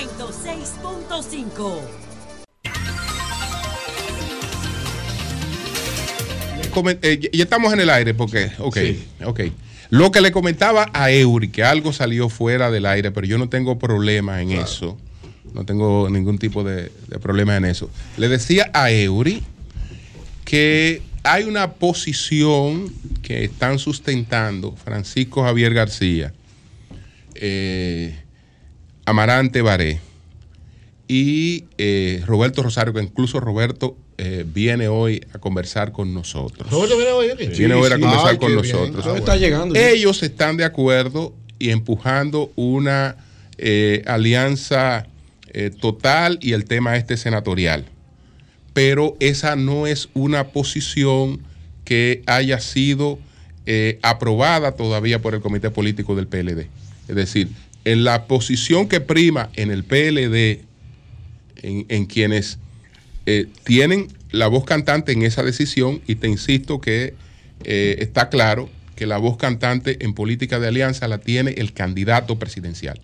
106.5. Eh, ya estamos en el aire porque, ok, ok. Lo que le comentaba a Eury, que algo salió fuera del aire, pero yo no tengo problema en eso. No tengo ningún tipo de, problema en eso. Le decía a Eury que hay una posición que están sustentando Francisco Javier García, eh, Amarante Baré y eh, Roberto Rosario, que incluso Roberto eh, viene hoy a conversar con nosotros. Roberto viene hoy. Viene hoy a conversar con nosotros. Ah, está llegando. Ellos están de acuerdo y empujando una eh, alianza total y el tema este senatorial. Pero esa no es una posición que haya sido aprobada todavía por el Comité Político del PLD. Es decir, en la posición que prima en el PLD en, quienes eh, tienen la voz cantante en esa decisión y te insisto que eh, está claro que la voz cantante en política de alianza la tiene el candidato presidencial.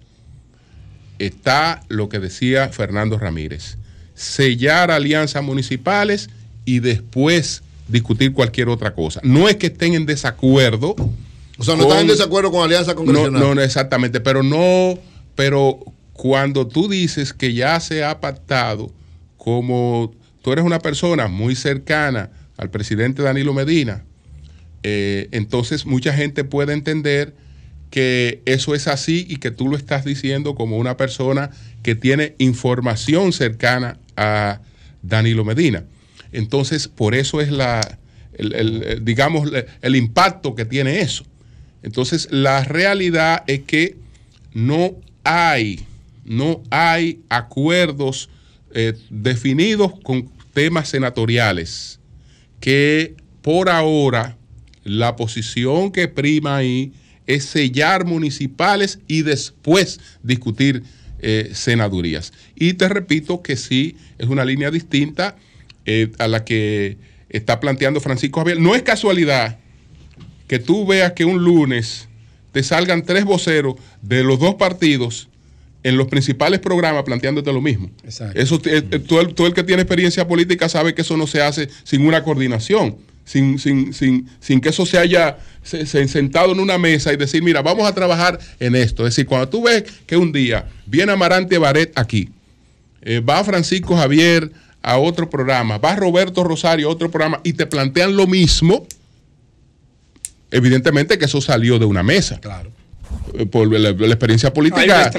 Está lo que decía Fernando Ramírez, sellar alianzas municipales y después discutir cualquier otra cosa. No es que estén en desacuerdo. O sea, no están en desacuerdo con alianza congresional. No, no, exactamente, pero no, pero cuando tú dices que ya se ha pactado, como tú eres una persona muy cercana al presidente Danilo Medina, eh, entonces mucha gente puede entender que eso es así y que tú lo estás diciendo como una persona que tiene información cercana a Danilo Medina. Entonces, por eso es la, digamos, el impacto que tiene eso. Entonces, la realidad es que no hay no hay acuerdos eh, definidos con temas senatoriales, que por ahora la posición que prima ahí es sellar municipales y después discutir eh, senadurías. Y te repito que sí, es una línea distinta eh, a la que está planteando Francisco Javier. No es casualidad que tú veas que un lunes te salgan tres voceros de los dos partidos en los principales programas planteándote lo mismo. Exacto. Eso, eh, eh, todo, el, que tiene experiencia política sabe que eso no se hace sin una coordinación, sin, sin, sin, sin que eso se haya sentado en una mesa y decir, mira, vamos a trabajar en esto. Es decir, cuando tú ves que un día viene Amarante Baret aquí, eh, va Francisco Javier a otro programa, va Roberto Rosario a otro programa y te plantean lo mismo, evidentemente que eso salió de una mesa. Claro. Eh, por la, experiencia política.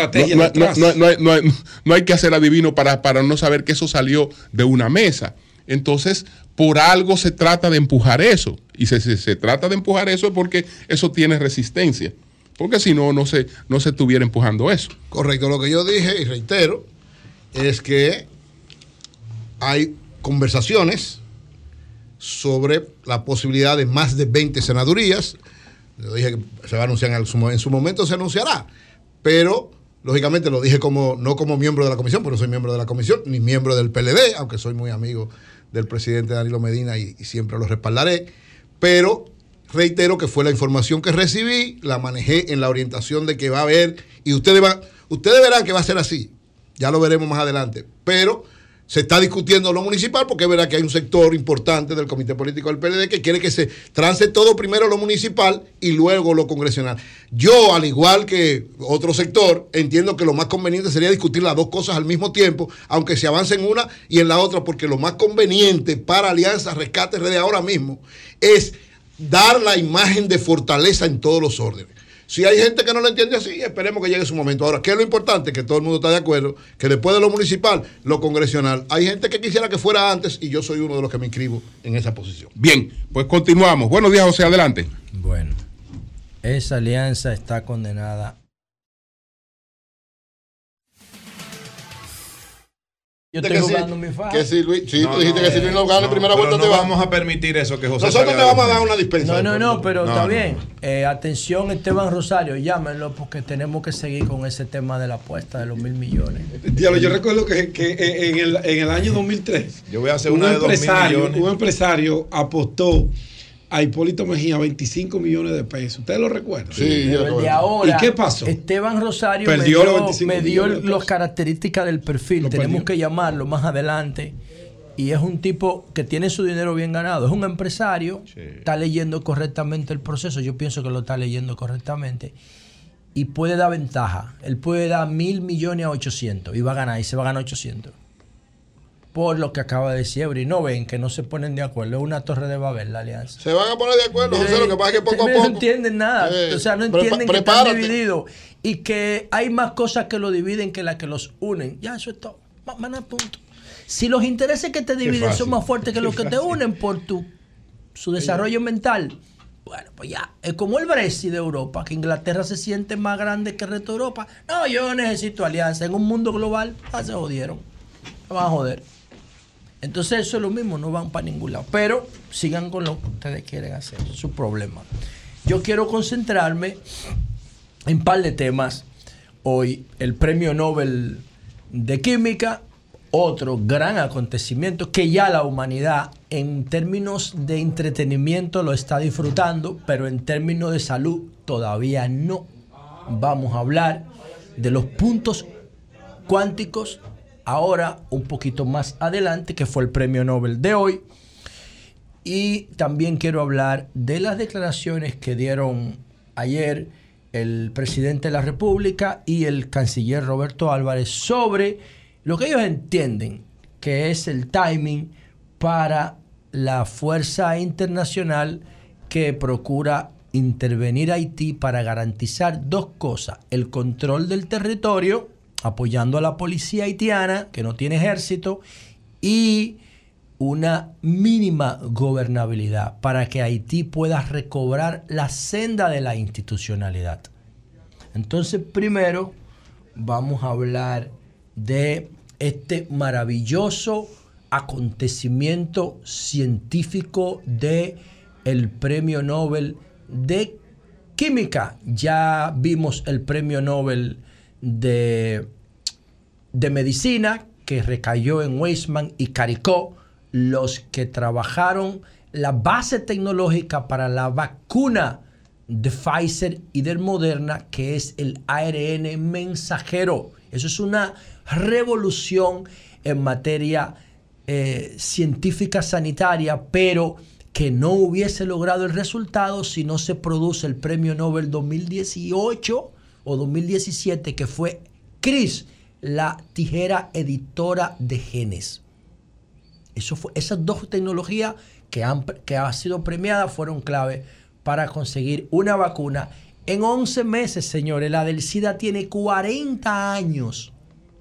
no, hay, que hacer adivino para, para no saber que eso salió de una mesa. Entonces, por algo se trata de empujar eso. Y se, se, trata de empujar eso porque eso tiene resistencia. Porque si no, no se, no se estuviera empujando eso. Correcto. Lo que yo dije, y reitero, es que hay conversaciones sobre la posibilidad de más de 20 senadurías yo dije que se va a anunciar en su, en su momento, se anunciará. Pero, lógicamente, lo dije como no como miembro de la comisión, porque no soy miembro de la comisión, ni miembro del PLD, aunque soy muy amigo del presidente Danilo Medina y, siempre lo respaldaré. Pero reitero que fue la información que recibí, la manejé en la orientación de que va a haber, y ustedes, van, ustedes verán que va a ser así, ya lo veremos más adelante, pero se está discutiendo lo municipal porque es verdad que hay un sector importante del Comité Político del PLD que quiere que se trance todo primero lo municipal y luego lo congresional. Yo, al igual que otro sector, entiendo que lo más conveniente sería discutir las dos cosas al mismo tiempo, aunque se avance en una y en la otra, porque lo más conveniente para Alianza Rescate RD ahora mismo es dar la imagen de fortaleza en todos los órdenes. Si hay gente que no lo entiende así, esperemos que llegue su momento. Ahora, ¿qué es lo importante? Que todo el mundo está de acuerdo, que después de lo municipal, lo congresional. Hay gente que quisiera que fuera antes y yo soy uno de los que me inscribo en esa posición. Bien, pues continuamos. Buenos días, José, adelante. Bueno, esa alianza está condenada Yo estoy jugando mi fa. Que si Luis, sí, tú dijiste que si Luis no gana en primera vuelta, te vamos a permitir eso que José. Nosotros le vamos a dar una dispensa. No, no, no, pero está bien. Eh, atención, Esteban Rosario, llámenlo porque tenemos que seguir con ese tema de la apuesta de los mil millones. Diablo, yo recuerdo que, que en, el, en, el, año 2003, yo voy a hacer una de dos mil millones. Un empresario apostó a Hipólito Mejía 25 millones de pesos. ¿Ustedes lo recuerdan? Sí, yo recuerdo. ahora, ¿Y qué pasó? Esteban Rosario Perdió me los dio, 25 me dio millones de las características del perfil. Lo Tenemos perdió. que llamarlo más adelante. Y es un tipo que tiene su dinero bien ganado. Es un empresario. Está leyendo correctamente el proceso. Yo pienso que lo está leyendo correctamente. Y puede dar ventaja. Él puede dar mil millones a 800. Y va a ganar. Y se va a ganar 800. Por lo que acaba de decir Ebri. No ven que no se ponen de acuerdo. Es una torre de Babel la alianza. Se van a poner de acuerdo. José, lo que pasa es que poco a poco. No entienden nada. Eh, o sea, no prepa- entienden que están divididos. Y que hay más cosas que lo dividen que las que los unen. Ya, eso es todo. Más, más nada, punto. Si los intereses que te dividen son más fuertes que los que te unen por tu su desarrollo mental, bueno, pues ya. Es como el Brexit de Europa, que Inglaterra se siente más grande que el resto de Europa. No, yo necesito alianza. En un mundo global, ya se jodieron. Se van a joder. Entonces eso es lo mismo, no van para ningún lado. Pero sigan con lo que ustedes quieren hacer, su problema. Yo quiero concentrarme en un par de temas. Hoy el Premio Nobel de Química, otro gran acontecimiento que ya la humanidad en términos de entretenimiento lo está disfrutando, pero en términos de salud todavía no. Vamos a hablar de los puntos cuánticos ahora un poquito más adelante, que fue el premio Nobel de hoy. Y también quiero hablar de las declaraciones que dieron ayer el presidente de la República y el canciller Roberto Álvarez sobre lo que ellos entienden que es el timing para la fuerza internacional que procura intervenir Haití para garantizar dos cosas, el control del territorio, apoyando a la policía haitiana, que no tiene ejército, y una mínima gobernabilidad para que Haití pueda recobrar la senda de la institucionalidad. Entonces, primero vamos a hablar de este maravilloso acontecimiento científico de el Premio Nobel de Química. Ya vimos el Premio Nobel de, de Medicina que recayó en Weizmann y Caricó, los que trabajaron la base tecnológica para la vacuna de Pfizer y del Moderna, que es el ARN mensajero. Eso es una revolución en materia eh, científica sanitaria, pero que no hubiese logrado el resultado si no se produce el premio Nobel 2018 o 2017, que fue CRIS, la tijera editora de genes. Eso fue, esas dos tecnologías que han, que han sido premiadas fueron clave para conseguir una vacuna. En 11 meses, señores, la del SIDA tiene 40 años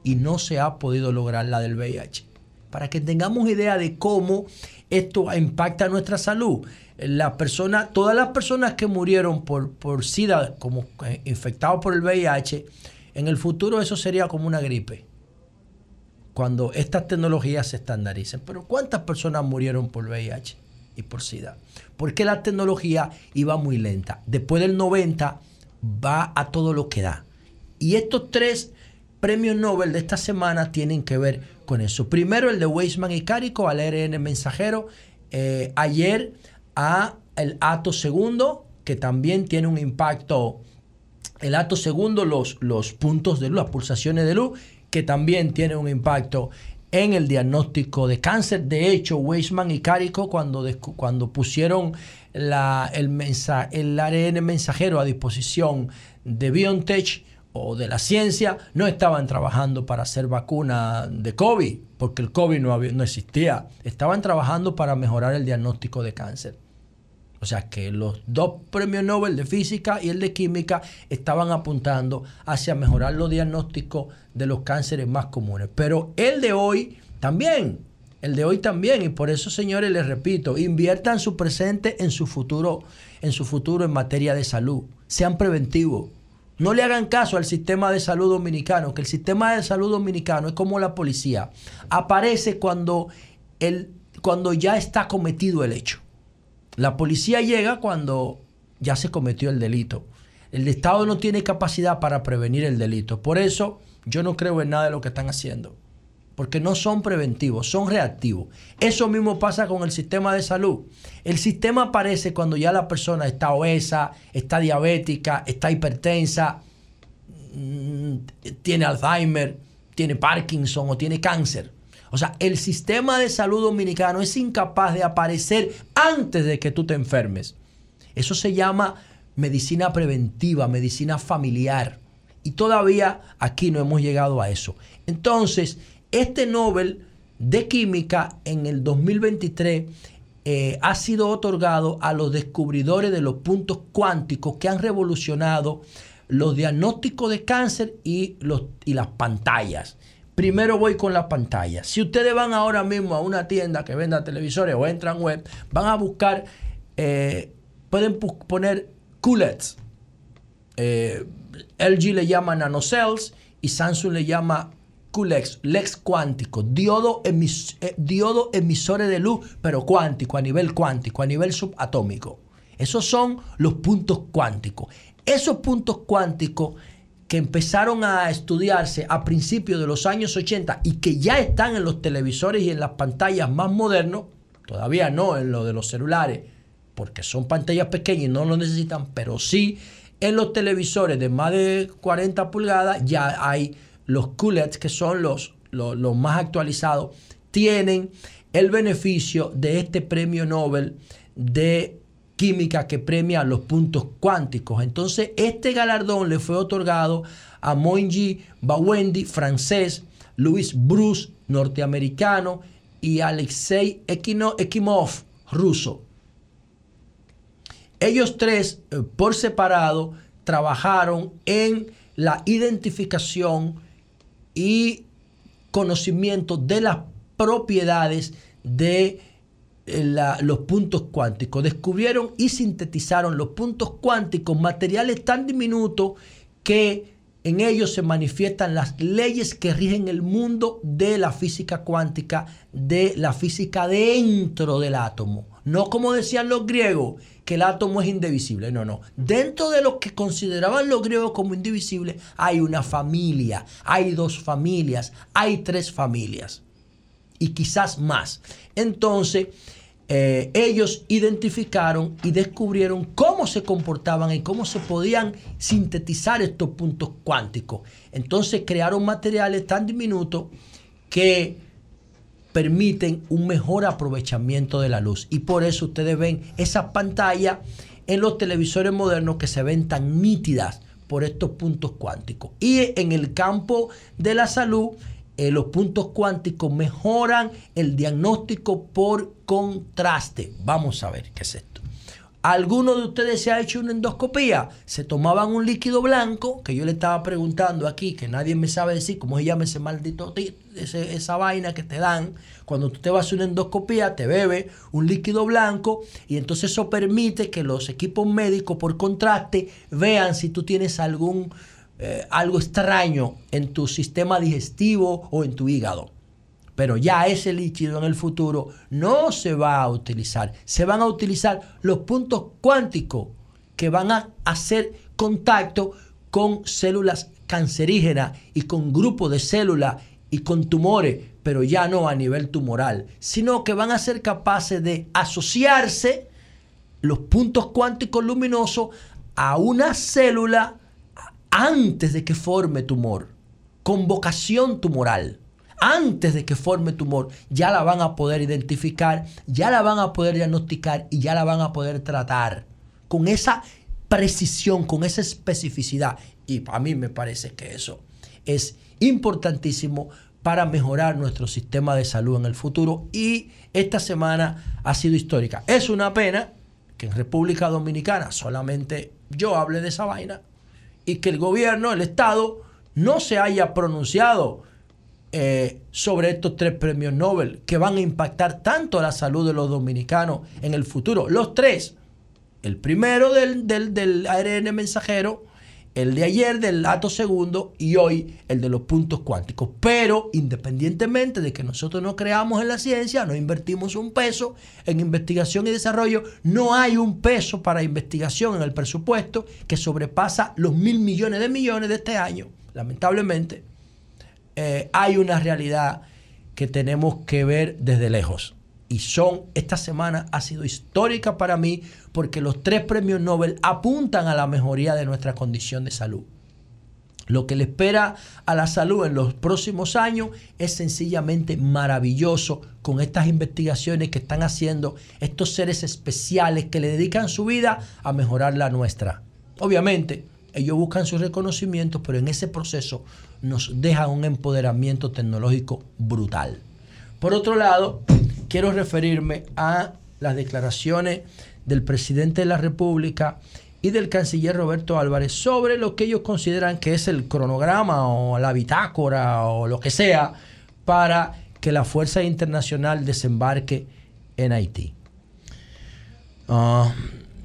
y no se ha podido lograr la del VIH. Para que tengamos idea de cómo esto impacta nuestra salud. La persona, todas las personas que murieron por, por SIDA, como eh, infectados por el VIH, en el futuro eso sería como una gripe cuando estas tecnologías se estandaricen. Pero ¿cuántas personas murieron por VIH y por SIDA? Porque la tecnología iba muy lenta. Después del 90 va a todo lo que da. Y estos tres premios Nobel de esta semana tienen que ver con eso. Primero el de Weizmann y Carico al ARN mensajero. Eh, ayer a el ato segundo, que también tiene un impacto. El ato segundo, los, los puntos de luz, las pulsaciones de luz, que también tiene un impacto en el diagnóstico de cáncer. De hecho, Weisman y Carico, cuando, cuando pusieron la- el, mensa- el ARN mensajero a disposición de BioNTech o de la ciencia, no estaban trabajando para hacer vacuna de COVID, porque el COVID no, había- no existía. Estaban trabajando para mejorar el diagnóstico de cáncer. O sea que los dos premios Nobel de física y el de química estaban apuntando hacia mejorar los diagnósticos de los cánceres más comunes. Pero el de hoy también, el de hoy también. Y por eso, señores, les repito, inviertan su presente en su futuro, en su futuro en materia de salud. Sean preventivos. No le hagan caso al sistema de salud dominicano, que el sistema de salud dominicano es como la policía. Aparece cuando, el, cuando ya está cometido el hecho. La policía llega cuando ya se cometió el delito. El Estado no tiene capacidad para prevenir el delito. Por eso yo no creo en nada de lo que están haciendo. porque no son preventivos, son reactivos. Eso mismo pasa con el sistema de salud. El sistema aparece cuando ya la persona está obesa, está diabética, está hipertensa, mm, tiene Alzheimer, tiene Parkinson o tiene cáncer. O sea, el sistema de salud dominicano es incapaz de aparecer antes de que tú te enfermes. Eso se llama medicina preventiva, medicina familiar. Y todavía aquí no hemos llegado a eso. Entonces, este Nobel de Química en el 2023 eh, ha sido otorgado a los descubridores de los puntos cuánticos que han revolucionado los diagnósticos de cáncer y, los, y las pantallas. Primero voy con la pantalla. Si ustedes van ahora mismo a una tienda que venda televisores o entran web, van a buscar, eh, pueden poner QLEDs. Eh, LG le llama nanocells y Samsung le llama QLEX, LEX cuántico, diodo, eh, diodo emisores de luz, pero cuántico, a nivel cuántico, a nivel subatómico. Esos son los puntos cuánticos. Esos puntos cuánticos que empezaron a estudiarse a principios de los años 80 y que ya están en los televisores y en las pantallas más modernos, todavía no en lo de los celulares, porque son pantallas pequeñas y no lo necesitan, pero sí en los televisores de más de 40 pulgadas ya hay los QLEDs, que son los, los, los más actualizados, tienen el beneficio de este premio Nobel de química que premia los puntos cuánticos. Entonces, este galardón le fue otorgado a Moinji Bawendi, francés, Luis Bruce, norteamericano, y Alexei Ekimov, ruso. Ellos tres, eh, por separado, trabajaron en la identificación y conocimiento de las propiedades de los puntos cuánticos. Descubrieron y sintetizaron los puntos cuánticos, materiales tan diminutos que en ellos se manifiestan las leyes que rigen el mundo de la física cuántica, de la física dentro del átomo. No como decían los griegos, que el átomo es indivisible. No, no. Dentro de lo que consideraban los griegos como indivisible, hay una familia, hay dos familias, hay tres familias. Y quizás más. Entonces, eh, ellos identificaron y descubrieron cómo se comportaban y cómo se podían sintetizar estos puntos cuánticos. Entonces crearon materiales tan diminutos que permiten un mejor aprovechamiento de la luz. Y por eso ustedes ven esas pantallas en los televisores modernos que se ven tan nítidas por estos puntos cuánticos. Y en el campo de la salud, eh, los puntos cuánticos mejoran el diagnóstico por contraste. Vamos a ver qué es esto. ¿Alguno de ustedes se ha hecho una endoscopía? Se tomaban un líquido blanco, que yo le estaba preguntando aquí, que nadie me sabe decir cómo se llama ese maldito, esa vaina que te dan. Cuando tú te vas a una endoscopía, te bebe un líquido blanco y entonces eso permite que los equipos médicos por contraste vean si tú tienes algún eh, algo extraño en tu sistema digestivo o en tu hígado. Pero ya ese líquido en el futuro no se va a utilizar. Se van a utilizar los puntos cuánticos que van a hacer contacto con células cancerígenas y con grupos de células y con tumores, pero ya no a nivel tumoral, sino que van a ser capaces de asociarse los puntos cuánticos luminosos a una célula antes de que forme tumor, con vocación tumoral, antes de que forme tumor, ya la van a poder identificar, ya la van a poder diagnosticar y ya la van a poder tratar con esa precisión, con esa especificidad. Y a mí me parece que eso es importantísimo para mejorar nuestro sistema de salud en el futuro y esta semana ha sido histórica. Es una pena que en República Dominicana solamente yo hable de esa vaina y que el gobierno, el Estado, no se haya pronunciado eh, sobre estos tres premios Nobel que van a impactar tanto la salud de los dominicanos en el futuro. Los tres. El primero del, del, del ARN mensajero, el de ayer del dato segundo y hoy el de los puntos cuánticos. Pero independientemente de que nosotros no creamos en la ciencia, no invertimos un peso en investigación y desarrollo, no hay un peso para investigación en el presupuesto que sobrepasa los mil millones de millones de este año. Lamentablemente, eh, hay una realidad que tenemos que ver desde lejos. Y son, esta semana ha sido histórica para mí porque los tres premios Nobel apuntan a la mejoría de nuestra condición de salud. Lo que le espera a la salud en los próximos años es sencillamente maravilloso con estas investigaciones que están haciendo estos seres especiales que le dedican su vida a mejorar la nuestra. Obviamente, ellos buscan su reconocimiento, pero en ese proceso nos dejan un empoderamiento tecnológico brutal. Por otro lado, quiero referirme a las declaraciones del presidente de la República y del canciller Roberto Álvarez sobre lo que ellos consideran que es el cronograma o la bitácora o lo que sea para que la Fuerza Internacional desembarque en Haití. Ah,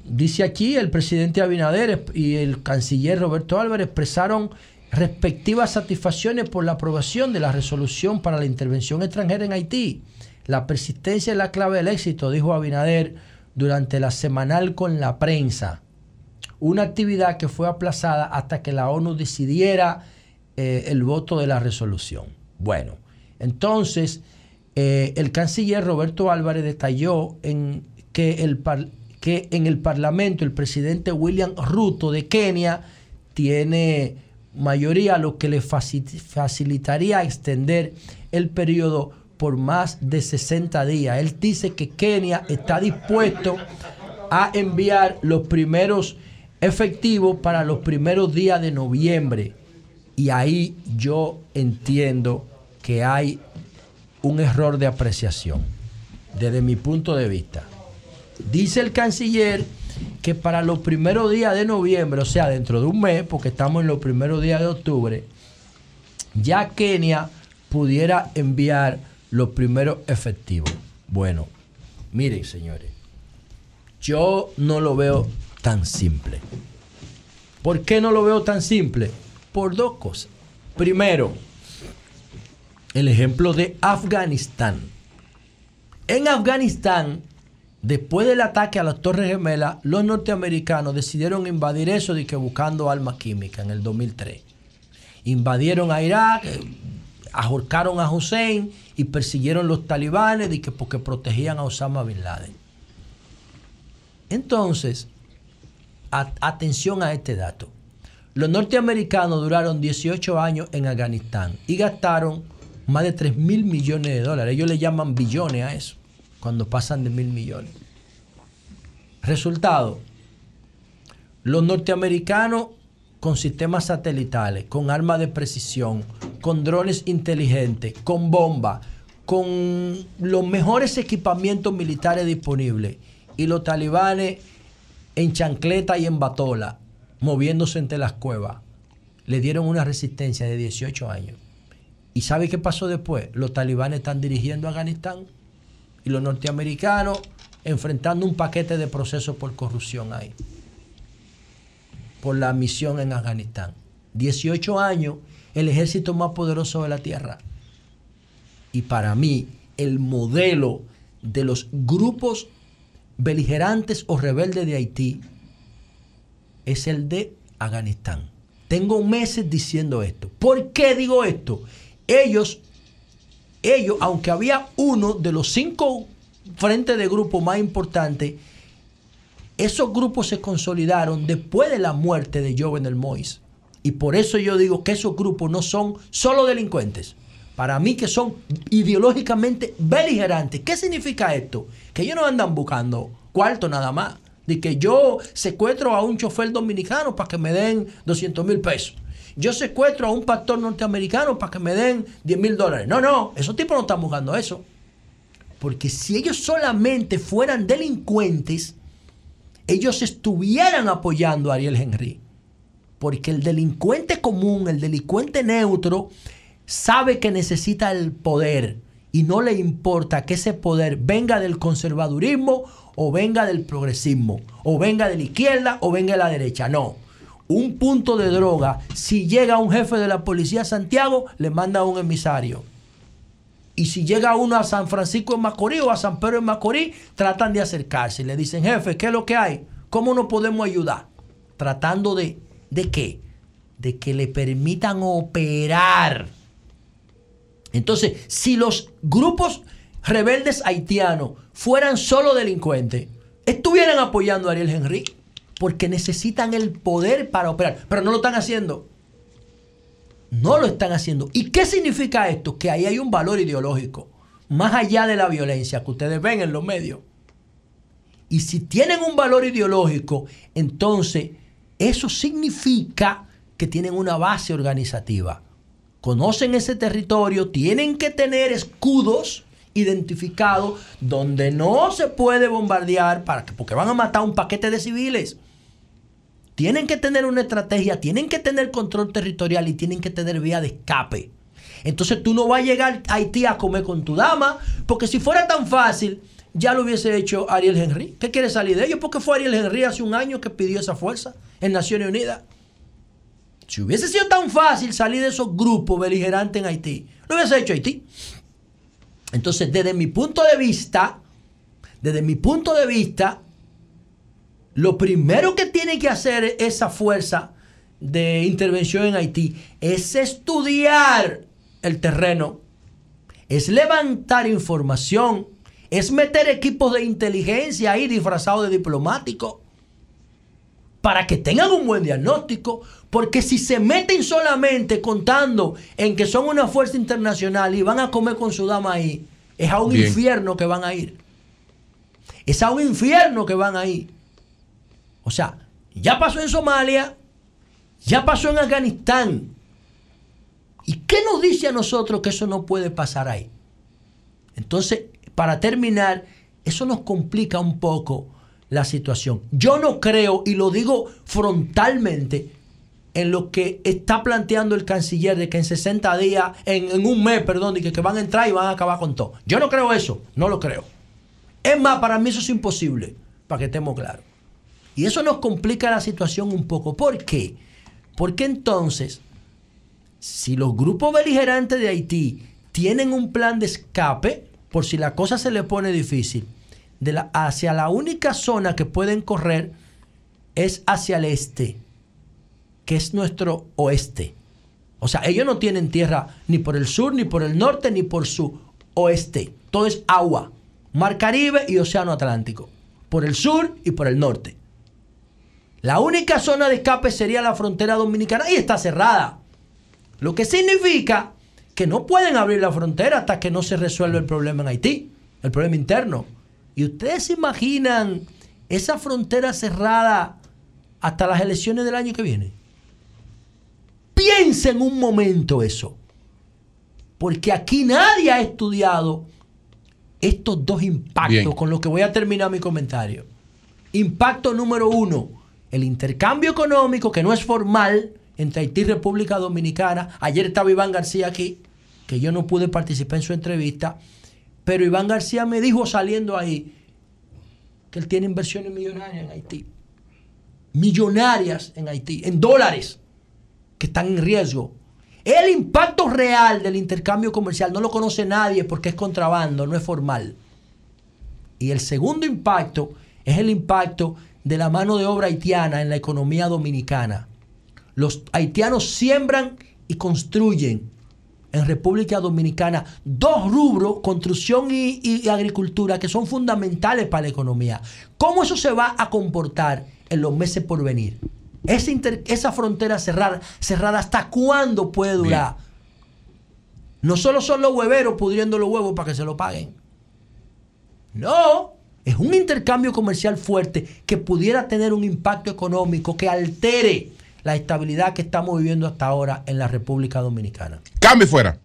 dice aquí el presidente Abinader y el canciller Roberto Álvarez expresaron respectivas satisfacciones por la aprobación de la resolución para la intervención extranjera en Haití. La persistencia es la clave del éxito, dijo Abinader durante la semanal con la prensa una actividad que fue aplazada hasta que la ONU decidiera eh, el voto de la resolución. Bueno, entonces eh, el canciller Roberto Álvarez detalló en que, el que en el Parlamento el presidente William Ruto de Kenia tiene mayoría, lo que le facilitaría extender el periodo por más de 60 días. Él dice que Kenia está dispuesto a enviar los primeros efectivo para los primeros días de noviembre. Y ahí yo entiendo que hay un error de apreciación, desde mi punto de vista. Dice el canciller que para los primeros días de noviembre, o sea, dentro de un mes, porque estamos en los primeros días de octubre, ya Kenia pudiera enviar los primeros efectivos. Bueno, miren, señores, yo no lo veo tan simple. ¿Por qué no lo veo tan simple? Por dos cosas. Primero, el ejemplo de Afganistán. En Afganistán, después del ataque a las Torres Gemelas, los norteamericanos decidieron invadir eso de que buscando armas químicas en el 2003. Invadieron a Irak, ahorcaron a Hussein y persiguieron los talibanes que porque protegían a Osama Bin Laden. Entonces, atención a este dato. Los norteamericanos duraron 18 años en Afganistán y gastaron más de 3 mil millones de dólares. Ellos le llaman billones a eso, cuando pasan de mil millones. Resultado, los norteamericanos con sistemas satelitales, con armas de precisión, con drones inteligentes, con bombas, con los mejores equipamientos militares disponibles. Y los talibanes en chancleta y en batola, moviéndose entre las cuevas. Le dieron una resistencia de 18 años. ¿Y sabe qué pasó después? Los talibanes están dirigiendo Afganistán y los norteamericanos enfrentando un paquete de procesos por corrupción ahí, por la misión en Afganistán. 18 años, el ejército más poderoso de la tierra. Y para mí, el modelo de los grupos beligerantes o rebeldes de Haití es el de Afganistán. Tengo meses diciendo esto. ¿Por qué digo esto? Ellos, ellos, aunque había uno de los cinco frentes de grupo más importantes, esos grupos se consolidaron después de la muerte de Jovenel Moïse. Y por eso yo digo que esos grupos no son solo delincuentes. Para mí que son ideológicamente beligerantes. ¿Qué significa esto? Que ellos no andan buscando cuarto nada más. De que yo secuestro a un chofer dominicano para que me den 200 mil pesos. Yo secuestro a un pastor norteamericano para que me den 10 mil dólares. No, no, esos tipos no están buscando eso. Porque si ellos solamente fueran delincuentes, ellos estuvieran apoyando a Ariel Henry. Porque el delincuente común, el delincuente neutro, sabe que necesita el poder y no le importa que ese poder venga del conservadurismo o venga del progresismo, o venga de la izquierda o venga de la derecha. No. Un punto de droga, si llega un jefe de la policía Santiago, le manda un emisario. Y si llega uno a San Francisco en Macorís o a San Pedro en Macorís, tratan de acercarse. Le dicen, jefe, ¿qué es lo que hay? ¿Cómo nos podemos ayudar? Tratando de, ¿de qué? De que le permitan operar Entonces, si los grupos rebeldes haitianos fueran solo delincuentes, estuvieran apoyando a Ariel Henry porque necesitan el poder para operar, pero no lo están haciendo. No lo están haciendo. ¿Y qué significa esto? Que ahí hay un valor ideológico, más allá de la violencia que ustedes ven en los medios. Y si tienen un valor ideológico, entonces eso significa que tienen una base organizativa. Conocen ese territorio, tienen que tener escudos identificados donde no se puede bombardear para que, porque van a matar un paquete de civiles. Tienen que tener una estrategia, tienen que tener control territorial y tienen que tener vía de escape. Entonces tú no vas a llegar a Haití a comer con tu dama, porque si fuera tan fácil, ya lo hubiese hecho Ariel Henry. ¿Qué quiere salir de ellos? Porque fue Ariel Henry hace un año que pidió esa fuerza en Naciones Unidas. Si hubiese sido tan fácil salir de esos grupos beligerantes en Haití, lo hubiese hecho Haití. Entonces, desde mi punto de vista, desde mi punto de vista, lo primero que tiene que hacer esa fuerza de intervención en Haití es estudiar el terreno, es levantar información, es meter equipos de inteligencia ahí disfrazados de diplomáticos para que tengan un buen diagnóstico, porque si se meten solamente contando en que son una fuerza internacional y van a comer con su dama ahí, es a un Bien. infierno que van a ir. Es a un infierno que van a ir. O sea, ya pasó en Somalia, ya pasó en Afganistán. ¿Y qué nos dice a nosotros que eso no puede pasar ahí? Entonces, para terminar, eso nos complica un poco la situación. Yo no creo, y lo digo frontalmente, en lo que está planteando el canciller de que en 60 días, en, en un mes, perdón, y que, que van a entrar y van a acabar con todo. Yo no creo eso, no lo creo. Es más, para mí eso es imposible, para que estemos claros. Y eso nos complica la situación un poco. ¿Por qué? Porque entonces, si los grupos beligerantes de Haití tienen un plan de escape, por si la cosa se le pone difícil, de la, hacia la única zona que pueden correr es hacia el este, que es nuestro oeste. O sea, ellos no tienen tierra ni por el sur, ni por el norte, ni por su oeste. Todo es agua. Mar Caribe y Océano Atlántico. Por el sur y por el norte. La única zona de escape sería la frontera dominicana y está cerrada. Lo que significa que no pueden abrir la frontera hasta que no se resuelva el problema en Haití, el problema interno. Y ustedes se imaginan esa frontera cerrada hasta las elecciones del año que viene. Piensen un momento eso. Porque aquí nadie ha estudiado estos dos impactos Bien. con lo que voy a terminar mi comentario. Impacto número uno, el intercambio económico que no es formal entre Haití y República Dominicana. Ayer estaba Iván García aquí, que yo no pude participar en su entrevista, pero Iván García me dijo saliendo ahí que él tiene inversiones millonarias en Haití. Millonarias en Haití, en dólares, que están en riesgo. El impacto real del intercambio comercial no lo conoce nadie porque es contrabando, no es formal. Y el segundo impacto es el impacto de la mano de obra haitiana en la economía dominicana. Los haitianos siembran y construyen en República Dominicana dos rubros, construcción y, agricultura, que son fundamentales para la economía. ¿Cómo eso se va a comportar en los meses por venir? Esa, inter- esa frontera cerrada, cerrada, ¿hasta cuándo puede durar? No solo son los hueveros pudriendo los huevos para que se lo paguen. No, es un intercambio comercial fuerte que pudiera tener un impacto económico que altere la estabilidad que estamos viviendo hasta ahora en la República Dominicana. Cambio fuera.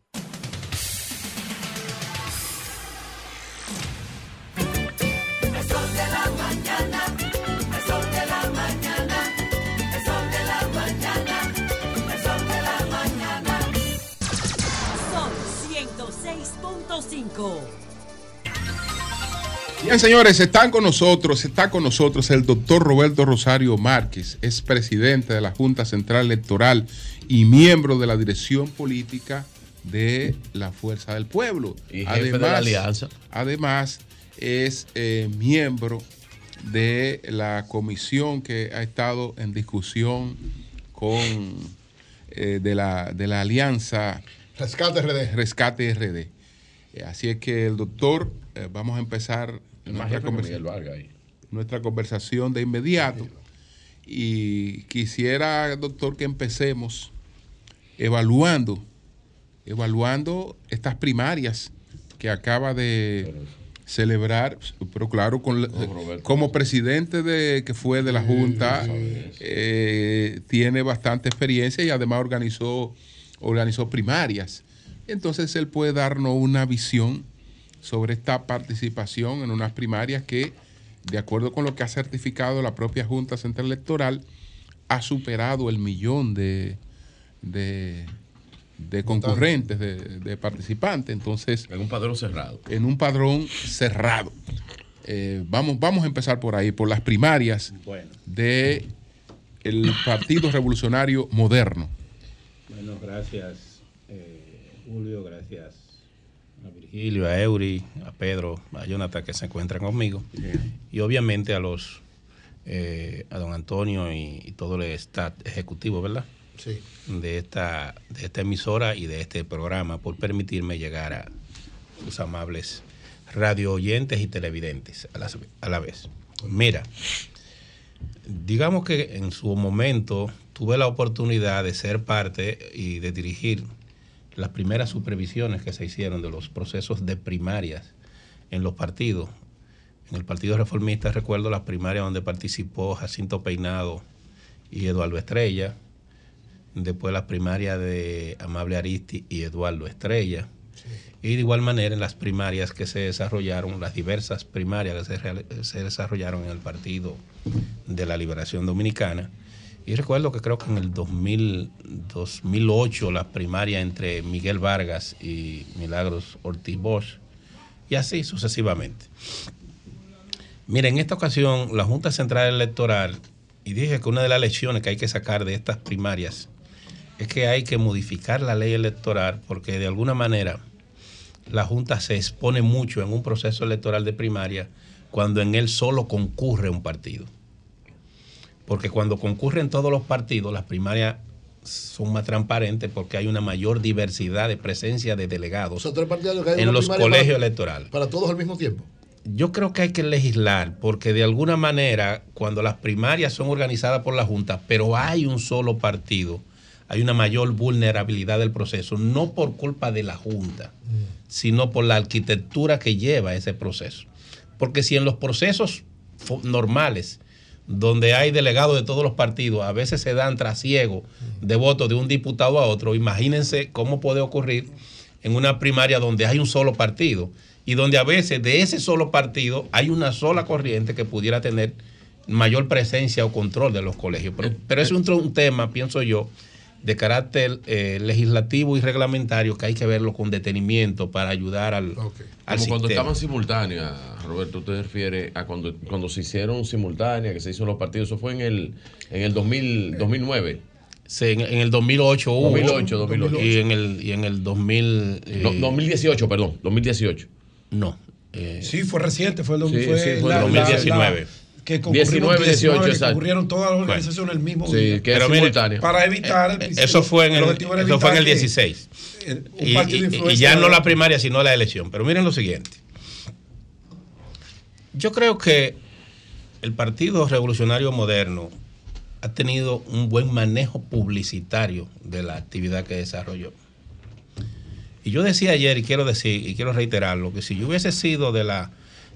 Bien, señores, están con nosotros, está con nosotros el doctor Roberto Rosario Márquez, es presidente de la Junta Central Electoral y miembro de la dirección política de la Fuerza del Pueblo. Y jefe de la alianza. Además, es eh, miembro de la comisión que ha estado en discusión con eh, de, la, de la alianza Rescate RD. Rescate RD. Eh, así es que el doctor, eh, vamos a empezar nuestra, jefe que conversa- Miguel Vargas ahí. nuestra conversación de inmediato. Y quisiera, doctor, que empecemos evaluando, evaluando estas primarias que acaba de celebrar, pero claro, con, como presidente de que fue de la Junta, eh, tiene bastante experiencia y además organizó, organizó primarias. Entonces él puede darnos una visión sobre esta participación en unas primarias que, de acuerdo con lo que ha certificado la propia Junta Central Electoral, ha superado el millón de, de, de concurrentes, de, de participantes. Entonces, En un padrón cerrado. en un padrón cerrado. Eh, vamos, vamos a empezar por ahí, por las primarias Bueno, de el Partido Revolucionario Moderno. bueno, gracias eh, Julio, gracias Virgilio, a Eury, a Pedro, a Jonathan que se encuentran conmigo y obviamente a los eh, a don Antonio y, y todo el staff ejecutivo, ¿verdad? Sí. De esta, de esta emisora y de este programa por permitirme llegar a sus amables radio oyentes y televidentes a la, a la vez. Mira, digamos que en su momento tuve la oportunidad de ser parte y de dirigir las primeras supervisiones que se hicieron de los procesos de primarias en los partidos. En el Partido Reformista recuerdo las primarias donde participó Jacinto Peinado y Eduardo Estrella, después las primarias de Amable Aristi y Eduardo Estrella, y de igual manera en las primarias que se desarrollaron, las diversas primarias que se, se desarrollaron en el Partido de la Liberación Dominicana. Y recuerdo que creo que en el 2000, 2008 las primarias entre Miguel Vargas y Milagros Ortiz Bosch, y así sucesivamente. Mira, en esta ocasión la Junta Central Electoral, y dije que una de las lecciones que hay que sacar de estas primarias es que hay que modificar la ley electoral porque de alguna manera la Junta se expone mucho en un proceso electoral de primaria cuando en él solo concurre un partido. Porque cuando concurren todos los partidos, las primarias son más transparentes porque hay una mayor diversidad de presencia de delegados O sea, que en los colegios para- electorales. Para todos al mismo tiempo. Yo creo que hay que legislar porque de alguna manera cuando las primarias son organizadas por la Junta, pero hay un solo partido, hay una mayor vulnerabilidad del proceso, no por culpa de la Junta, sino por la arquitectura que lleva ese proceso. Porque si en los procesos normales, donde hay delegados de todos los partidos, a veces se dan trasiego de votos de un diputado a otro, imagínense cómo puede ocurrir en una primaria donde hay un solo partido y donde a veces de ese solo partido hay una sola corriente que pudiera tener mayor presencia o control de los colegios. Pero, pero es un, tro- un tema, pienso yo, de carácter eh, legislativo y reglamentario que hay que verlo con detenimiento para ayudar al, Ok. al Como cuando estaban simultáneas, Roberto, usted se refiere a cuando, cuando se hicieron simultáneas, que se hizo los partidos, eso fue en el, en el 2000, 2009. Sí, en, en el 2008 hubo. 2008, 2008. Y en el, y en el 2000. eh, No, 2018, perdón, 2018. no. eh, Sí, fue reciente, fue, el Sí, fue sí, fue la- 2019. la- que concurrimos 19, 18, que exacto. concurrieron todas las organizaciones el mismo Sí, día. que Pero mire. Para evitar el eh, principio- eso fue en el, eso fue en el evitar que 16. el- un Y, partido de y- y ya no la primaria, sino la elección. Pero miren lo siguiente. Yo creo que el Partido Revolucionario Moderno ha tenido un buen manejo publicitario de la actividad que desarrolló. Y yo decía ayer, y quiero decir, y quiero reiterarlo, que si yo hubiese sido de la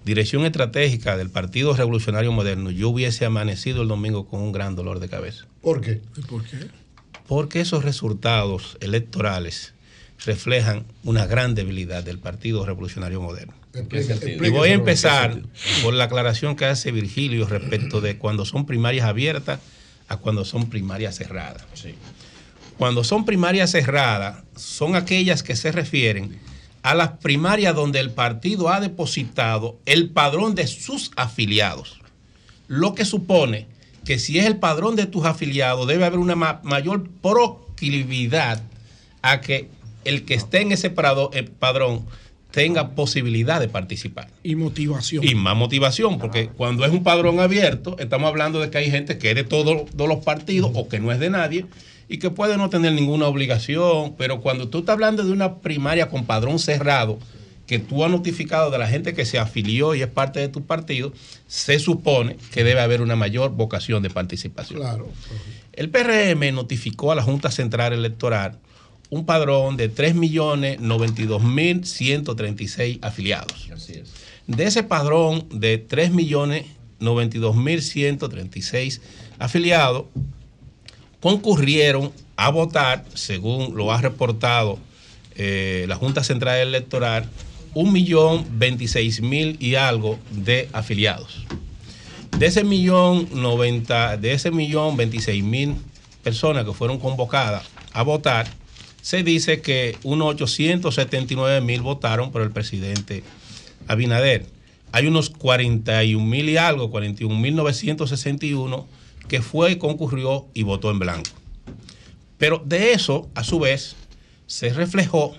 dirección estratégica del Partido Revolucionario Moderno, yo hubiese amanecido el domingo con un gran dolor de cabeza ¿Por qué? ¿Por qué? porque esos resultados electorales reflejan una gran debilidad del Partido Revolucionario Moderno. Y voy a empezar por la aclaración que hace Virgilio respecto de cuando son primarias abiertas a cuando son primarias cerradas. Sí. Cuando son primarias cerradas, son aquellas que se refieren a las primarias donde el partido ha depositado el padrón de sus afiliados. Lo que supone que si es el padrón de tus afiliados, debe haber una ma- mayor proclividad a que el que esté en ese prado- eh, padrón tenga posibilidad de participar. Y motivación. Y más motivación, porque cuando es un padrón abierto, estamos hablando de que hay gente que es de todo- todos los partidos o que no es de nadie y que puede no tener ninguna obligación, pero cuando tú estás hablando de una primaria con padrón cerrado, que tú has notificado de la gente que se afilió y es parte de tu partido, se supone que debe haber una mayor vocación de participación. Claro. El PRM notificó a la Junta Central Electoral un padrón de 3.092.136 afiliados. Así es. De ese padrón de 3.092.136 afiliados, concurrieron a votar, según lo ha reportado eh, la Junta Central Electoral, un millón veintiséis mil y algo de afiliados. De ese millón noventa, de ese millón veintiséis mil personas que fueron convocadas a votar, se dice que unos 879 mil votaron por el presidente Abinader. Hay unos 41 mil y algo, 41 mil 961 que fue, concurrió y votó en blanco. Pero de eso, a su vez, se reflejó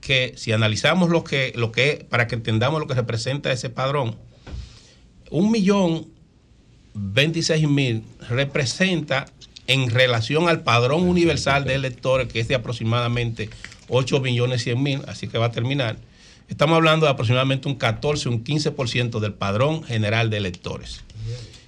que si analizamos lo que, lo que, para que entendamos lo que representa ese padrón, un millón 26 mil representa en relación al padrón universal de electores, que es de aproximadamente 8 millones 100 mil, así que va a terminar. Estamos hablando de aproximadamente un 14, un 15% del padrón general de electores.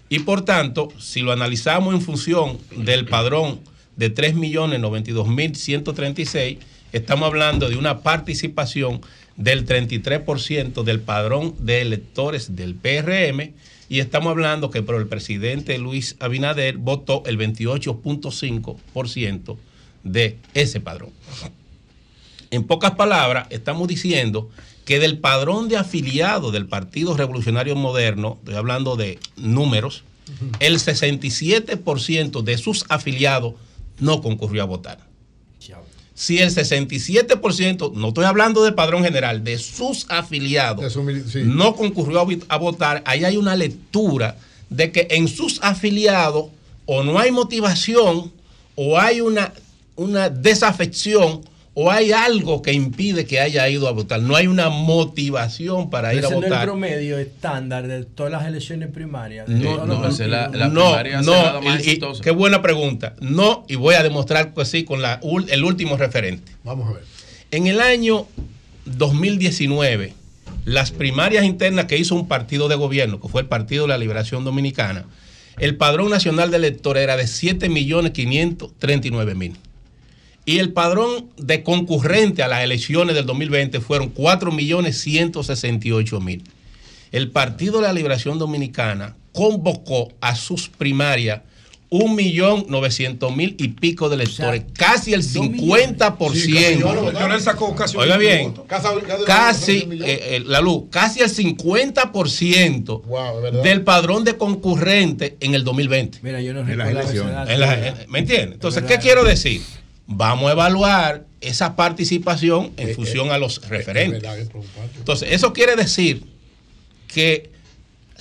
Y por tanto, si lo analizamos en función del padrón de 3.092.136, estamos hablando de una participación del 33% del padrón de electores del PRM y estamos hablando que por el presidente Luis Abinader votó el 28.5% de ese padrón. En pocas palabras, estamos diciendo que del padrón de afiliados del Partido Revolucionario Moderno, estoy hablando de números, el 67% de sus afiliados no concurrió a votar. Si el 67%, no estoy hablando del padrón general, de sus afiliados De su mili- sí. no concurrió a, a votar, ahí hay una lectura de que en sus afiliados o no hay motivación o hay una, una desafección o hay algo que impide que haya ido a votar. No hay una motivación para ir a Ese no es el votar. promedio estándar de todas las elecciones primarias. de No, no, la- la no, primaria no, y- y- qué buena pregunta. No, y voy a demostrar que sí con la, el último referente. Vamos a ver. En el año 2019, las primarias internas que hizo un partido de gobierno, que fue el Partido de la Liberación Dominicana, el padrón nacional de electores era de 7.539.000. Y el padrón de concurrente a las elecciones del 2020 fueron 4.168.000. El Partido de la Liberación Dominicana convocó a sus primarias 1.900.000 y pico de electores, casi el 50%. Leonel sacó casi un Oiga millón bien, casi, un millón. eh, eh, la luz, casi el 50% Wow, del padrón de concurrente en el 2020. Mira, yo no En las elecciones. En la- en- ¿Me entiendes? Entonces, Es ¿qué quiero decir? Vamos a evaluar esa participación en función a los referentes. Es verdad, es preocupante. Entonces, eso quiere decir que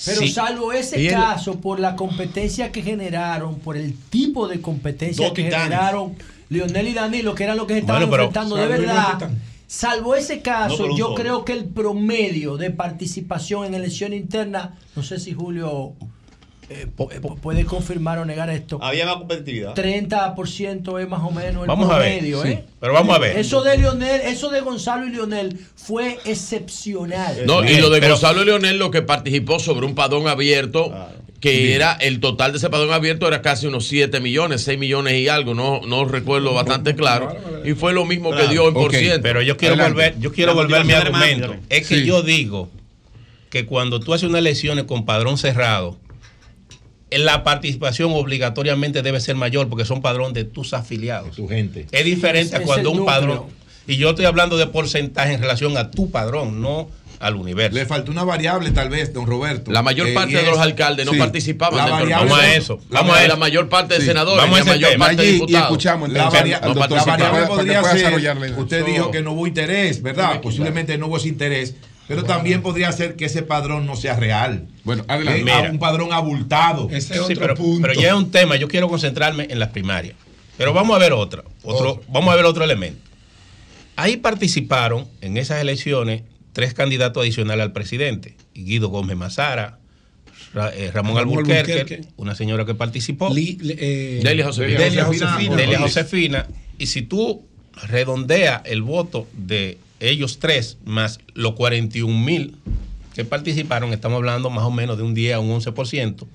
Pero salvo ese caso, por la competencia que generaron, por el tipo de competencia Dos que titanes. generaron Lionel y Danilo, que eran los que se estaban Bueno, pero- enfrentando de verdad. Salvo ese caso, yo solo. creo que el promedio de participación en elección interna, no sé si Julio eh, eh, puede confirmar o negar esto, Había más competitividad. 30% es más o menos el Vamos a ver, promedio, sí, ¿eh? pero vamos a ver. Eso de Lionel, eso de Gonzalo y Lionel fue excepcional. No, y lo de pero- Gonzalo y Leonel, lo que participó sobre un padrón abierto, que era el total de ese padrón abierto era casi unos 7 millones, 6 millones y algo, no, no recuerdo bastante claro. Y fue lo mismo que dio en por ciento. Pero yo quiero Adelante. volver, yo quiero volver mi motivación de argumento. hermano, Es que Sí. yo digo que cuando tú haces una elección con padrón cerrado, la participación obligatoriamente debe ser mayor porque son padrón de tus afiliados. Tu gente. Es diferente Es- a cuando un núcleo. padrón. Y yo estoy hablando de porcentaje en relación a tu padrón, no al universo. Le faltó una variable, tal vez, don Roberto. La mayor Eh, parte de los alcaldes no sí, participaban la Vamos a eso. la Vamos a la mayor parte de Sí. senadores, Vamos a la mayor tema. parte de Allí y diputados. escuchamos La, varia- no la participaban. variable podría ser, la usted dijo que no hubo interés, ¿verdad? Posiblemente no hubo ese interés, pero también podría ser que ese padrón no sea real. Bueno, adelante. Eh, un padrón abultado. Ese es Sí, otro pero, punto. pero ya es un tema, yo quiero concentrarme en las primarias. Pero vamos a ver otra, otro, vamos a ver otro elemento. Ahí participaron en esas elecciones tres candidatos adicionales al presidente, Guido Gómez Mazara, Ra- eh, Ramón, Ramón Alburquerque, Alburquerque. una señora que participó. Li- eh, Delia Josefina. Delia Josefina Josefina. Delia Rodríguez. Josefina. Y si tú redondeas el voto de ellos tres más los 41 mil que participaron, estamos hablando más o menos de un 10 a un 11%,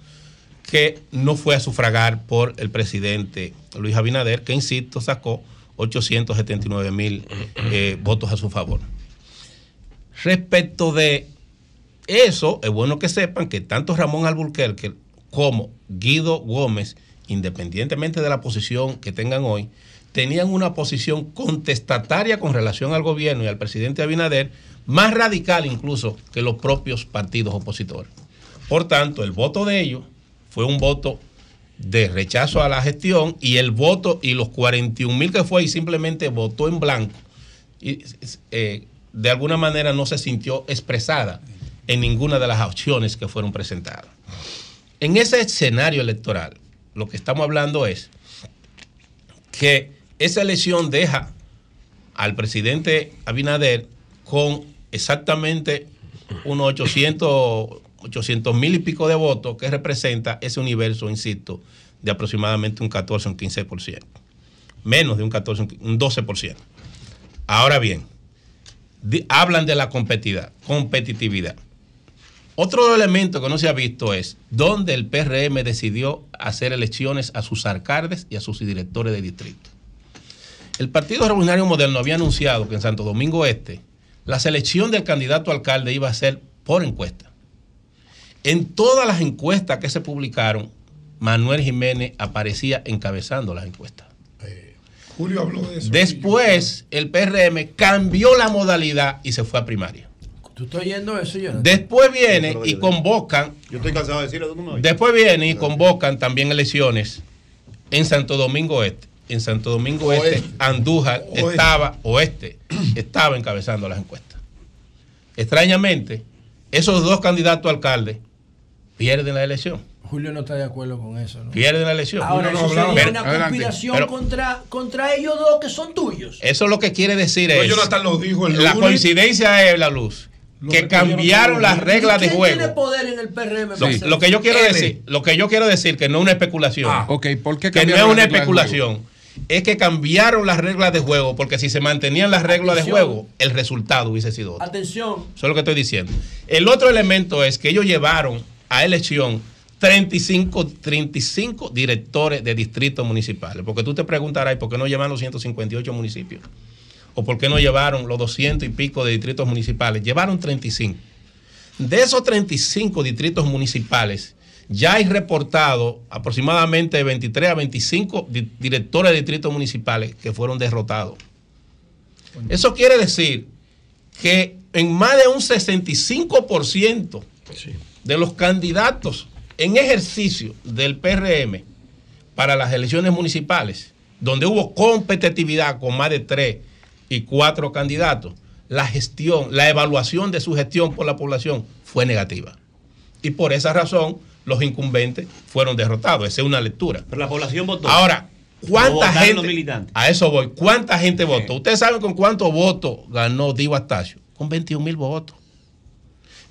que no fue a sufragar por el presidente Luis Abinader, que insisto, sacó 879 mil eh, votos a su favor. Respecto de eso, es bueno que sepan que tanto Ramón Alburquerque como Guido Gómez, independientemente de la posición que tengan hoy, tenían una posición contestataria con relación al gobierno y al presidente Abinader, más radical incluso que los propios partidos opositores. Por tanto, el voto de ellos fue un voto de rechazo a la gestión y el voto y los 41 mil que fue y simplemente votó en blanco y eh, de alguna manera no se sintió expresada en ninguna de las opciones que fueron presentadas. En ese escenario electoral, lo que estamos hablando es que esa elección deja al presidente Abinader con exactamente unos 800 mil y pico de votos que representa ese universo, insisto, de aproximadamente un 14 o un 15%. Menos de un 14, un 12%. Ahora bien, hablan de la competitividad, competitividad. Otro elemento que no se ha visto es dónde el PRM decidió hacer elecciones a sus alcaldes y a sus directores de distrito. El Partido Revolucionario Moderno había anunciado que en Santo Domingo Este la selección del candidato a alcalde iba a ser por encuesta. En todas las encuestas que se publicaron, Manuel Jiménez aparecía encabezando las encuestas. Julio habló de eso. Después, el PRM cambió la modalidad y se fue a primaria. ¿Tú estás oyendo eso, Jonathan? Después viene y convocan, Yo estoy cansado de decirlo, después viene y convocan también elecciones en Santo Domingo Este. En Santo Domingo Este, Oeste. Andújar Oeste. estaba, oeste, estaba encabezando las encuestas. Extrañamente, esos dos candidatos a alcalde pierden la elección. Julio no está de acuerdo con eso, ¿no? Pierden la elección. Ahora, no eso hablaba. sería Pero- una conspiración Pero- contra, contra ellos dos que son tuyos. Eso lo que quiere decir es. Jonathan lo dijo el La lunes. coincidencia es la luz. Lo Que cambiaron no las reglas de ¿Quién juego. tiene poder en el PRM? Lo, que eso? yo quiero L. decir, lo que yo quiero decir que no es una especulación. Ah, Ok, ¿por qué que no es una especulación. Es que cambiaron las reglas de juego porque si se mantenían las reglas de juego, el resultado hubiese sido otro. Atención, Eso es lo que estoy diciendo. El otro elemento es que ellos llevaron a elección 35, 35 directores de distritos municipales. Porque tú te preguntarás, ¿y por qué no llevan los 158 municipios? ¿O por qué no llevaron los 200 y pico de distritos municipales? Llevaron 35. De esos 35 distritos municipales, ya hay reportado aproximadamente de 23 a 25 di- directores de distritos municipales que fueron derrotados. Eso quiere decir que en más de un 65% de los candidatos en ejercicio del PRM para las elecciones municipales, donde hubo competitividad con más de tres y cuatro candidatos, la gestión, la evaluación de su gestión por la población fue negativa. Y por esa razón los incumbentes fueron derrotados. Esa es una lectura. Pero la población votó. Ahora, ¿cuánta gente? los militantes. A eso voy. ¿Cuánta gente votó? Ustedes saben con cuántos votos ganó Dio Astacio. Con 21 mil votos.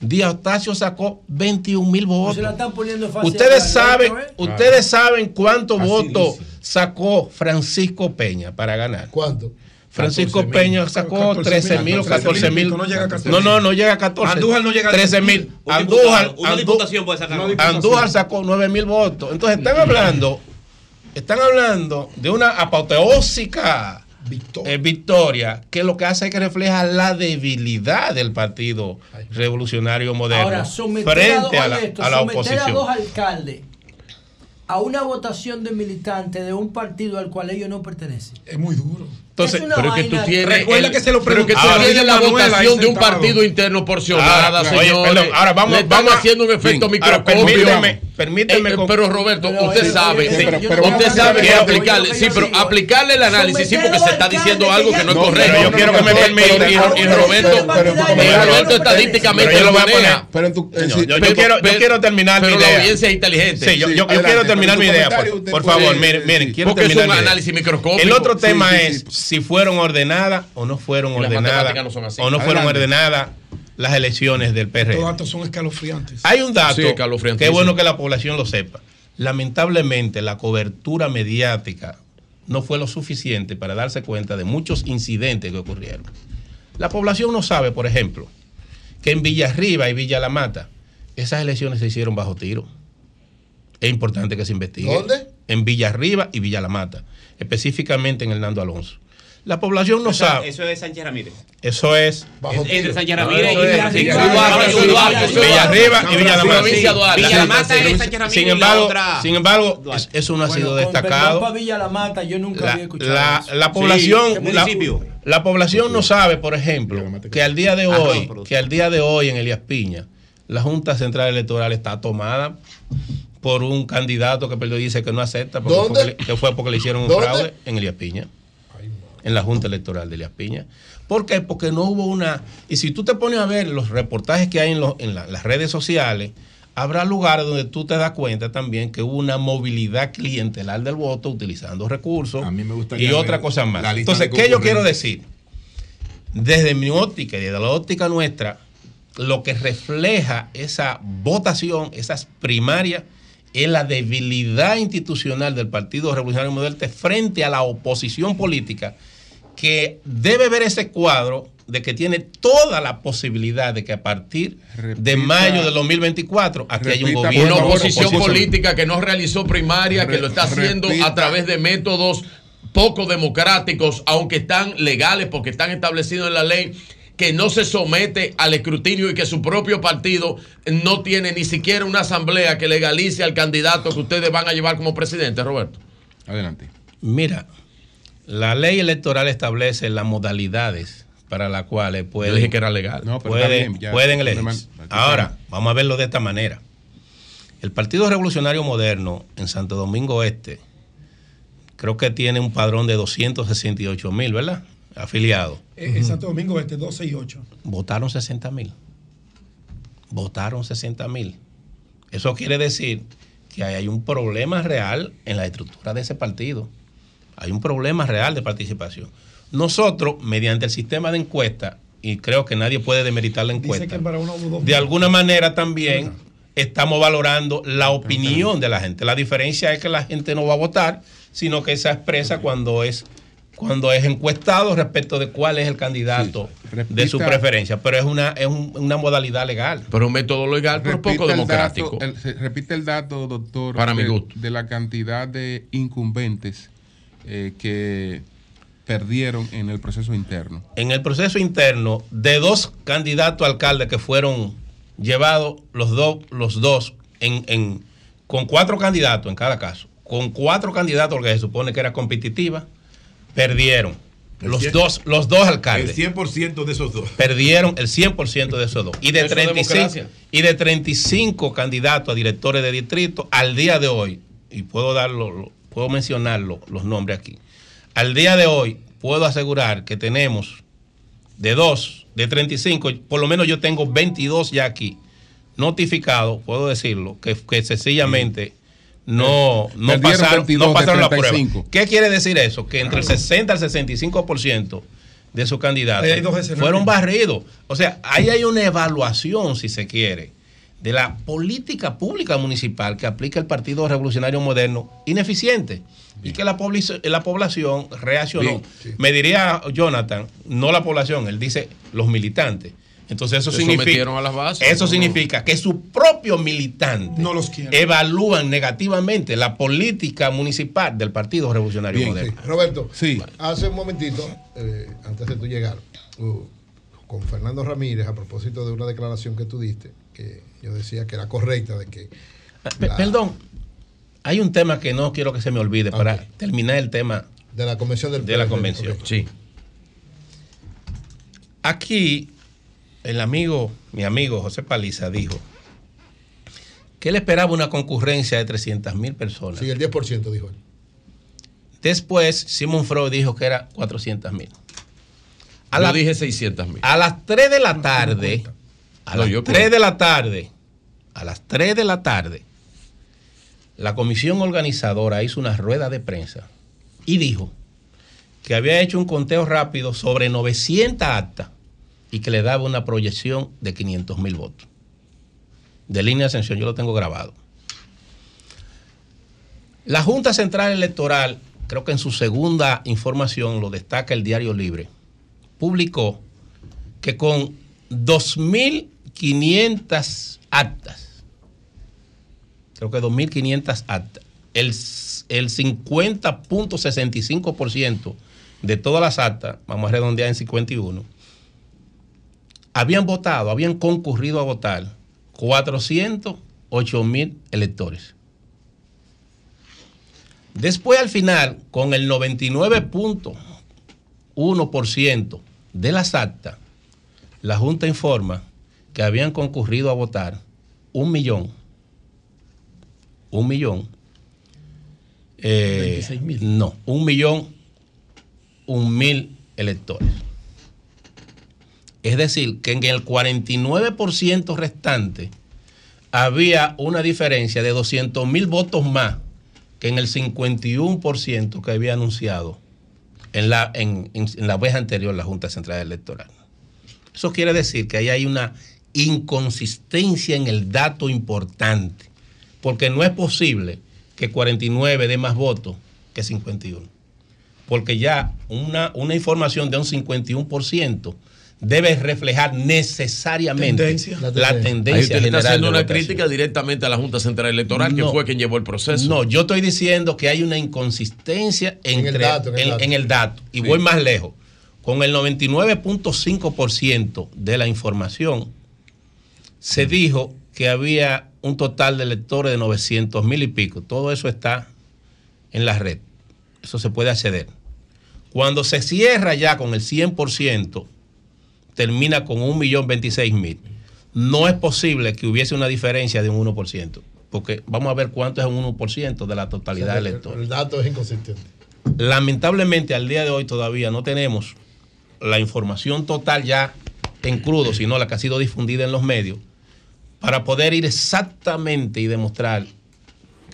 Díaz Astacio sacó 21 mil se votos. la están poniendo fácil. Ustedes saben, ¿eh? ustedes saben cuántos votos sacó Francisco Peña para ganar. ¿Cuánto? Francisco 14.000. Peña sacó 14.000, 13 mil o 14 mil. no llega a 14.000. No, no, no llega a 14. Andújar no llega a 13 mil. Andújar, diputado, una Andú- diputación puede sacar. Una Andújar sacó 9 mil votos. Entonces están hablando, están hablando de una apoteósica Victoria. eh, victoria que lo que hace es que refleja la debilidad del Partido Revolucionario Moderno Ahora, someter, a, frente a, oye la, esto, a la someter a dos oposición. alcaldes a una votación de militantes de un partido al cual ellos no pertenecen. Es muy duro. Entonces, Pero que tú vaina- tienes. Recuerda el- que se lo pero que tú tienes la Manuel votación de un partido interno porcionada, Ahora, oye, perdón, ahora vamos- Le vamos a- haciendo un efecto microscópico. permíteme- permíteme Eh, con- pero Roberto, Pero, usted oye, sabe, oye, sí, pero- pero hacer- de que aplicarle, sí, pero aplicarle el análisis, sí, porque se está diciendo algo que no es correcto. yo quiero que me permita. y- Roberto, estadísticamente lo maneja. Pero en tu, eh, Señor, sí, yo, quiero, yo pero- quiero terminar Pero mi la idea. audiencia es inteligente. Sí, yo, quiero terminar mi idea, por, usted favor, miren, quiero Porque es terminar un análisis microscópico. El otro tema es. Si fueron ordenadas o no fueron ordenadas matemáticas no son así. o no fueron ordenadas las elecciones del Estos PRM. datos son escalofriantes. Hay un dato Sí, que es bueno que la población lo sepa. Lamentablemente, la cobertura mediática no fue lo suficiente para darse cuenta de muchos incidentes que ocurrieron. La población no sabe, por ejemplo, que en Villarriba y Villa La Mata esas elecciones se hicieron bajo tiro. Es importante que se investigue. ¿Dónde? En Villarriba y Villa La Mata, específicamente en Hernando Alonso. La población no O sea, sabe. Eso es Sánchez Ramírez. Eso es Bajo Es- Entre. Sánchez No, Ramírez eso y es- Villarriba. Y Villa La Mata. Provincia Duarte. Villa La Mata Sí, es sí, Sánchez Ramírez Sin y embargo, sin embargo, eso no ha sido destacado. La Mata, yo nunca la, había escuchado la- eso. la población ¿qué la, municipio? la población no sabe por ejemplo que al día de Ah, hoy no, que al día de hoy en Elías Piña la Junta Central Electoral está tomada por un candidato que perdió y dice que no acepta porque fue, que le- que fue porque le hicieron un ¿Dónde? fraude en Elías Piña en la Junta Electoral de Elías Piña ¿Por qué? Porque no hubo una... Y si tú te pones a ver los reportajes que hay en, los- en la- las redes sociales, habrá lugares donde tú te das cuenta también que hubo una movilidad clientelar del voto utilizando recursos A mí me y otra cosa más. Entonces, ¿qué yo quiero decir? Desde mi óptica y desde la óptica nuestra, lo que refleja esa votación, esas primarias, es la debilidad institucional del Partido Revolucionario Moderte frente a la oposición política que debe ver ese cuadro de que tiene toda la posibilidad de que a partir de Repita- mayo del 2024 aquí hay un repita, gobierno. Una oposición oposición. política que no realizó primaria, que lo está haciendo Repita. a través de métodos poco democráticos, aunque están legales porque están establecidos en la ley, que no se somete al escrutinio y que su propio partido no tiene ni siquiera una asamblea que legalice al candidato que ustedes van a llevar como presidente, Roberto. Adelante. Mira, la ley electoral establece las modalidades para las cuales Yo pueden, dije que era legal. No, pero está pueden, bien, ya. pueden elegir. Ahora, vamos a verlo de esta manera. El Partido Revolucionario Moderno en Santo Domingo Este creo que tiene un padrón de 268 mil, ¿verdad? Afiliados. Eh, En Santo Domingo Este, 12 y 8. Votaron 60 mil. Votaron 60 mil. Eso quiere decir que hay un problema real en la estructura de ese partido. Hay un problema real de participación. Nosotros, mediante el sistema de encuesta, y creo que nadie puede demeritar la Dice encuesta, que para uno o dos de alguna manera también estamos valorando la opinión de la gente. La diferencia es que la gente no va a votar, sino que se expresa cuando es cuando es encuestado respecto de cuál es el candidato Sí. de su preferencia, pero es una es un- una modalidad legal. Pero un método legal, pero Repite poco el democrático. dato- el- repite el dato, doctor, Para mi de, gusto. de la cantidad de incumbentes eh, que perdieron en el proceso interno. En el proceso interno de dos candidatos a alcalde que fueron llevados los dos los dos en, en- con cuatro candidatos en cada caso, con cuatro candidatos porque se supone que era competitiva, perdieron. El Los dos, los dos El alcaldes. 100% de esos dos. perdieron el 100% de esos dos. Y de, Eso es 35, democracia. y de 35 candidatos a directores de distrito, al día de hoy, y puedo darlo, lo- puedo mencionarlo, los nombres aquí, al día de hoy puedo asegurar que tenemos de dos, de 35, por lo menos yo tengo 22 ya aquí notificados, puedo decirlo, que, que sencillamente no, no pasaron, 22 no pasaron la prueba. 35. ¿Qué quiere decir eso? Que entre el 60 al 65% de sus candidatos fueron barridos. O sea, ahí hay una evaluación, si se quiere, de la política pública municipal que aplica el Partido Revolucionario Moderno ineficiente y que la, población reaccionó. Bien, sí. Me diría Jonathan, no la población, él dice los militantes. Entonces eso Se significa, sometieron a las bases. eso No. significa que su propio militante No los quieren. evalúan negativamente la política municipal del Partido Revolucionario Bien, Moderno. Sí. Roberto, Sí. hace un momentito, eh, antes de tú llegar, uh, con Fernando Ramírez, a propósito de una declaración que tú diste, que yo decía que era correcta, de que... La- Perdón, hay un tema que no quiero que se me olvide para terminar el tema. De la convención del De la convención. Sí. Aquí, el amigo, mi amigo José Paliza dijo que él esperaba una concurrencia de 300 mil personas. Sí, el 10% dijo él. Después, Simon Freud dijo que era 400 mil. A, Yo la- dije 600 mil. a las 3 de la tarde, a las yo 3 cuento. de la tarde, a las 3 de la tarde, la comisión organizadora hizo una rueda de prensa y dijo que había hecho un conteo rápido sobre 900 actas y que le daba una proyección de 500 mil votos. De línea de ascensión, yo lo tengo grabado. La Junta Central Electoral, creo que en su segunda información lo destaca el Diario Libre, publicó que con 2.500 actas, creo que 2.500 actas, el, el 50.65% de todas las actas, vamos a redondear en 51, habían votado, habían concurrido a votar 408 mil electores. Después al final, con el 99.1% de las actas, la Junta informa que habían concurrido a votar un millón, un millón, eh, 26.000. no, un millón, un mil electores. Es decir, que en el 49% restante había una diferencia de 200 mil votos más que en el 51% que había anunciado en la, en, la vez anterior la Junta Central Electoral. Eso quiere decir que ahí hay una inconsistencia en el dato importante, porque no es posible que 49 dé más votos que 51, porque ya una, una información de un 51% debe reflejar necesariamente Tendencia. la La tendencia, Ahí usted le está general haciendo de una crítica directamente a la Junta Central Electoral, que No. fue quien llevó el proceso. No, yo estoy diciendo que hay una inconsistencia En el dato, en el en- dato. en el dato. Y voy más lejos. Con el 99.5% de la información, se dijo que había un total de electores de 900 mil y pico. Todo eso está en la red. Eso se puede acceder. Cuando se cierra ya con el 100%, termina con 1.026.000. No es posible que hubiese una diferencia de un 1%, porque vamos a ver cuánto es un 1% de la totalidad de el, electores. el dato es inconsistente. Lamentablemente al día de hoy todavía no tenemos la información total ya en crudo, sino la que ha sido difundida en los medios, para poder ir exactamente y demostrar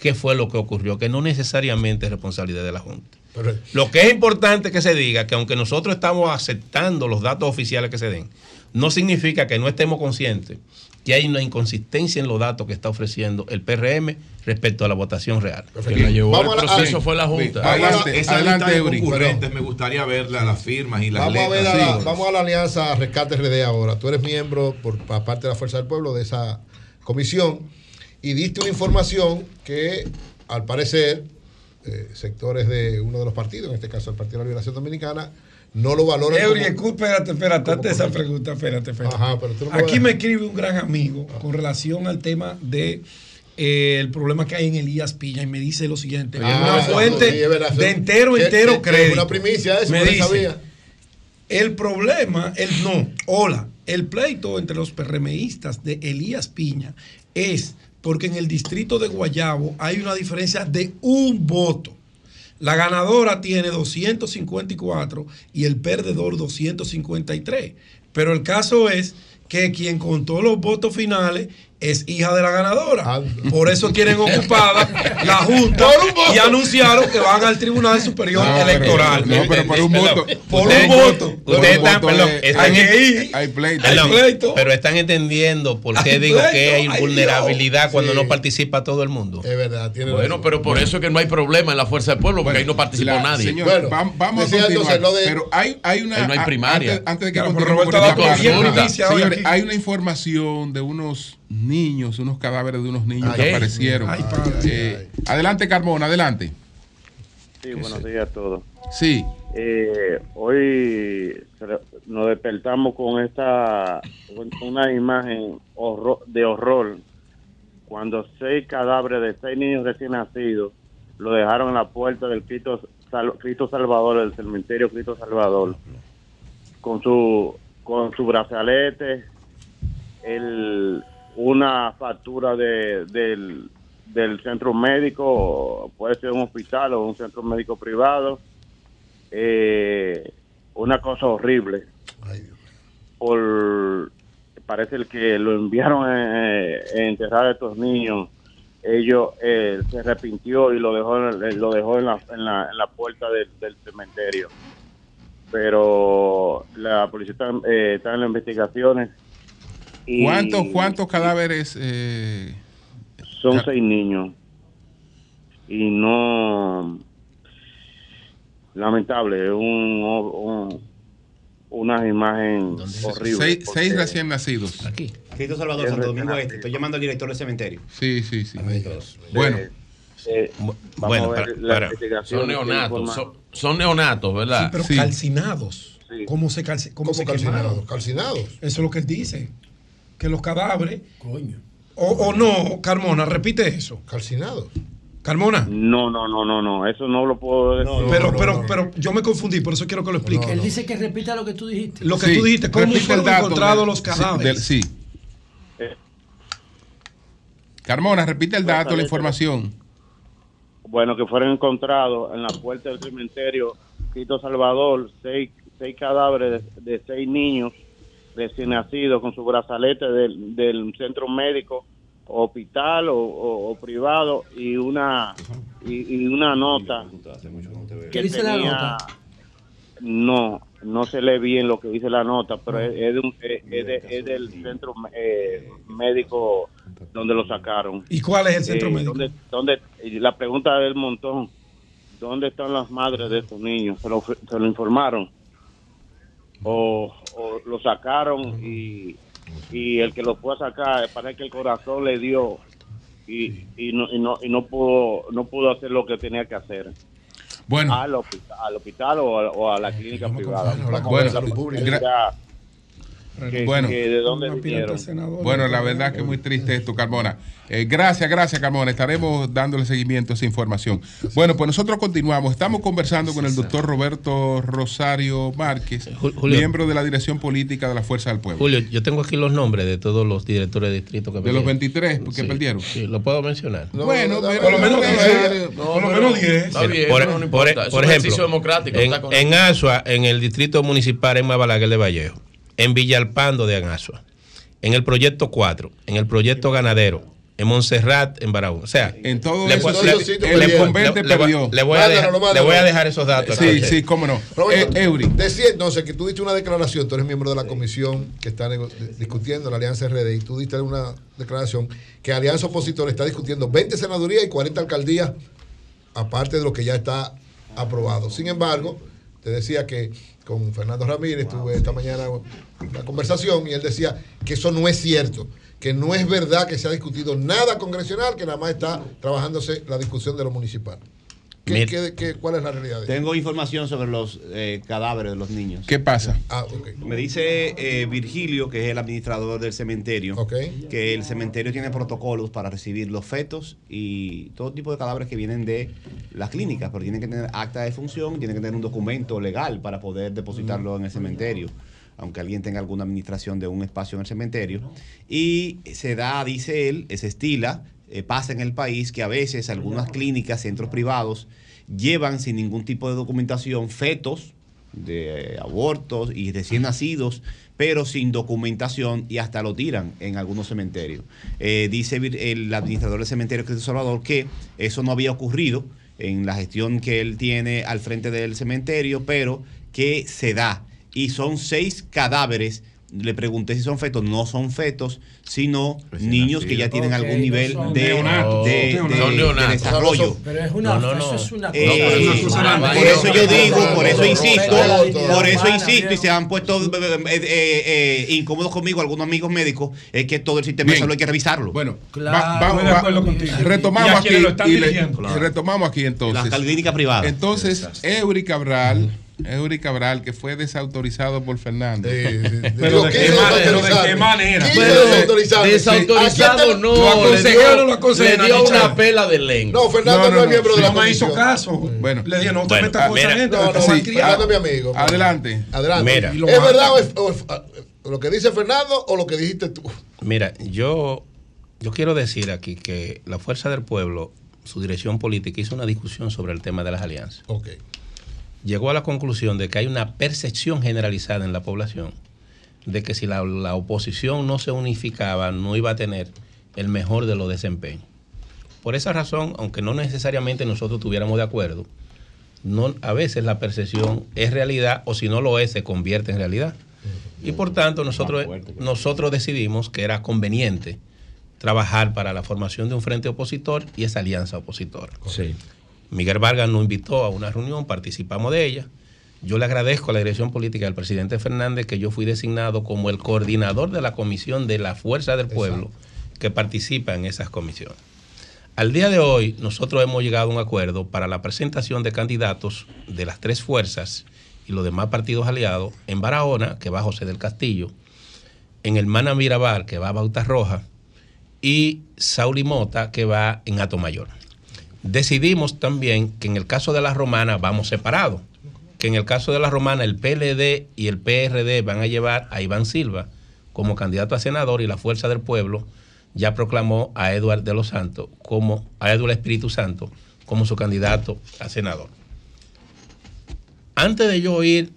qué fue lo que ocurrió, que no necesariamente es responsabilidad de la Junta. Pero- Lo que es importante que se diga, que aunque nosotros estamos aceptando los datos oficiales que se den, no significa que no estemos conscientes que hay una inconsistencia en los datos que está ofreciendo el PRM respecto a la votación real. Que la llevó Vamos al a la- proceso ah, fue la Junta. Vamos a- Adelante, Esa adelante, lista de concurrentes me gustaría verla, las firmas y las Vamos a, ver letras. a la, Sí. vamos a la alianza Rescate RD ahora. Tú eres miembro por pa- parte de la Fuerza del Pueblo de esa comisión y diste una información que al parecer eh, sectores de uno de los partidos, en este caso el Partido de la Liberación Dominicana, no lo valoran. Eury, como- espérate, espérate, antes esa pregunta, espérate, espérate. Ajá, pero tú no Aquí me escribe un gran amigo con relación al tema de eh, el problema que hay en Elías Piña y me dice lo siguiente, Ah, una fuente sí, de entero, entero crédito. una primicia eso, me dice, sabía. el problema, el no, hola, el pleito entre los PRMistas de Elías Piña es porque en el distrito de Guayabo hay una diferencia de un voto. La ganadora tiene 254 y el perdedor 253. Pero el caso es que quien contó los votos finales es hija de la ganadora. Ah. Por eso tienen ocupada la Junta y anunciaron que van al Tribunal Superior No, pero- Electoral. no, pero por un voto. Por un voto. Ustedes están, perdón, hay. Hay pleito. Hay Perdón, pleito. pero están entendiendo por qué Hay digo que hay ay, vulnerabilidad cuando Sí. no participa todo el mundo. Es verdad, tiene Bueno, razón. pero por eso es que no hay problema en la Fuerza del Pueblo, porque ahí no participó La- nadie. Señor, Bueno, vam- vamos a continuar. entonces lo de- pero hay, hay una. Ahí no hay primaria. Antes, antes de que Claro, Roberto señores, aquí. hay una información de unos niños, unos cadáveres de unos niños Ay, que aparecieron. ay. Eh, adelante, Carmona, adelante. Sí, buenos días a todos. Sí. Eh, hoy nos despertamos con esta una imagen horror- de horror cuando seis cadáveres de seis niños recién nacidos lo dejaron en la puerta del Cristo, Sal- Cristo Salvador, del cementerio Cristo Salvador, con su con su brazalete, el, una factura de, del, del centro médico, puede ser un hospital o un centro médico privado, eh, una cosa horrible. Ay, Dios. Por, parece el que lo enviaron eh, a enterrar a estos niños, ellos eh, se arrepintió y lo dejó, en- lo dejó en la, en la, en la puerta del, del cementerio. pero la policía está, eh, está en las investigaciones. Y ¿Cuántos, cuántos cadáveres? eh, Son seis niños. Y no. Lamentable, es un, un- una imagen horrible. seis, porque- seis recién nacidos. Aquí. Cristo Salvador, Santo Domingo Este. Estoy llamando al director del cementerio. Sí, sí, sí. Sí. Bueno, Eh, vamos bueno, a ver para- la para- investigación Son neonatos. Son, son neonatos, Sí, ¿verdad? pero Sí. calcinados. Sí. ¿Cómo se, calci- cómo ¿Cómo se calcinados? Calcinados. Eso es lo que él dice. Que los cadáveres. Coño. O, o no, Carmona, repite eso. Calcinados. Carmona. No, no, no, no, no. Eso no lo puedo decir. No, pero, no, pero, no. pero yo me confundí, por eso quiero que lo explique. Él dice que repita lo que tú dijiste. Lo que sí, tú dijiste, ¿cómo fueron encontrados los sí, cadáveres? del- Sí. Eh. Carmona, repite el dato, la información. Bueno, que fueron encontrados en la puerta del cementerio Quito Salvador seis, seis cadáveres de, de seis niños recién nacidos con su brazalete del, del centro médico, hospital o, o- o privado y una y, y una nota ¿Qué que dice la nota? No, no se lee bien lo que dice la nota, pero es, es de un- es- es de- es del centro eh, médico donde lo sacaron. ¿Y cuál es el centro Eh, médico? ¿dónde, dónde- y la pregunta del montón, ¿dónde están las madres de estos niños? ¿Se lo, se lo informaron? ¿O, o lo sacaron y, y el que lo fue a sacar, parece que el corazón le dio y, y, no, y, no, y no pudo no pudo hacer lo que tenía que hacer Bueno, al hospital, al hospital o, a, o a la clínica privada. Bueno, pública. gra- Que- Bueno. que ¿De dónde. Bueno, la verdad que es muy triste esto, Carmona. Eh, gracias, gracias, Carmona. Estaremos dándole seguimiento a esa información. Bueno, pues nosotros continuamos. Estamos conversando con el doctor Roberto Rosario Márquez, Julio. miembro de la Dirección Política de la Fuerza del Pueblo. Julio, yo tengo aquí los nombres de todos los directores de distrito que De los perdieron. 23 que Sí, perdieron. Sí, lo puedo mencionar. No, bueno, no, Por lo menos pero- 10. No, Por lo menos 10. Está bien, por, ejemplo, ejercicio democrático. en, en Asua, en el distrito municipal en Mabalaguer de Vallejo, en Villalpando de Anasua, en el proyecto 4, en el proyecto ganadero, en Montserrat, en Barahona. O sea, En todo le, eso, le- todos esos sitios el convente le- le perdió. le voy a dejar, mándalo. le voy a dejar esos datos. Sí, aquí. sí, cómo no. Roberto, Eh, Eury. Decía entonces que tú diste una declaración, tú eres miembro de la comisión que está discutiendo la Alianza RD y tú diste una declaración que Alianza Opositora está discutiendo 20 senadurías y 40 alcaldías, aparte de lo que ya está aprobado. Sin embargo, te decía que con Fernando Ramírez tuve esta mañana una conversación y él decía que eso no es cierto, que no es verdad que se ha discutido nada congresional, que nada más está trabajándose la discusión de lo municipal. ¿Qué- Mir- qué- qué- ¿Cuál es la realidad? de eso? Tengo información sobre los eh, cadáveres de los niños. ¿Qué pasa? Ah, ok. Me dice eh, Virgilio, que es el administrador del cementerio, que el cementerio tiene protocolos para recibir los fetos y todo tipo de cadáveres que vienen de las clínicas, pero tienen que tener acta de función, tienen que tener un documento legal para poder depositarlo en el cementerio, aunque alguien tenga alguna administración de un espacio en el cementerio. Y se da, dice él, se estila, eh, pasa en el país que a veces algunas clínicas, centros privados, llevan sin ningún tipo de documentación fetos de abortos y recién nacidos, pero sin documentación y hasta lo tiran en algunos cementerios. Eh, dice el administrador del cementerio Cristo Salvador que eso no había ocurrido en la gestión que él tiene al frente del cementerio, pero que se da. Y son seis cadáveres. Le pregunté si son fetos, no son fetos, sino niños que ya tienen algún nivel de, neonatos. de- de- Son de neonatos. desarrollo. Pero es una, No, no, eso no. es una cosa. Eh, por eso yo digo, por eso insisto, por eso insisto y se han puesto eh, eh, eh, incómodos conmigo algunos amigos médicos, es que todo el sistema de salud hay que revisarlo. Bueno, Claro. va- va- contigo. retomamos aquí y le- retomamos aquí las entonces. clínicas privadas. Entonces, Eury Cabral, Eury Cabral, que fue desautorizado por Fernando. Pero ¿de qué ¿quién manera? Bueno? Desautorizado ¿A quién te- no, ¿Lo aconsejé le dio, lo le una pela de lengua. No, Fernando no, es miembro de la no me hizo caso. Bueno. le dije, no te Bueno, metas ah, con esa mira. gente. No, no, Fernando es mi amigo. Adelante. Adelante. Mira. ¿Es verdad o es, ah, lo que dice Fernando o lo que dijiste tú? Mira, yo, yo quiero decir aquí que la Fuerza del Pueblo, su dirección política, hizo una discusión sobre el tema de las alianzas. Ok. Llegó a la conclusión de que hay una percepción generalizada en la población de que si la, la oposición no se unificaba, no iba a tener el mejor de los desempeños. Por esa razón, aunque no necesariamente nosotros estuviéramos de acuerdo, no, a veces la percepción es realidad o si no lo es, se convierte en realidad. Y por tanto, nosotros, nosotros decidimos que era conveniente trabajar para la formación de un frente opositor y esa alianza opositora. Miguel Vargas nos invitó a una reunión, participamos de ella. Yo le agradezco a la dirección política del presidente Fernández que yo fui designado como el coordinador de la comisión de la Fuerza del Pueblo que participa en esas comisiones. Al día de hoy, nosotros hemos llegado a un acuerdo para la presentación de candidatos de las tres fuerzas y los demás partidos aliados en Barahona, que va José del Castillo, en el Mana Mirabal, que va a Bauta Roja, y Sauli Mota, que va en Atomayor. Decidimos también que en el caso de la Romana vamos separados, que en el caso de la Romana el PLD y el PRD van a llevar a Iván Silva como candidato a senador y la Fuerza del Pueblo ya proclamó a Eduardo de los Santos como a Eduardo Espíritu Santo como su candidato a senador. Antes de yo ir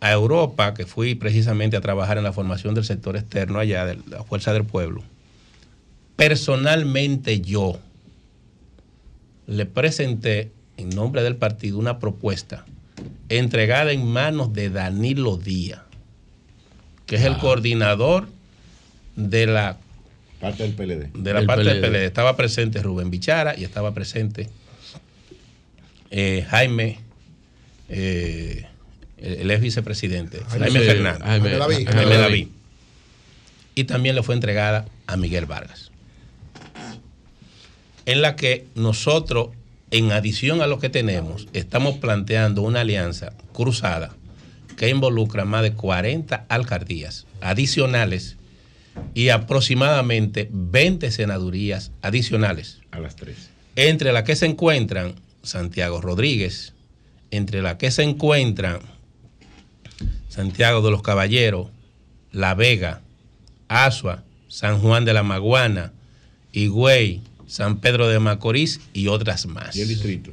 a Europa, que fui precisamente a trabajar en la formación del sector externo allá de la Fuerza del Pueblo, personalmente yo le presenté en nombre del partido una propuesta entregada en manos de Danilo Díaz, que es el coordinador de la Parte del PLD. de la parte del PLD. Estaba presente Rubén Bichara y estaba presente eh, Jaime, eh, el, ex vicepresidente, Jaime Fernández. Jaime- Jaime David. Jaime Jaime David. Y también le fue entregada a Miguel Vargas. En la que nosotros, en adición a lo que tenemos, estamos planteando una alianza cruzada que involucra más de 40 alcaldías adicionales y aproximadamente 20 senadurías adicionales. A las tres. Entre las que se encuentran Santiago Rodríguez, entre las que se encuentran Santiago de los Caballeros, La Vega, Asua, San Juan de la Maguana, Higüey, San Pedro de Macorís y otras más. Y el distrito.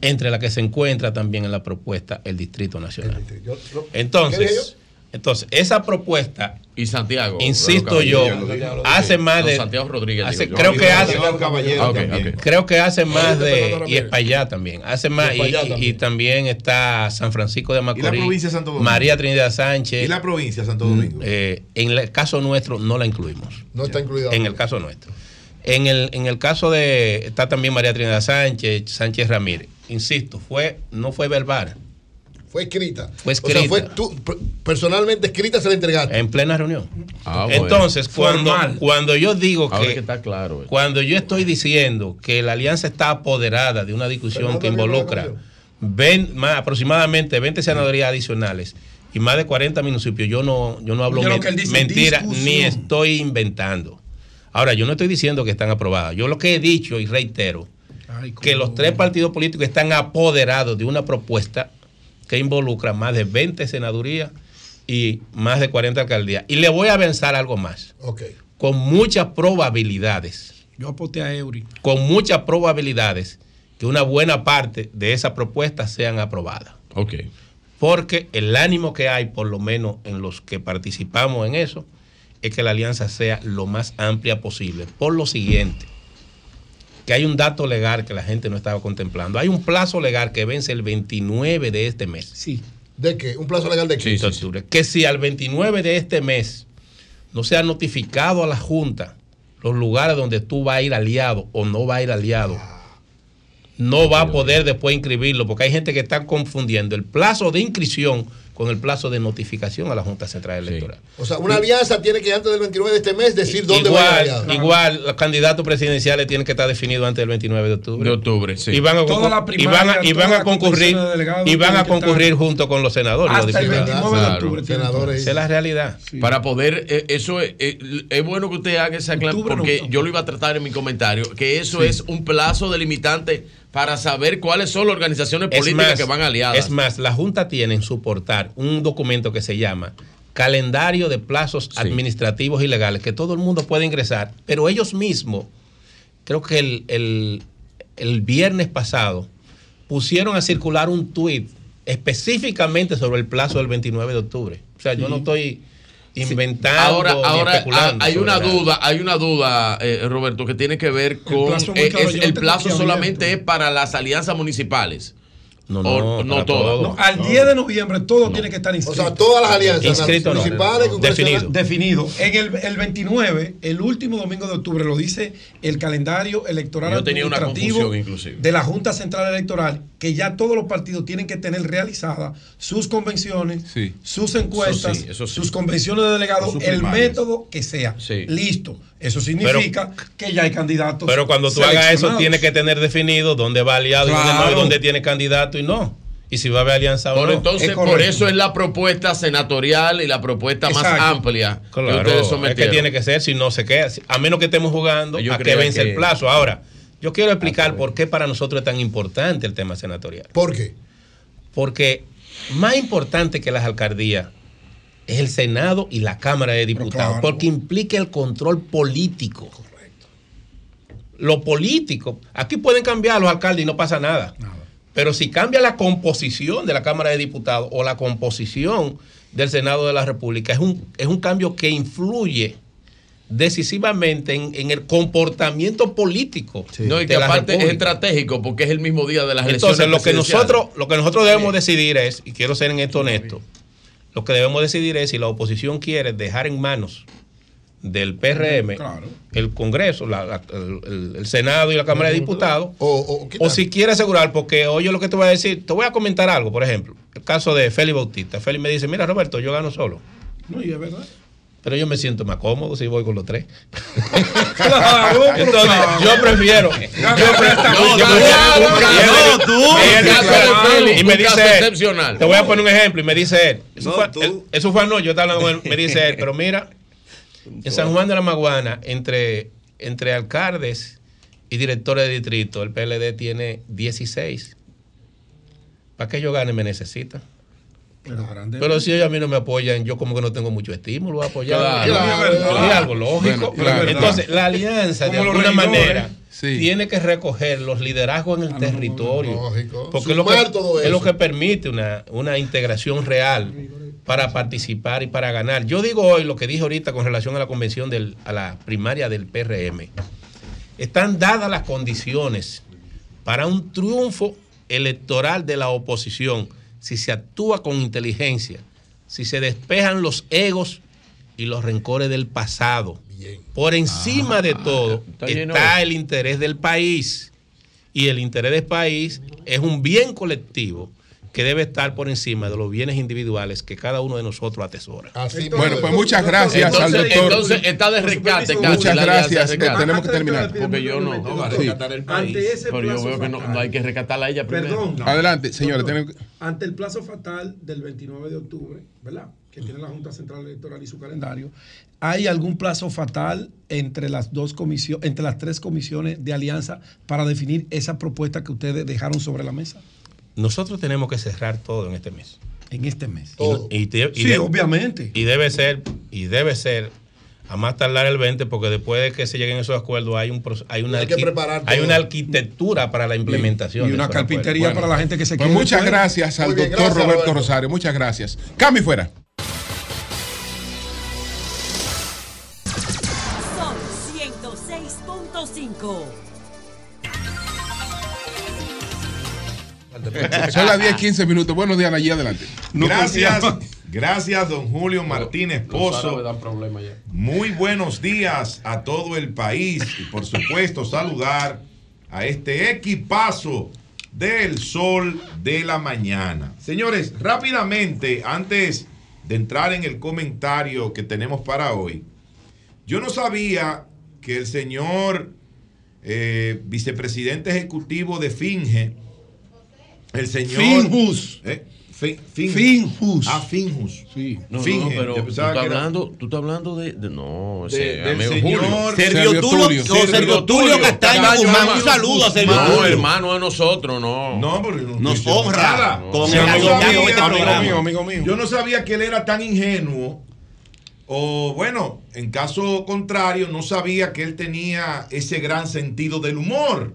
Entre las que se encuentra también en la propuesta el Distrito Nacional. Yo- lo- ¿qué dije Entonces, entonces esa propuesta, Y Santiago. insisto yo, hace más No, de, Santiago Rodríguez. hace- digo yo. creo que hace, Ah, ok, también. ok. creo que hace más de y. Espaillá también, hace más y, y- también. y también está San Francisco de Macorís, provincia de Santo Domingo? María Trinidad Sánchez. ¿Y la provincia de Santo Domingo? Eh, en el caso nuestro no la incluimos. No está incluido. En el caso nuestro. En el, en el caso de. Está también María Trinidad Sánchez, Sánchez Ramírez. Insisto, fue, no fue verbal. Fue escrita. Fue O sea, escrita. fue tú, per- personalmente escrita, se la entregaste. En plena reunión. Ah, bueno. Entonces, cuando, Formal. cuando yo digo Ahora que. que está claro. eh. Cuando yo estoy diciendo que la alianza está apoderada de una discusión que involucra ven- más, aproximadamente 20 senadorías adicionales y más de 40 municipios, yo no, yo no hablo men- mentira discusión. ni estoy inventando. Ahora, yo no estoy diciendo que están aprobadas. Yo lo que he dicho y reitero, Ay, que los tres partidos políticos están apoderados de una propuesta que involucra más de 20 senadurías y más de 40 alcaldías. Y le voy a avanzar algo más. Ok. Con muchas probabilidades Yo aposté a Eury. con muchas probabilidades que una buena parte de esas propuestas sean aprobadas. Ok. Porque el ánimo que hay, por lo menos en los que participamos en eso, es que la alianza sea lo más amplia posible. Por lo siguiente, que hay un dato legal que la gente no estaba contemplando. Hay un plazo legal que vence el 29 de este mes. Sí. ¿De qué? ¿Un plazo legal de qué? de octubre, que si al 29 de este mes no se ha notificado a la Junta los lugares donde tú vas a ir aliado o no va a ir aliado, no va a poder después inscribirlo, porque hay gente que está confundiendo el plazo de inscripción con el plazo de notificación a la Junta Central Electoral. O sea, una alianza tiene que antes del 29 de este mes decir dónde va a ir Igual, los candidatos presidenciales tienen que estar definidos antes del 29 de octubre. De octubre, sí. Y van a, Toda la concur- y van a, y primaria, van toda a la concurrir y van a concurrir junto con los senadores. los Hasta el diputados. 29 de octubre. Senadores. Esa es la realidad. Para poder, eh, eso es, eh, es bueno que usted haga esa aclaración, porque no. yo lo iba a tratar en mi comentario, que eso es un plazo delimitante para saber cuáles son las organizaciones Es políticas más, que van aliadas. Es más, la Junta tiene en su portal un documento que se llama Calendario de Plazos Administrativos y Legales, que todo el mundo puede ingresar, pero ellos mismos, creo que el, el- el viernes pasado, pusieron a circular un tuit específicamente sobre el plazo del 29 de octubre. O sea, yo no estoy inventando Ahora, ahora ah, especulando hay una duda, hay una duda, eh, Roberto, que tiene que ver con plazo eh, es- el plazo solamente es para las alianzas municipales No, O- no, no todo. No, al 10 de noviembre todo tiene que estar O inscrito. sea, todas las alianzas Inscrito municipales, Definido. definido. En el, el 29, el último domingo de octubre, lo dice el calendario electoral Yo tenía una confusión, inclusive. de la Junta Central Electoral, que ya todos los partidos tienen que tener realizadas sus convenciones, Sí. sus encuestas, Eso sí, eso sí. sus convenciones de delegados, el método que sea. Sí. Listo. Eso significa que ya hay candidatos. Pero cuando tú hagas eso, tienes que tener definido dónde va aliado y dónde no, dónde tiene candidato y no. Y si va a haber alianza o Por no. entonces, es por eso es la propuesta senatorial y la propuesta más amplia que es tiene que ser, si no se queda, a menos que estemos jugando Yo a que vence que- el plazo. Ahora, yo quiero explicar por qué para nosotros es tan importante el tema senatorial. ¿Por qué? Porque más importante que las alcaldías es el Senado y la Cámara de Diputados, claro. porque implica el control político. Lo político, aquí pueden cambiar los alcaldes y no pasa nada. Pero si cambia la composición de la Cámara de Diputados o la composición del Senado de la República, es un, es un cambio que influye decisivamente en, en el comportamiento político. No, y que aparte es estratégico porque es el mismo día de las elecciones. Entonces, lo que nosotros, lo que nosotros debemos decidir es, y quiero ser en esto honesto, lo que debemos decidir es si la oposición quiere dejar en manos del PRM Claro. el Congreso, la- la- el, el- el Senado y la Cámara de Diputados, O, o, o si quiere asegurar, porque oye lo que te voy a decir, te voy a comentar algo, por ejemplo, el caso de Félix Bautista. Félix me dice, mira Roberto, yo gano solo, No, y es verdad. Pero yo me siento más cómodo si voy con los tres. Entonces, yo prefiero. Yo prefiero- no, y me- dice- él, excepcional. Te voy a poner un ejemplo y me dice él. Eso, No, fue, tú. él- eso fue anoche, yo estaba hablando con él, me dice él, pero mira, en San Juan de la Maguana, entre, entre alcaldes y directores de distrito, el PLD tiene 16. ¿Para qué yo gane me necesita? Pero si ellos a mí no me apoyan, yo como que no tengo mucho estímulo a apoyar. Claro. Claro. Es algo lógico. Bueno, claro. Entonces, la alianza, de Como alguna regidores. manera, Sí. tiene que recoger los liderazgos en el territorio. lógico. Porque es lo, que, es lo que permite una, una integración real para participar y para ganar. Yo digo hoy lo que dije ahorita con relación a la convención, del, a la primaria del PRM. Están dadas las condiciones para un triunfo electoral de la oposición si se actúa con inteligencia, si se despejan los egos y los rencores del pasado. Por encima de todo está el interés del país. Y el interés del país es un bien colectivo que debe estar por encima de los bienes individuales que cada uno de nosotros atesora. Así Bueno, pues muchas gracias al Entonces, doctor. entonces está de rescate. casi, Muchas gracias. rescate. Tenemos que terminar. Porque yo no. No, va a rescatar el país. Ante ese Pero yo plazo veo que no, hay que rescatarla a ella primero. Perdón. Adelante, señores. Doctor, tienen- Ante el plazo fatal del 29 de octubre, ¿verdad? Que tiene la Junta Central Electoral y su calendario, ¿hay algún plazo fatal entre las dos comisiones, entre las tres comisiones de alianza para definir esa propuesta que ustedes dejaron sobre la mesa Nosotros tenemos que cerrar todo en este mes. en este mes? Todo. Y, te- y Sí, de- obviamente. Y debe ser, y debe ser, a más tardar el 20, porque después de que se lleguen esos acuerdos hay un hay una Hay que arqui- preparar hay todo. una arquitectura para la implementación. y una carpintería para la gente que se Pues quiere muchas después. gracias al Muy bien, doctor gracias, Roberto Roberto. Rosario. Muchas gracias. Cambio y fuera. Son las 10, 15 minutos. Buenos días, allí adelante. Gracias, gracias, don Julio Martínez Pozo. Muy buenos días a todo el país y por supuesto saludar a este equipazo del sol de la mañana. Señores, rápidamente, antes de entrar en el comentario que tenemos para hoy, yo no sabía que el señor eh, vicepresidente ejecutivo de Finge, el señor... Finjus. Eh, Fin- Fin- Finjus. Ah, Finjus. Sí. No, no, pero tú estás, que era- hablando, tú estás hablando de, de- no, De- ese del amigo señor Julio. Sergio Sergio Tulio, Tulio. o Sergio Sergio Tulio Tulio. Castaño Castaño Guzmán. Un saludo a Sergio No, Tulio. hermano a nosotros, no. No, porque no- Nos no- honra nada. con Yo el no amigo de este amigo programa. mío, amigo mío. Yo no sabía que él era tan ingenuo. O bueno, en caso contrario, no sabía que él tenía ese gran sentido del humor.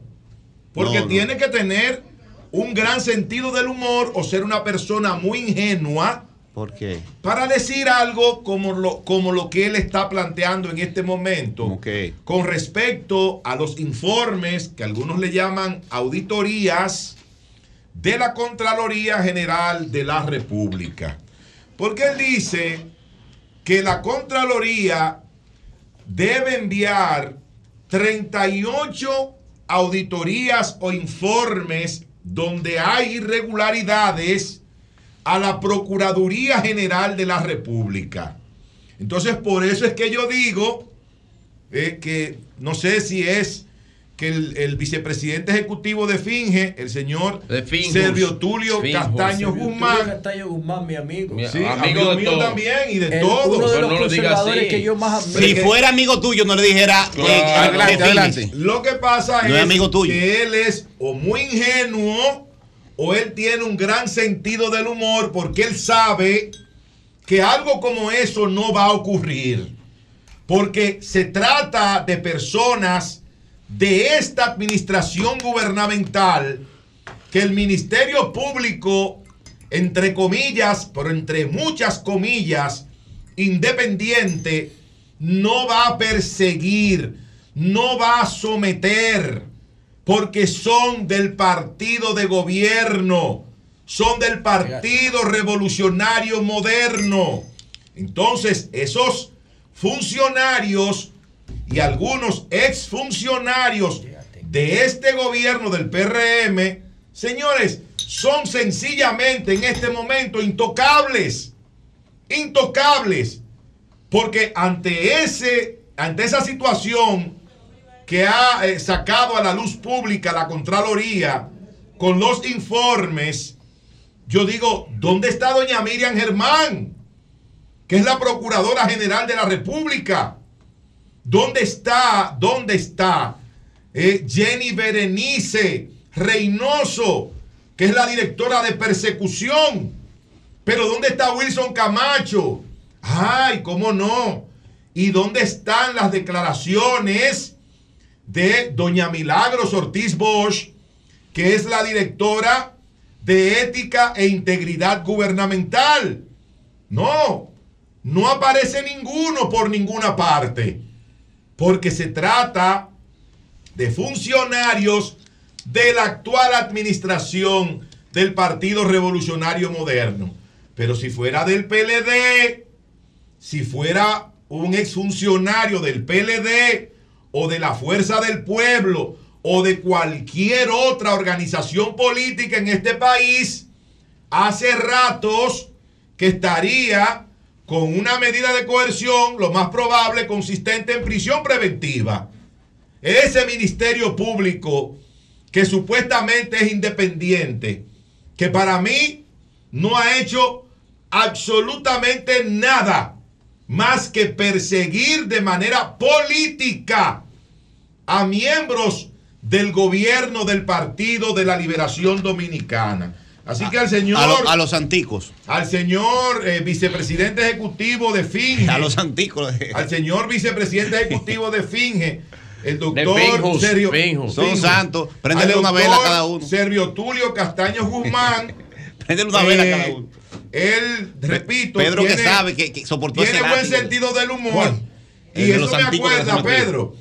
Porque No, no. tiene que tener un gran sentido del humor o ser una persona muy ingenua ¿Por qué? para decir algo como lo, como lo que él está planteando en este momento Ok. con respecto a los informes que algunos le llaman auditorías de la Contraloría General de la República. Porque él dice que la Contraloría debe enviar 38 auditorías o informes donde hay irregularidades a la Procuraduría General de la República. Entonces, por eso es que yo digo eh, que no sé si es que el, el vicepresidente ejecutivo de Finge, el señor De Finjus. Servio Tulio. Castaño Guzmán, Castaño Guzmán, mi amigo. Mi- sí, amigo amigo de mío todo. también y de El- todo. uno de Pero los no lo diga conservadores así. que yo más admiro. Si fuera amigo tuyo, no le dijera. eh, que- adelante, adelante. Lo que pasa No es es amigo tuyo. que él es o muy ingenuo o él tiene un gran sentido del humor porque él sabe que algo como eso no va a ocurrir. Porque se trata de personas de esta administración gubernamental que el Ministerio Público, entre comillas, pero entre muchas comillas, independiente, no va a perseguir, no va a someter, porque son del partido de gobierno, son del Partido Revolucionario Moderno. Entonces, esos funcionarios y algunos exfuncionarios de este gobierno del PRM, señores, son sencillamente en este momento intocables. Intocables. Porque ante ese, ante esa situación que ha eh, sacado a la luz pública la Contraloría con los informes, yo digo, ¿dónde está doña Miriam Germán? Que es la Procuradora General de la República. ¿Dónde está? ¿Dónde está eh, Jenny Berenice Reynoso, que es la directora de persecución? Pero ¿dónde está Wilson Camacho? Ay, ¿cómo no? ¿Y dónde están las declaraciones de doña Milagros Ortiz Bosch, que es la directora de ética e integridad gubernamental? No, no aparece ninguno por ninguna parte, porque se trata de funcionarios de la actual administración del Partido Revolucionario Moderno. Pero si fuera del PLD, si fuera un exfuncionario del PLD o de la Fuerza del Pueblo o de cualquier otra organización política en este país, hace ratos que estaría con una medida de coerción, lo más probable, consistente en prisión preventiva. Ese ministerio público que supuestamente es independiente, que para mí no ha hecho absolutamente nada más que perseguir de manera política a miembros del gobierno del Partido de la Liberación Dominicana. Así que al señor, A, lo- a los anticos. al señor eh, vicepresidente ejecutivo de Finge, A los anticos. al señor vicepresidente ejecutivo de Finge, el doctor Finjus, Sergio Finjus. Son Finjus. santos. Préndele Al una vela a cada uno. Servio Tulio Castaño Guzmán. Préndele una vela a eh, cada uno. Él, repito, Pedro que tiene- sabe que, que soportó tiene ese buen látigo. sentido del humor. Y eso me acuerda, Pedro.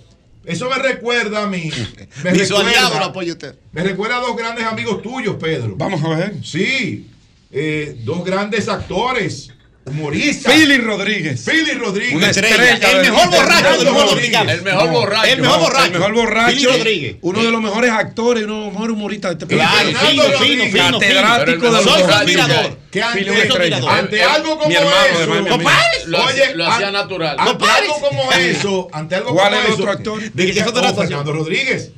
Eso me recuerda a mí. Me recuerda, apoya usted. me recuerda a dos grandes amigos tuyos, Pedro. Vamos a ver. Sí, eh, dos grandes actores, humoristas. Philly Rodríguez. Philly Rodríguez. Una estrella, estrella el mejor borracho del Fernando humor Rodríguez. dominicano. El mejor borracho. el mejor borracho. El mejor borracho. Philly Rodríguez. Uno de los mejores actores y uno de los mejores humoristas de este país. Fino, fino, fino, Catedrático de Soy los admirador. Que ante, algo como mi hermano, eso. Lo hacía- lo hacía an- natural. Ante algo como eso, ante algo ¿Cuál como es el eso, otro actor? De ¿De qué es oh, actuación? Fernando Rodríguez.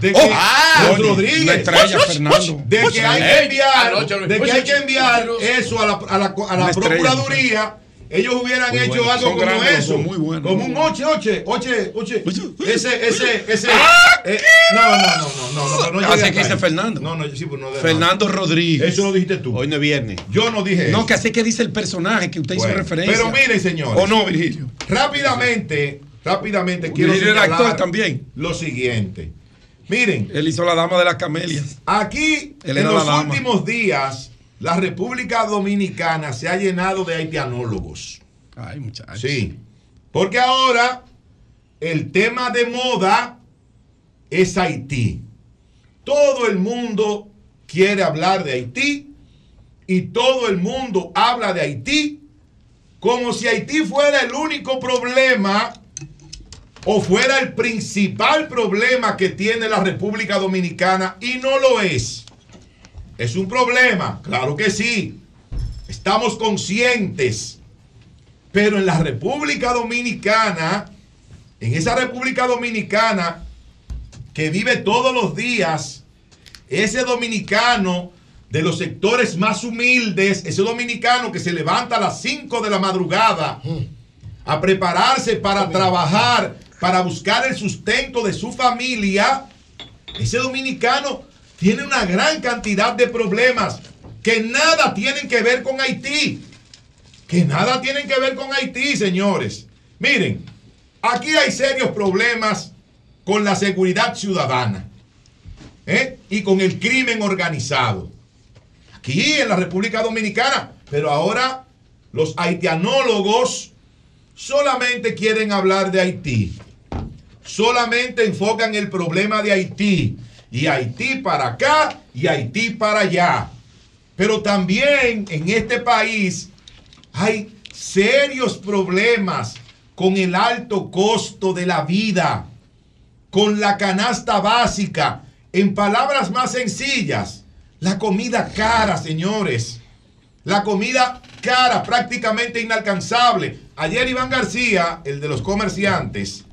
De que Oh, ah, Rodríguez. Fernando. de que hay que enviar, de que hay que enviar eso a la, a la, a la Procuraduría. Ellos hubieran Muy hecho bueno. algo Son como grandes, eso. muy buenos. Como un oche, oche, oche, oche. Ese, ese, ese. eh, no, no, no, no, no, no, no. Así que dice. Fernando. No, no, sí, pues no de Fernando Rodríguez. Eso lo dijiste tú. Hoy no es viernes. Yo no dije No, eso. que así que dice el personaje que usted Bueno, hizo referencia. Pero miren, señores. ¿O no, Virgilio? Rápidamente, rápidamente quiero señalar actor también. lo siguiente. Miren, Él hizo la dama de las camelias. aquí Él en los la últimos días, la República Dominicana se ha llenado de haitianólogos. Ay, muchachos. Sí. Porque ahora el tema de moda es Haití. Todo el mundo quiere hablar de Haití y todo el mundo habla de Haití como si Haití fuera el único problema o fuera el principal problema que tiene la República Dominicana y no lo es. Es un problema, claro que sí. Estamos conscientes. Pero en la República Dominicana, en esa República Dominicana que vive todos los días, ese dominicano de los sectores más humildes, ese dominicano que se levanta a las 5 de la madrugada a prepararse para trabajar, para buscar el sustento de su familia, ese dominicano tiene una gran cantidad de problemas que nada tienen que ver con Haití. Que nada tienen que ver con Haití, señores. Miren, aquí hay serios problemas con la seguridad ciudadana ¿eh? y con el crimen organizado. Aquí en la República Dominicana, pero ahora los haitianólogos solamente quieren hablar de Haití. Solamente enfocan el problema de Haití. Y Haití para acá y Haití para allá. Pero también en este país hay serios problemas con el alto costo de la vida, con la canasta básica. En palabras más sencillas, la comida cara, señores. La comida cara, prácticamente inalcanzable. Ayer Iván García, el de los comerciantes,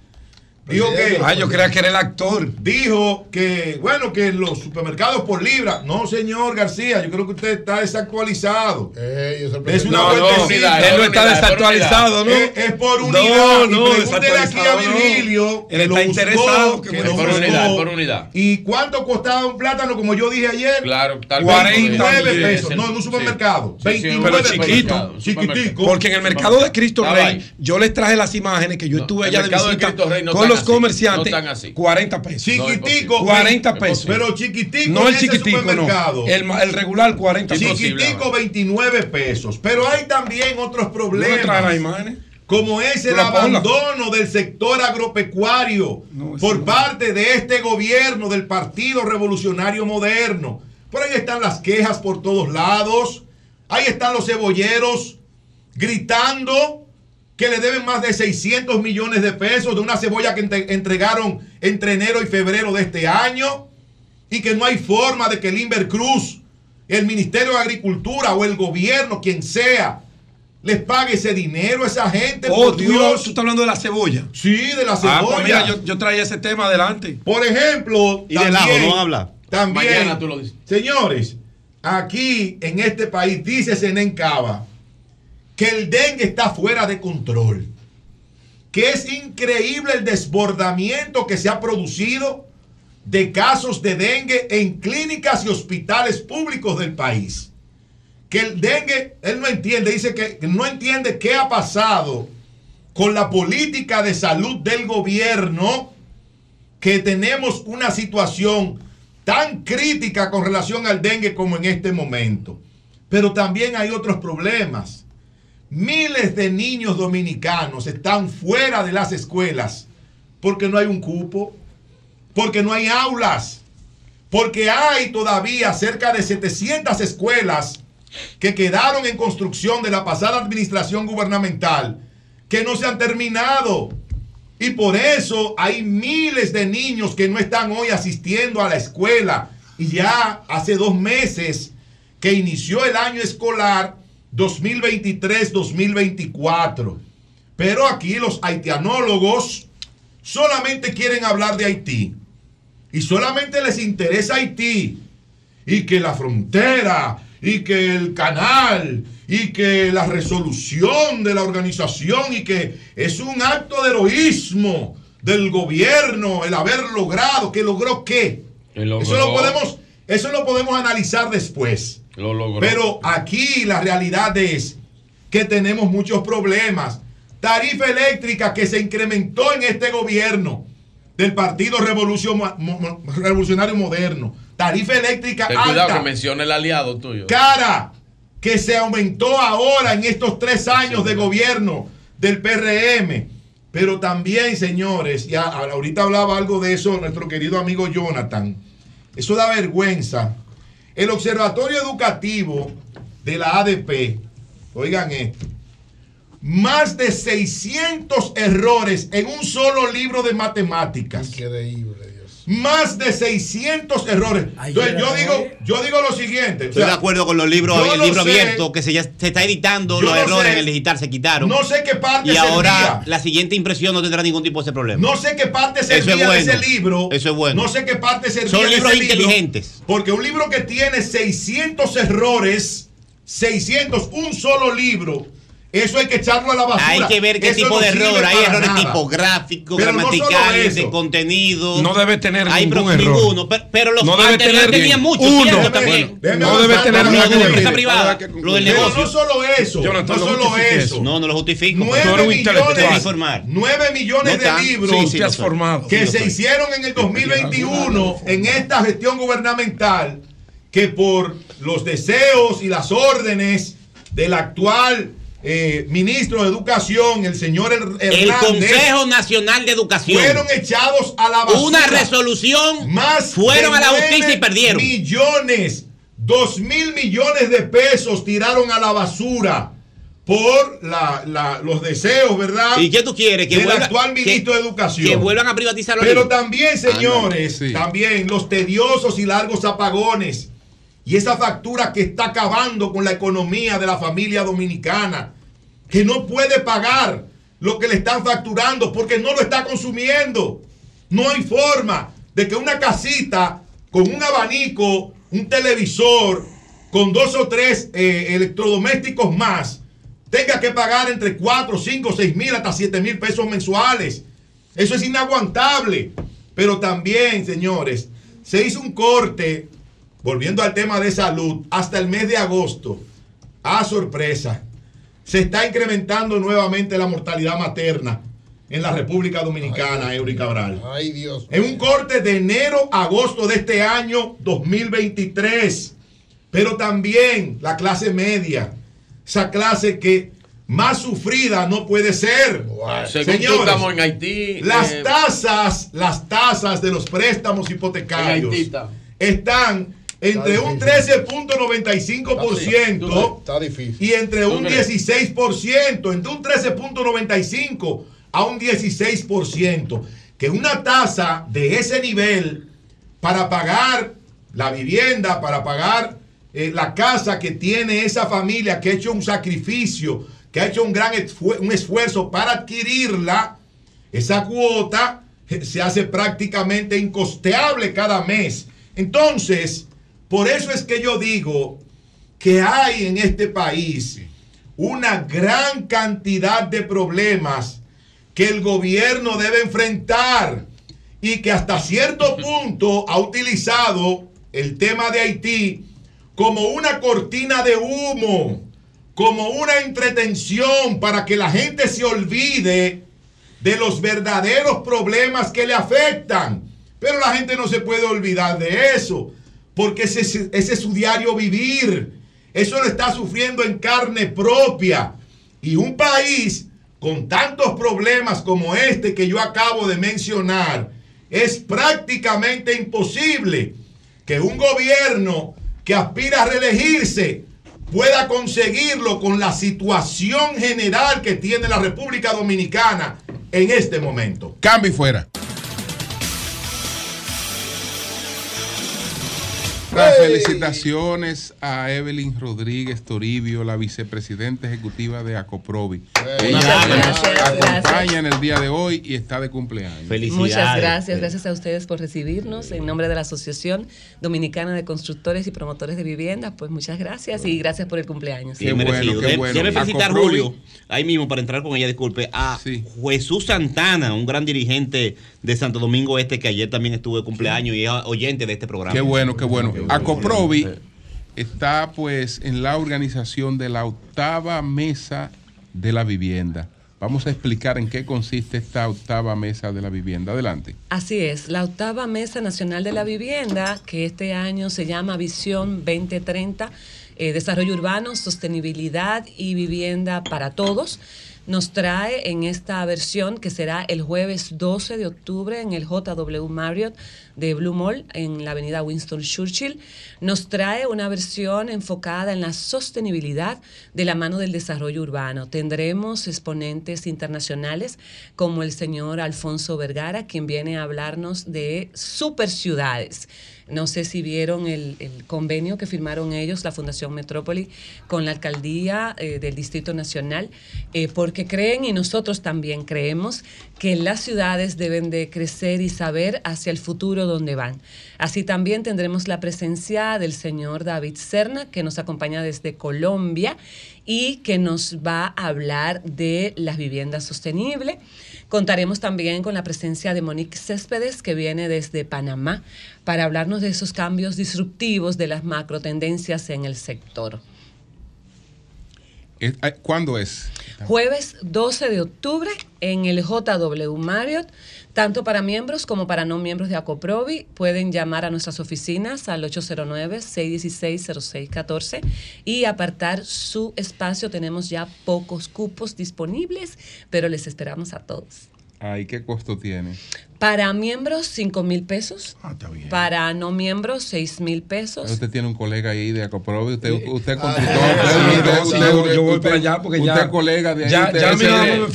dijo que... Ah, yo creía que era el actor. Dijo que, bueno, que los supermercados por libra. No, señor García, yo creo que usted está desactualizado. es una No, no, él no está desactualizado, ¿no? Es, es por No, unidad. no, y pregúntele aquí a no. Virgilio. Él está interesado, que lo Por buscó. unidad, por unidad. ¿Y cuánto costaba un plátano, como yo dije ayer? Claro, tal 49 vez. pesos. No, en un supermercado. Sí, sí, 29 Pero chiquito. Chiquitico. Porque en el mercado de Cristo Rey, yo les traje las imágenes que yo estuve allá de mercado de visita Cristo Rey no con tan los así, comerciantes. no así. 40 pesos. Chiquitico. 40 ve- pesos. Pero chiquitico. No en el chiquitico, no. supermercado. El, regular 40 pesos. Chiquitico 29 pesos. Pero hay también otros ¿No me trae las problemas. imágenes? Como es el abandono del sector agropecuario por parte de este gobierno del Partido Revolucionario Moderno. Por ahí están las quejas por todos lados. Ahí están los cebolleros gritando que le deben más de 600 millones de pesos de una cebolla que entre- entregaron entre enero y febrero de este año y que no hay forma de que el Inver Cruz, el Ministerio de Agricultura o el gobierno, quien sea, les pague ese dinero a esa gente. Oh, por tú, Dios. tú estás hablando de la cebolla. Sí, de la Ah, cebolla. pues mira, yo, yo traía ese tema adelante. Por ejemplo, Y del ajo, ¿no van a hablar? También, Mañana tú lo dices. señores, aquí en este país dice Senen Cava que el dengue está fuera de control, que es increíble el desbordamiento que se ha producido de casos de dengue en clínicas y hospitales públicos del país. Que el dengue, él no entiende, dice que no entiende qué ha pasado con la política de salud del gobierno que tenemos una situación tan crítica con relación al dengue como en este momento. Pero también hay otros problemas. Miles de niños dominicanos están fuera de las escuelas porque no hay un cupo, porque no hay aulas, porque hay todavía cerca de 700 escuelas que quedaron en construcción de la pasada administración gubernamental que no se han terminado. Y por eso hay miles de niños que no están hoy asistiendo a la escuela. Y ya hace dos meses que inició el año escolar 2023-2024. Pero aquí los haitianólogos solamente quieren hablar de Haití. Y solamente les interesa Haití. Y que la frontera, y que el canal, y que la resolución de la organización, y que es un acto de heroísmo del gobierno el haber logrado. ¿Que logró qué? logró. Eso lo podemos, eso lo podemos analizar después. Lo logró. Pero aquí la realidad es que tenemos muchos problemas. Tarifa eléctrica que se incrementó en este gobierno del Partido Revolucionario Moderno. Tarifa eléctrica Ten cuidado alta, que mencione el aliado tuyo. cara, que se aumentó ahora en estos tres años de gobierno del PRM. Pero también, señores, ya ahorita hablaba algo de eso nuestro querido amigo Jonathan. Eso da vergüenza El Observatorio Educativo de la ADP, oigan esto, más de 600 errores en un solo libro de matemáticas. Increíble. Más de 600 errores. Entonces yo digo, yo digo lo siguiente. o Estoy sea, de acuerdo con los libros, el lo libro sé. abierto, que se, ya, se está editando, los no errores sé. en el digital se quitaron. No sé qué parte y ahora la siguiente impresión no tendrá ningún tipo de ese problema. No sé qué parte es de ese libro. Eso es bueno. No sé qué parte servía Son de libros ese libro, inteligentes. Porque un libro que tiene 600 errores, 600, un solo libro, eso hay que echarlo a la basura. Hay que ver qué Eso tipo no de error. Hay errores nada. tipográficos, Pero gramaticales, de contenido. No debe tener Hay ningún error. ninguno. Pero, pero los No debe tener tenían muchos. uno. También. No debe tener para Lo la de la ningún empresa error. privada, Pero lo del Pero negocio. no solo eso, Jonathan, no no solo eso. No, no lo justifico. Nueve millones, nueve millones de libros sí, sí, formado. que se soy. hicieron en el 2021 en esta gestión gubernamental que por los deseos y las órdenes del actual eh, ministro de Educación, el señor Her- El Hernández, Consejo Nacional de Educación. fueron echados a la basura. Una resolución. Más Fueron de a la justicia y perdieron. Millones, dos mil millones de pesos tiraron a la basura por la- la- los deseos, ¿verdad? ¿Y qué tú quieres? Que del vuelva- actual ministro que- de Educación. Que vuelvan a privatizar los Pero libros. también, señores, sí. también los tediosos y largos apagones y esa factura que está acabando con la economía de la familia dominicana, que no puede pagar lo que le están facturando porque no lo está consumiendo. No hay forma de que una casita con un abanico, un televisor, con dos o tres eh, electrodomésticos más, tenga que pagar entre 4, 5, 6 mil hasta 7 mil pesos mensuales. Eso es inaguantable. Pero también, señores, se hizo un corte, volviendo al tema de salud, hasta el mes de agosto. A sorpresa, se está incrementando nuevamente la mortalidad materna en la República Dominicana, Eury Cabral. Ay, Dios. En un corte de enero a agosto de este año 2023. Pero también la clase media, esa clase que más sufrida no puede ser. Según Señores, estamos en Haití. Las eh, tasas, las tasas de los préstamos en hipotecarios Haití está. están entre un difícil. 13.95% Está difícil. y entre un ¿Tú crees? 16%, entre un 13.95 a un 16%, que una tasa de ese nivel para pagar la vivienda, para pagar eh, la casa que tiene esa familia que ha hecho un sacrificio, que ha hecho un gran un esfuerzo para adquirirla, esa cuota eh, se hace prácticamente incosteable cada mes. Entonces, por eso es que yo digo que hay en este país una gran cantidad de problemas que el gobierno debe enfrentar y que hasta cierto punto ha utilizado el tema de Haití como una cortina de humo, como una entretención para que la gente se olvide de los verdaderos problemas que le afectan. Pero la gente no se puede olvidar de eso, porque ese, es su diario vivir. Eso lo está sufriendo en carne propia. Y un país con tantos problemas como este que yo acabo de mencionar, es prácticamente imposible que un gobierno que aspira a reelegirse pueda conseguirlo con la situación general que tiene la República Dominicana en este momento. Cambio y fuera. Felicitaciones a Evelyn Rodríguez Toribio, la vicepresidenta ejecutiva de Acoprovi. Ella Muchas nos gracias, acompaña en el día de hoy y está de cumpleaños. Muchas gracias, gracias a ustedes por recibirnos en nombre de la Asociación Dominicana de Constructores y Promotores de Viviendas. Pues muchas gracias y gracias por el cumpleaños. Qué Debe- bueno. Debe felicitar Acoprovi. Julio, ahí mismo para entrar con ella, disculpe, a Jesús Santana, un gran dirigente de Santo Domingo Este que ayer también estuvo de cumpleaños y es oyente de este programa. Qué bueno, qué bueno. Acoprovi está pues en la organización de la octava mesa de la vivienda. Vamos a explicar en qué consiste esta octava mesa de la vivienda. Adelante. Así es, la octava Mesa Nacional de la Vivienda, que este año se llama Visión 2030, eh, Desarrollo Urbano, Sostenibilidad y Vivienda para Todos, nos trae en esta versión que será el jueves 12 de octubre en el JW Marriott de Blue Mall en la avenida Winston Churchill, nos trae una versión enfocada en la sostenibilidad de la mano del desarrollo urbano. Tendremos exponentes internacionales como el señor Alfonso Vergara, quien viene a hablarnos de super ciudades. No sé si vieron el, convenio que firmaron ellos, la Fundación Metrópoli, con la alcaldía eh, del Distrito Nacional, eh, porque creen y nosotros también creemos que las ciudades deben de crecer y saber hacia el futuro dónde van. Así también tendremos la presencia del señor David Serna, que nos acompaña desde Colombia y que nos va a hablar de las viviendas sostenibles. Contaremos también con la presencia de Monique Céspedes, que viene desde Panamá, para hablarnos de esos cambios disruptivos de las macro tendencias en el sector. Ay, ¿Cuándo es? Jueves 12 de octubre en el JW Marriott, tanto para miembros como para no miembros de Acoprovi, pueden llamar a nuestras oficinas al 809-616-0614 y apartar su espacio. Tenemos ya pocos cupos disponibles, pero les esperamos a todos. Ay, ¿qué costo tiene? Para miembros, 5 mil pesos. Ah, está bien. Para no miembros, 6 mil pesos. Usted tiene un colega ahí de Acoprovi, usted, usted es Ah, usted- usted- yo- usted- yo voy usted- para allá porque usted ya- es colega de ahí. ya- usted- ya, ese- mira, no me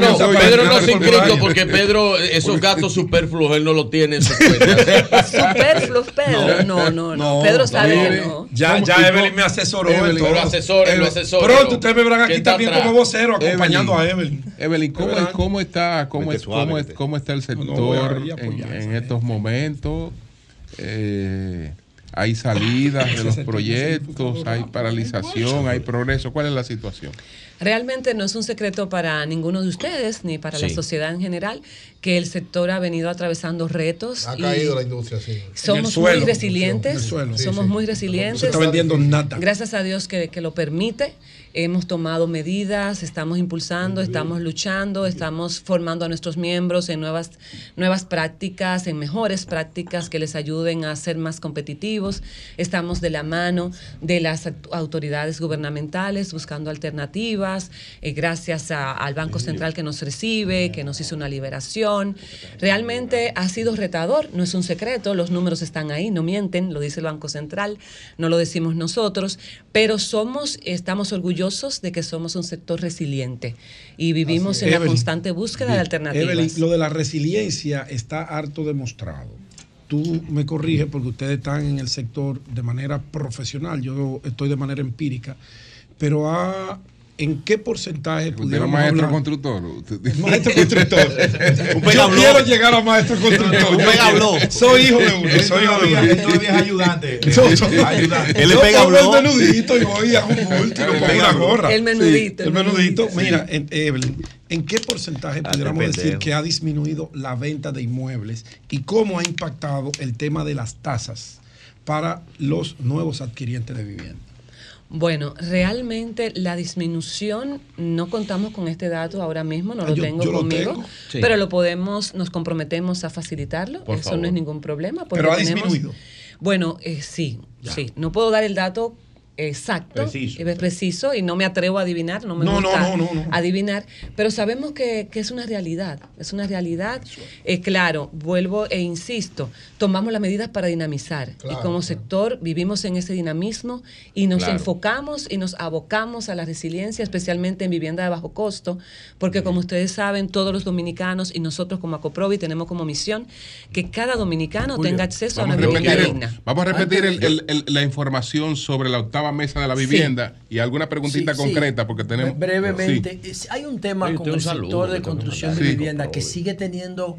negocio. para Pedro no se inscrito Fulvio. porque Pedro, esos gastos superfluos, él no los tiene en su cuenta. Superfluo, Pedro. No, no, no. Pedro sabe no. Ya, ¿Cómo- y ya Evelyn me asesoró. Todo. lo asesore, lo asesore, Pronto ustedes me verán aquí está también como vocero, acompañando a Evelyn. Evelyn, ¿cómo, está, cómo, está el voy sector en, estos momentos? Eh, hay salidas de los proyectos, hay paralización, hay progreso. ¿Cuál es la situación? Realmente no es un secreto para ninguno de ustedes ni para la sociedad en general que el sector ha venido atravesando retos. Ha y caído la industria, sí. Somos suelo, muy en resilientes. el suelo. Sí, somos sí. muy No se resilientes. está vendiendo nada. Gracias a Dios que, que lo permite. Hemos tomado medidas, estamos impulsando, estamos luchando, estamos formando a nuestros miembros en nuevas, nuevas prácticas, en mejores prácticas que les ayuden a ser más competitivos. Estamos de la mano de las aut- autoridades gubernamentales buscando alternativas, eh, gracias a- al Banco Central que nos recibe, que nos hizo una liberación. Realmente ha sido retador, no es un secreto, los números están ahí, no mienten, lo dice el Banco Central, no lo decimos nosotros, pero somos, estamos orgullosos de que somos un sector resiliente y vivimos en la constante búsqueda de alternativas. Evelyn, lo de la resiliencia está harto demostrado. Tú me corriges porque ustedes están en el sector de manera profesional, yo estoy de manera empírica, pero ah, ¿en qué porcentaje pudiéramos maestro hablar? constructor. Maestro constructor. Yo quiero llegar a maestro constructor. Un Yo. Soy hijo de uno. Él Soy hijo de todavía, uno. él todavía es ayudante. Yo soy- ayudante. Él le Yo pega blog. el menudito y voy a un bulto y pongo una gorra. El menudito, Sí, el menudito. Mira, en- Evelyn, ¿en qué porcentaje Ah, pudiéramos decir que ha disminuido la venta de inmuebles y cómo ha impactado el tema de las tasas para los nuevos adquirientes de vivienda? Bueno, realmente la disminución, no contamos con este dato ahora mismo, no Ah, lo yo- tengo yo lo conmigo, tengo. Sí. pero lo podemos, nos comprometemos a facilitarlo, Por eso favor. no es ningún problema. Pero ha tenemos- disminuido. Bueno, eh, sí, sí, no puedo dar el dato exacto, Preciso. eh, preciso, y no me atrevo a adivinar, no me No, gusta no, no, no. adivinar, pero sabemos que, que es una realidad, es una realidad. Eh, claro, vuelvo e insisto, tomamos las medidas para dinamizar y como claro. sector vivimos en ese dinamismo y nos Claro. enfocamos y nos abocamos a la resiliencia, especialmente en vivienda de bajo costo, porque como ustedes saben, todos los dominicanos y nosotros como Acoprovi tenemos como misión que cada dominicano Julio, tenga acceso a una vivienda digna. vamos a repetir el- Antes- el- el- la información sobre la octava mesa de la Sí. vivienda y alguna preguntita Sí, sí. concreta porque tenemos Bre- Brevemente, hay un tema con el un saludo, sector de construcción de vivienda Sí, que sigue teniendo,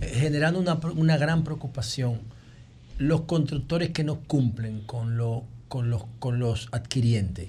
eh, generando una, una gran preocupación. Los constructores que no cumplen con, lo, con, los, con los adquirientes.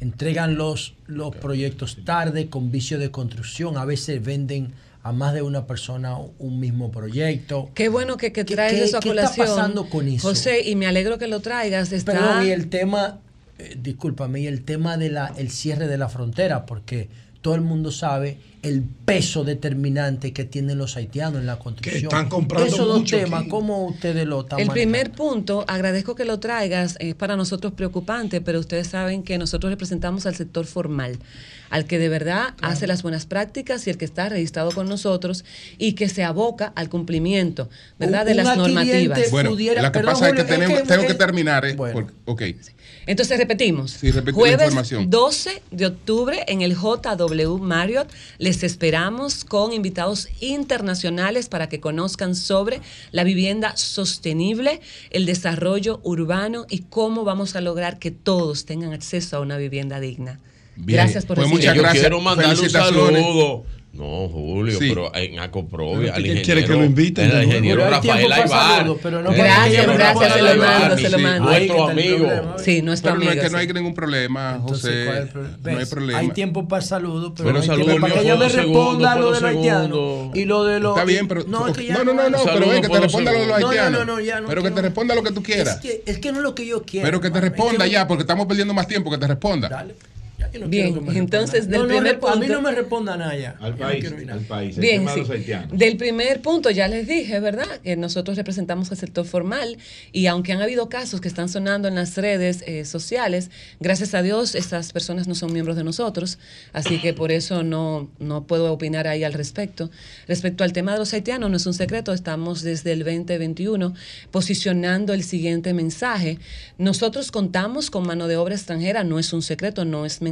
Entregan los, los proyectos tarde, con vicio de construcción. A veces venden a más de una persona un mismo proyecto. Qué bueno que, que ¿Qué- traes qué- eso a qué está colación. pasando con eso? José, y me alegro que lo traigas. Está, Perdón, y el tema, eh, discúlpame, y el tema del el cierre de la frontera, porque todo el mundo sabe el peso determinante que tienen los haitianos en la construcción. están comprando Esos dos mucho temas, aquí. ¿cómo ustedes lo están El manejando? primer punto, agradezco que lo traigas, es para nosotros preocupante, pero ustedes saben que nosotros representamos al sector formal, al que de verdad hace las buenas prácticas y el que está registrado con nosotros y que se aboca al cumplimiento, ¿verdad? Un- de un las normativas. Bueno, pudiera- lo que perdón, pasa es que, Julio, es tenemos, que- tengo que terminar. eh, Bueno. porque- ok. Entonces repetimos. Sí, Jueves información. 12 de octubre en el JW Marriott les esperamos con invitados internacionales para que conozcan sobre la vivienda sostenible, el desarrollo urbano y cómo vamos a lograr que todos tengan acceso a una vivienda digna. Bien. Gracias por Pues muchas Yo gracias. quiero mandarle un Felicitaciones. saludo. No, Julio, Sí. pero en Acoprovi, Pero al ¿qué ingeniero. quiere que lo inviten Al ingeniero Rafael Aybar. pero no Gracias, gracias, se lo mando, se lo sí, mando. Nuestro amigo. Sí, nuestro Pero no, es amigo. que no hay ningún problema, José. No hay problema. Hay tiempo para saludos, pero, Pero no hay saludos tiempo para que ella me responda lo del haitiano y lo de los... Está bien, pero. No, no, no, pero ven que te responda lo de los segundos. No, no, haitianos. no, no, ya no pero que te responda lo que tú quieras. Es que, es que no es lo que yo quiero. Pero que te responda ya, porque estamos perdiendo más tiempo que te responda. Dale. Ya, yo no Bien, quiero que me entonces, del No, no, primer rep- A mí punto- no me responda nada ya. Al país, al país. El Bien, tema sí. de los haitianos. Del primer punto ya les dije, ¿verdad? Que nosotros representamos al sector formal y aunque han habido casos que están sonando en las redes eh, sociales, gracias a Dios estas personas no son miembros de nosotros, así que por eso no, no puedo opinar ahí al respecto. Respecto al tema de los haitianos, no es un secreto, estamos desde el 2021 posicionando el siguiente mensaje. Nosotros contamos con mano de obra extranjera, no es un secreto, no es mentira,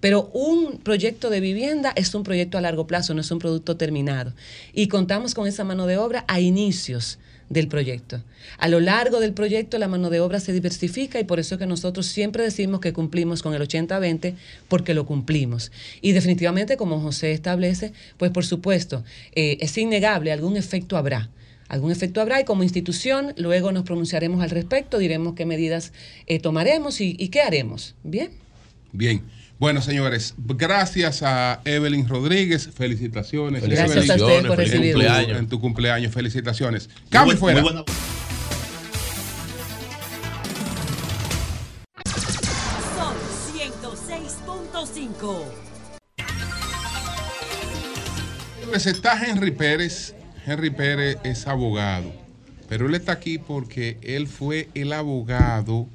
pero un proyecto de vivienda es un proyecto a largo plazo, no es un producto terminado. Y contamos con esa mano de obra a inicios del proyecto. A lo largo del proyecto la mano de obra se diversifica y por eso es que nosotros siempre decimos que cumplimos con el 80-20 porque lo cumplimos. Y definitivamente, como José establece, pues por supuesto, eh, es innegable, algún efecto habrá. Algún efecto habrá y como institución luego nos pronunciaremos al respecto, diremos qué medidas eh, tomaremos y, y qué haremos. ¿Bien? Bien. Bueno, señores, gracias a Evelyn Rodríguez. Felicitaciones. Gracias Evelyn, a ustedes por cumpleaños. En tu cumpleaños, felicitaciones. Cambio Muy fuera. buena- Son 106.5. Pues está Henry Pérez. Henry Pérez es abogado, pero él está aquí porque él fue el abogado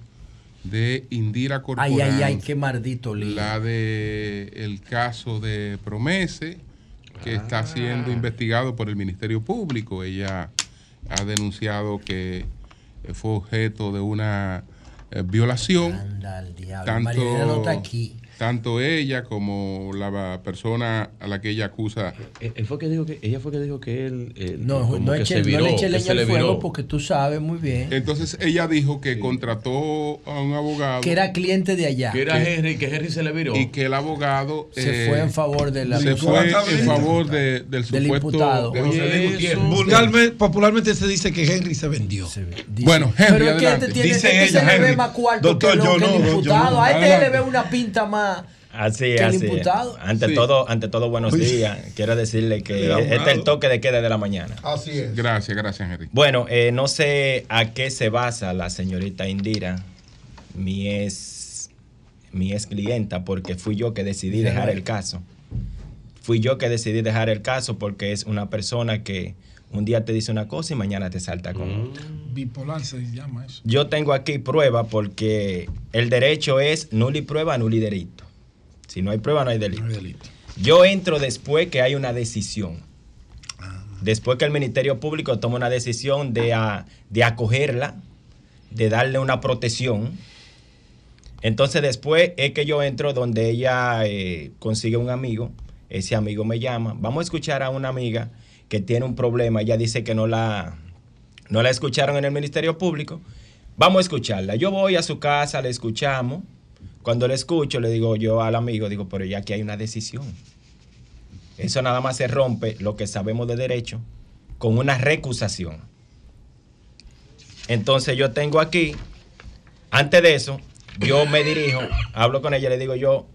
de Indira Corporán. Ay, ay, ay, qué maldito lío. La de el caso de Promese, que está siendo investigado por el Ministerio Público. Ella ha denunciado que fue objeto de una eh, violación. Anda al diablo. Tanto, no está aquí. Tanto ella como la persona a la que ella acusa. Él él fue que dijo que ella fue que dijo que él, él No, como no, que eche, se no viró, le eche que leña se le al fuego viró. porque tú sabes muy bien Entonces ella dijo que contrató a un abogado que era cliente de allá. Que era Henry, que Henry se le viró. y que el abogado Se eh, fue en favor de la se fue en favor de- del Del supuesto imputado. de. Vulgarmente, popularmente se dice que Henry se vendió. Dice- Bueno, Henry, Pero es que este tiene Dice este se ella, le ve más cuarto Doctor, que, lo, yo que no, el yo no. A este Adelante. le ve una pinta más. Así, que el así. es. imputado. Ante Sí. todo, ante todo, buenos días. Quiero decirle que El este es el toque de queda de la mañana. Así es. Gracias, gracias, Henry. Bueno, eh, no sé a qué se basa la señorita Indira, mi ex, mi ex clienta, porque fui yo que decidí dejar el caso. Fui yo que decidí dejar el caso porque es una persona que un día te dice una cosa y mañana te salta con otra. Bipolar se llama eso. Yo tengo aquí prueba porque el derecho es nul y prueba, nul y delito. Si no hay prueba, no hay delito. No hay delito. Yo entro después que hay una decisión. Después que el Ministerio Público toma una decisión de, a- de acogerla, de darle una protección. Entonces después es que yo entro donde ella eh, consigue un amigo. Ese amigo me llama. Vamos a escuchar a una amiga que tiene un problema. Ella dice que no la, no la escucharon en el Ministerio Público. Vamos a escucharla. Yo voy a su casa, la escuchamos. Cuando la escucho, le digo yo al amigo, digo, pero ya aquí hay una decisión. Eso nada más se rompe lo que sabemos de derecho con una recusación. Entonces yo tengo aquí, antes de eso, yo me dirijo, hablo con ella, le digo yo,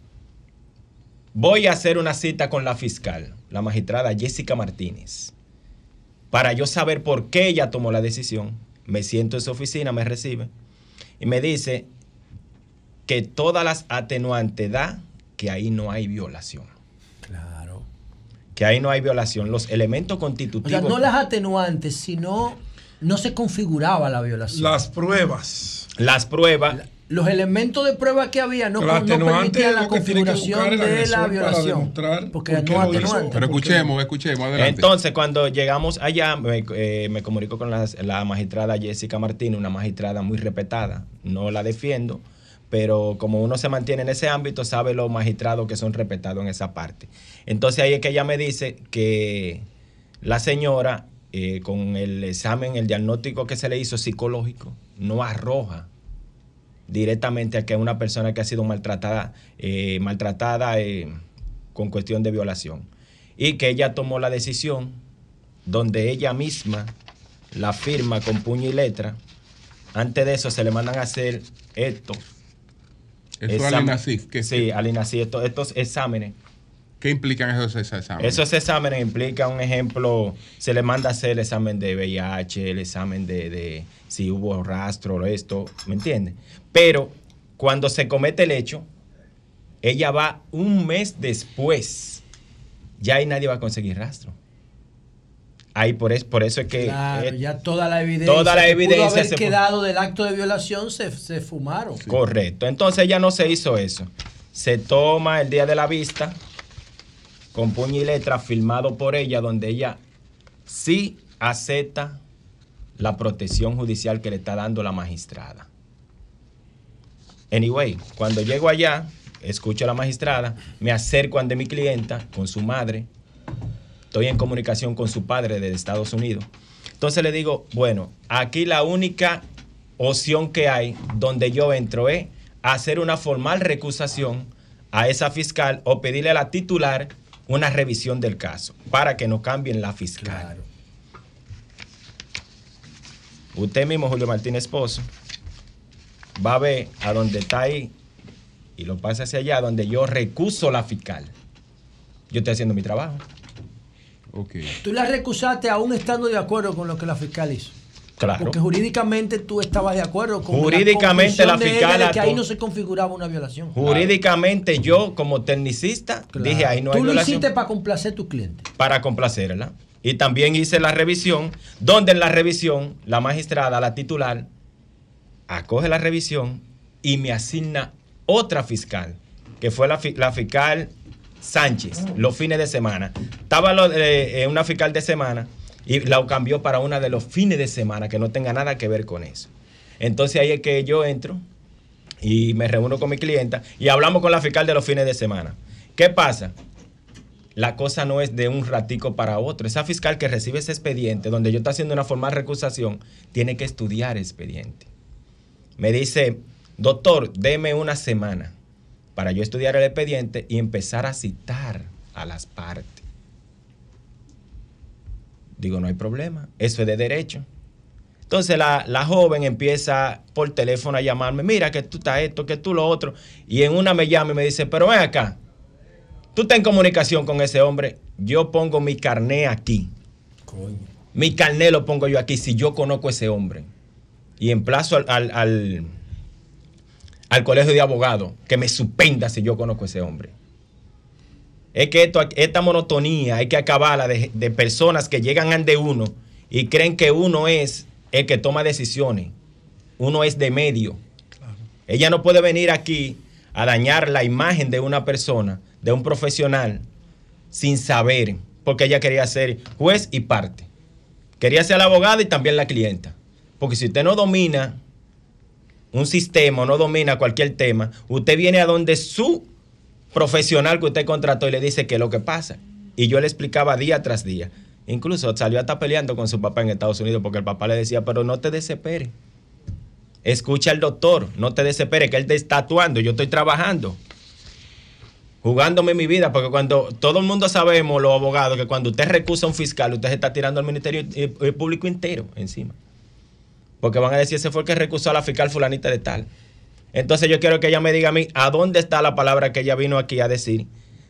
voy a hacer una cita con la fiscal, la magistrada Jessica Martínez, para yo saber por qué ella tomó la decisión. Me siento en su oficina, me recibe y me dice que todas las atenuantes da que ahí no hay violación. Claro. que ahí no hay violación. Los elementos O constitutivos. sea, no las atenuantes, sino no se configuraba la violación. Las pruebas. Las pruebas. Los elementos de prueba que había no, no permitían la configuración de la violación. Porque por no atenuante. Pero escuchemos, escuchemos, adelante. Entonces, cuando llegamos allá, me, eh, me comunico con las- la, magistrada Jessica Martínez, una magistrada muy respetada. No la defiendo, pero como uno se mantiene en ese ámbito, sabe los magistrados que son respetados en esa parte. Entonces ahí es que ella me dice que la señora, eh, con el examen, el diagnóstico que se le hizo psicológico, no arroja directamente a que una persona que ha sido maltratada, eh, maltratada eh, con cuestión de violación. Y que ella tomó la decisión donde ella misma la firma con puño y letra. Antes de eso se le mandan a hacer esto. Eso al ¿qué- sí, al INASIF, esto- estos exámenes. ¿Qué implican esos exámenes? Esos exámenes implican, un ejemplo, se le manda a hacer el examen de VIH, el examen de, de si hubo rastro, esto, ¿me entiendes? Pero cuando se comete el hecho, ella va un mes después, ya ahí nadie va a conseguir rastro. Ahí por, es, por eso es que... Claro, eh, ya toda la evidencia, toda la que evidencia pudo haber se fu- quedado del acto de violación se, se fumaron. Correcto. Entonces ya no se hizo eso. Se toma el día de la vista con puño y letra firmado por ella, donde ella sí acepta la protección judicial que le está dando la magistrada. Anyway, cuando llego allá, escucho a la magistrada, me acerco ante mi clienta con su madre, estoy en comunicación con su padre de Estados Unidos. Entonces le digo, bueno, aquí la única opción que hay donde yo entro es hacer una formal recusación a esa fiscal o pedirle a la titular una revisión del caso para que no cambien la fiscal. Usted mismo, Julio Martínez Esposo, va a ver a donde está ahí y lo pasa hacia allá, donde yo recuso la fiscal. Yo estoy haciendo mi trabajo. Tú la recusaste aún estando de acuerdo con lo que la fiscal hizo. Claro. Porque jurídicamente tú estabas de acuerdo con Jurídicamente la, la de fiscal de que ahí no se configuraba una violación. Jurídicamente yo, como tecnicista, dije ahí no hay Tú lo violación. hiciste para complacer a tu cliente. para complacerla. Y también hice la revisión, donde en la revisión la magistrada, la titular, acoge la revisión y me asigna otra fiscal, que fue la, la fiscal Sánchez, los fines de semana. Estaba lo eh, una fiscal de semana y la cambió para una de los fines de semana, que no tenga nada que ver con eso. Entonces ahí es que yo entro y me reúno con mi clienta y hablamos con la fiscal de los fines de semana. ¿Qué pasa? La cosa no es de un ratico para otro. Esa fiscal que recibe ese expediente, donde yo estoy haciendo una formal recusación, tiene que estudiar expediente. Me dice, doctor, deme una semana para yo estudiar el expediente y empezar a citar a las partes. Digo, no hay problema, eso es de derecho. Entonces la, la joven empieza por teléfono a llamarme, mira que tú estás esto, que tú lo otro. Y en una me llama y me dice, pero ven acá, tú estás en comunicación con ese hombre, yo pongo mi carné aquí. Mi carné lo pongo yo aquí si yo conozco a ese hombre. Y emplazo al, al, al, al colegio de abogados que me suspenda si yo conozco a ese hombre. Es que esto, esta monotonía hay que acabarla de, de personas que llegan ante uno y creen que uno es el que toma decisiones. Uno es de medio. Ella no puede venir aquí a dañar la imagen de una persona, de un profesional, sin saber, porque ella quería ser juez y parte. Quería ser la abogada y también la clienta. Porque si usted no domina un sistema, o no domina cualquier tema, usted viene a donde su profesional que usted contrató y le dice qué es lo que pasa. Y yo le explicaba día tras día. Incluso salió hasta peleando con su papá en Estados Unidos porque el papá le decía, pero no te desesperes. Escucha al doctor, no te desesperes, que él te está actuando, yo estoy trabajando. Jugándome mi vida, porque cuando todo el mundo sabemos, los abogados, que cuando usted recusa a un fiscal, usted se está tirando al Ministerio eh, eh, Público entero encima. Porque van a decir, ese fue el que recusó a la fiscal fulanita de tal. Entonces yo quiero que ella me diga a mí, ¿a dónde está la palabra que ella vino aquí a decir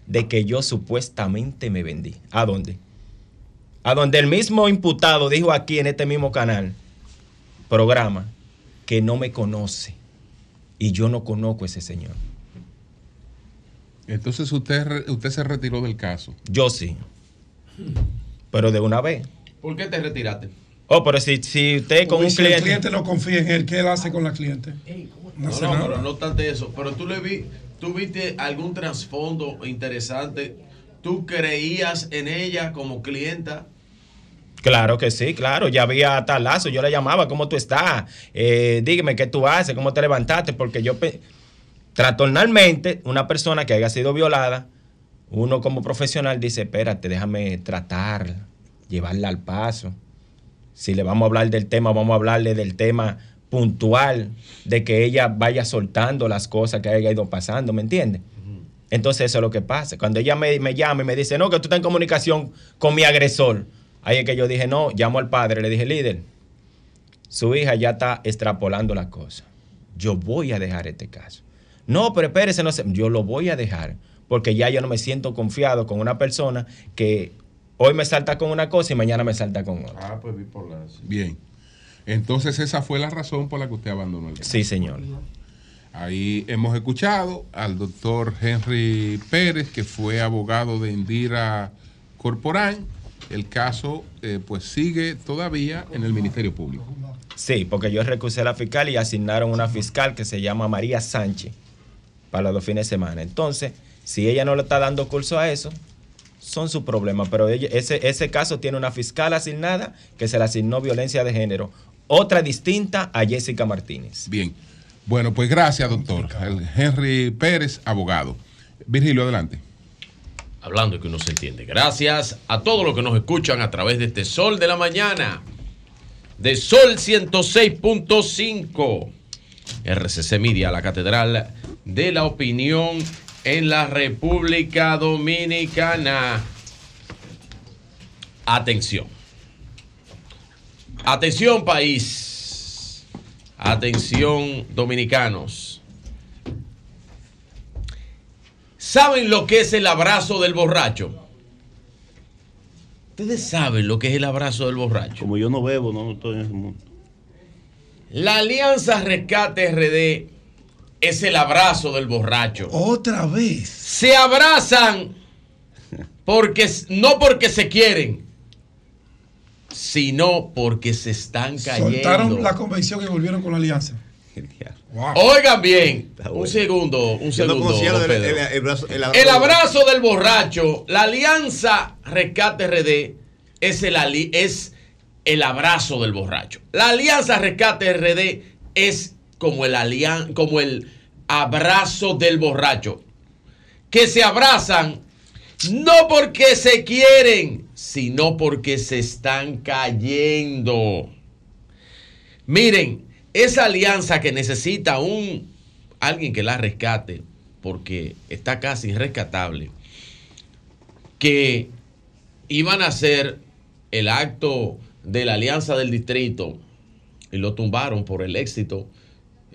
de que yo supuestamente me vendí? ¿A dónde? A donde el mismo imputado dijo aquí en este mismo canal, programa, que no me conoce y yo no conozco a ese señor. Entonces usted, usted se retiró del caso. Yo sí. Pero de una vez. ¿Por qué te retiraste? Oh, pero si, si usted con Porque un si el cliente. cliente no confía en él, ¿qué él hace con la cliente? No No, no, pero no tanto eso. Pero tú le vi, tú viste algún trasfondo interesante. ¿Tú creías en ella como clienta? Claro que sí, claro. Ya había talazo. Yo le llamaba, ¿cómo tú estás? Eh, dígame qué tú haces, cómo te levantaste. Porque yo, pe- tratornalmente, una persona que haya sido violada, uno como profesional dice, espérate, déjame tratar, llevarla al paso. Si le vamos a hablar del tema, vamos a hablarle del tema puntual, de que ella vaya soltando las cosas que haya ido pasando, ¿me entiendes? Entonces eso es lo que pasa. Cuando ella me, me llama y me dice, no, que tú estás en comunicación con mi agresor, ahí es que yo dije, no, llamo al padre, le dije, líder, su hija ya está extrapolando la cosa. Yo voy a dejar este caso. No, pero espérese, no sé, yo lo voy a dejar, porque ya yo no me siento confiado con una persona que hoy me salta con una cosa y mañana me salta con otra. Ah, pues bipolar. Bien. Entonces esa fue la razón por la que usted abandonó el caso. Sí, señor. Ahí hemos escuchado al doctor Henry Pérez, que fue abogado de Indira Corporán. El caso eh, pues sigue todavía en el Ministerio Público. Sí, porque yo recusé a la fiscal y asignaron una fiscal que se llama María Sánchez para los dos fines de semana. Entonces, si ella no le está dando curso a eso, son sus problemas. Pero ella- ese, ese caso tiene una fiscal asignada que se le asignó violencia de género. Otra distinta a Jessica Martínez. Bien. Bueno, pues gracias, doctor. El Henry Pérez, abogado. Virgilio, adelante. Hablando y que uno se entiende. Gracias a todos los que nos escuchan a través de este Sol de la Mañana. De Sol 106.5. RCC Media, la Catedral de la Opinión en la República Dominicana. Atención. Atención país. Atención dominicanos. ¿Saben lo que es el abrazo del borracho? Ustedes saben lo que es el abrazo del borracho. Como yo no bebo, no estoy en ese mundo. La Alianza Rescate RD es el abrazo del borracho. Otra vez. Se abrazan porque no porque se quieren, sino porque se están cayendo. Soltaron la convención y volvieron con la alianza. Oigan bien, un segundo, un no segundo. el- el brazo- el El abrazo- abrazo del borracho, la alianza Rescate RD es el, ali- es el abrazo del borracho. La alianza Rescate RD es como el, alian- como el abrazo del borracho. Que se abrazan no porque se quieren, sino porque se están cayendo. Miren, esa alianza que necesita un alguien que la rescate, porque está casi irrescatable, que iban a hacer el acto de la alianza del distrito y lo tumbaron por el éxito,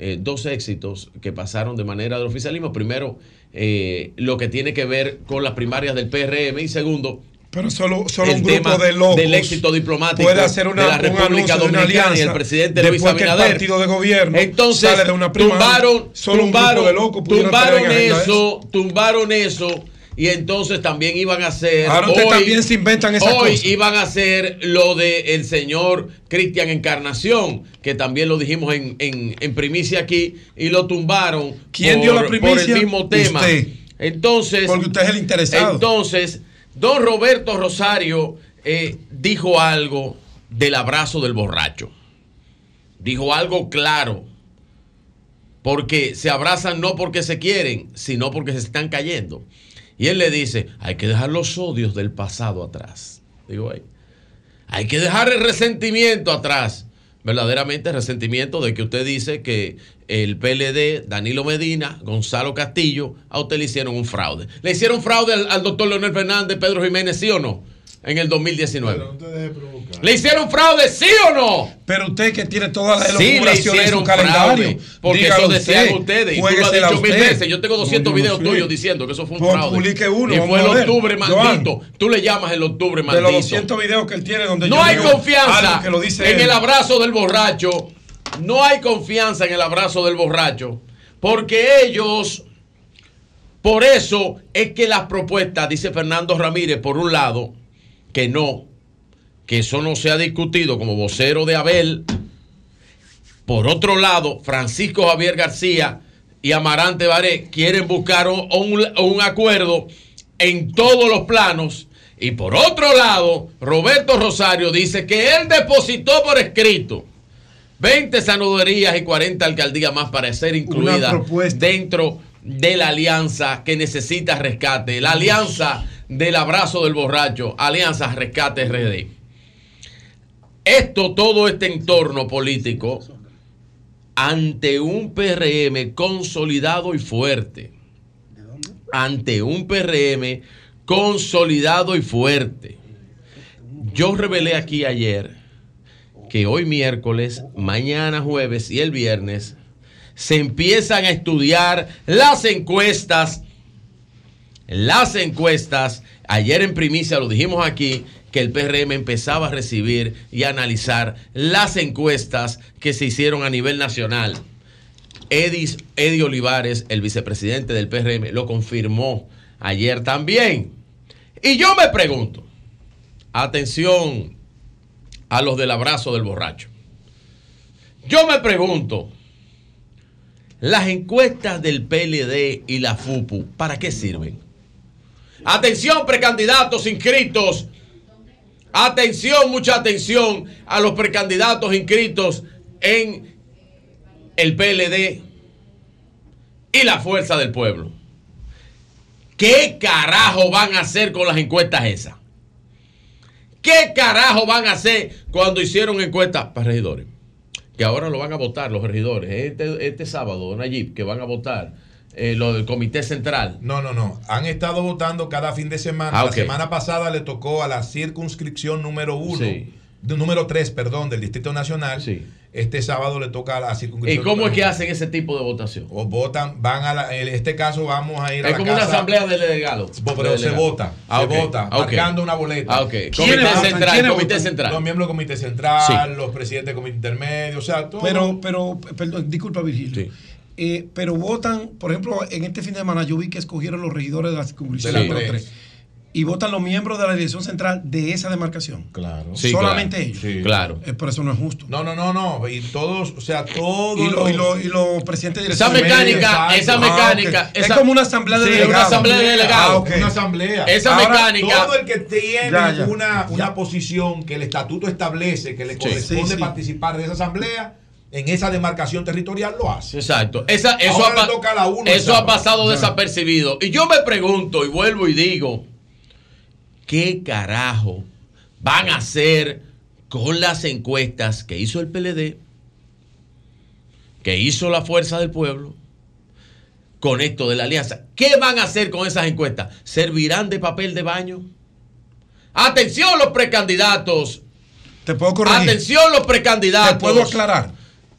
eh, dos éxitos que pasaron de manera del oficialismo. Primero, eh, lo que tiene que ver con las primarias del PRM y segundo, Pero solo, solo el un grupo de locos del éxito diplomático puede hacer una, de la República anuncio de una Dominicana y el alianza presidente Luis que el Abinader. partido de gobierno Entonces, sale de una primaria, tumbaron, solo un grupo tumbaron, de locos tumbaron eso, tumbaron eso. Y entonces también iban a hacer. Ahora ustedes también se inventan esas Hoy cosas. iban a hacer lo de el señor Cristian Encarnación, que también lo dijimos en, en- en primicia aquí, y lo tumbaron ¿Quién por, dio la por primicia? el mismo tema. Usted. Entonces. Porque usted es el interesado. Entonces, don Roberto Rosario eh, dijo algo del abrazo del borracho. Dijo algo claro. Porque se abrazan no porque se quieren, sino porque se están cayendo. Y él le dice, hay que dejar los odios del pasado atrás. Digo, "Ay, hay que dejar el resentimiento atrás. Verdaderamente resentimiento de que usted dice que el PLD, Danilo Medina, Gonzalo Castillo, a usted le hicieron un fraude. ¿Le hicieron fraude al, al doctor Leonel Fernández, Pedro Jiménez, sí o no? En el 2019. ¿Le hicieron fraude, sí o no? Pero usted que tiene todas las Sí elucubraciones en su calendario. fraude, porque eso decían usted, ustedes. Y tú lo has dicho mil veces. Yo tengo 200 No, yo no videos tuyos diciendo que eso fue un Pues fraude. publique uno, Y fue el octubre Joan. maldito. Tú le llamas el octubre De maldito. los 200 videos que él tiene donde No yo hay confianza algo que lo dice en él. el abrazo del borracho. No hay confianza en el abrazo del borracho. Porque ellos, por eso es que las propuestas, dice Fernando Ramírez, por un lado, que no, que eso no se ha discutido como vocero de Abel. Por otro lado, Francisco Javier García y Amarante Baré quieren buscar un, un- un acuerdo en todos los planos. Y por otro lado, Roberto Rosario dice que él depositó por escrito 20 sanuderías y 40 alcaldías más para ser incluidas dentro de la alianza que necesita rescate, la alianza del abrazo del borracho, alianza rescate RD. Esto, todo este entorno político, ante un PRM consolidado y fuerte, ante un PRM consolidado y fuerte. Yo revelé aquí ayer que hoy miércoles, mañana jueves y el viernes se empiezan a estudiar las encuestas. Las encuestas, ayer en primicia lo dijimos aquí, que el PRM empezaba a recibir y analizar las encuestas que se hicieron a nivel nacional. Edis, Eddie Olivares, el vicepresidente del PRM, lo confirmó ayer también. Y yo me pregunto, atención a los del abrazo del borracho. Yo me pregunto, las encuestas del PLD y la FUPU, ¿para qué sirven? Atención, precandidatos inscritos. Atención, mucha atención a los precandidatos inscritos en el PLD y la Fuerza del Pueblo. ¿Qué carajo van a hacer con las encuestas esas? ¿Qué carajo van a hacer cuando hicieron encuestas para regidores? Que ahora lo van a votar los regidores. Este, este sábado, Nayib, que van a votar eh, lo del Comité Central. No, no, no. Han estado votando cada fin de semana. Ah, La semana pasada le tocó a la circunscripción número uno, Sí. de- número tres, perdón, del Distrito Nacional. Este sábado le toca a la ¿Y circunscripción. cómo es que hacen ese tipo de votación? O votan, van a la, en este caso vamos a ir a Es la como una asamblea de delegados. Pero De se vota, Ah, se ok. vota, Ah, ok. marcando una boleta. Ah, ok. ¿Quiénes Comité central, ¿Quiénes comité central. Los miembros del comité central, Sí. los presidentes del comité intermedio, o sea, todo. Pero, pero, perdón, disculpa, Virgilio. Eh, pero votan, por ejemplo, en este fin de semana yo vi que escogieron los regidores de la circunscripción De la número tres. tres. Y votan los miembros de la dirección central de esa demarcación. Claro. Sí, Solamente claro. ellos. Sí. Claro. Eh, pero eso no es justo. No, no, no, no. Y todos, o sea, todos. Y, lo- los- y lo- y los presidentes de Esa dirección mecánica, esa mecánica. Ah, esa- es como una asamblea de Sí, delegados. Una asamblea de delegados. Ah, ok. Una asamblea. Esa Ahora, mecánica. Todo el que tiene Ya, ya. Una, una posición que el estatuto establece que le corresponde Sí, sí. participar de esa asamblea, en esa demarcación territorial lo hace. Exacto. Esa, eso Ahora ha, le pa- toca a la uno eso ha pasado desapercibido. Y yo me pregunto y vuelvo y digo, ¿qué carajo van a hacer con las encuestas que hizo el PLD, que hizo la Fuerza del Pueblo, con esto de la alianza? ¿Qué van a hacer con esas encuestas? ¿Servirán de papel de baño? Atención los precandidatos. Te puedo corregir. Atención los precandidatos. Te puedo aclarar.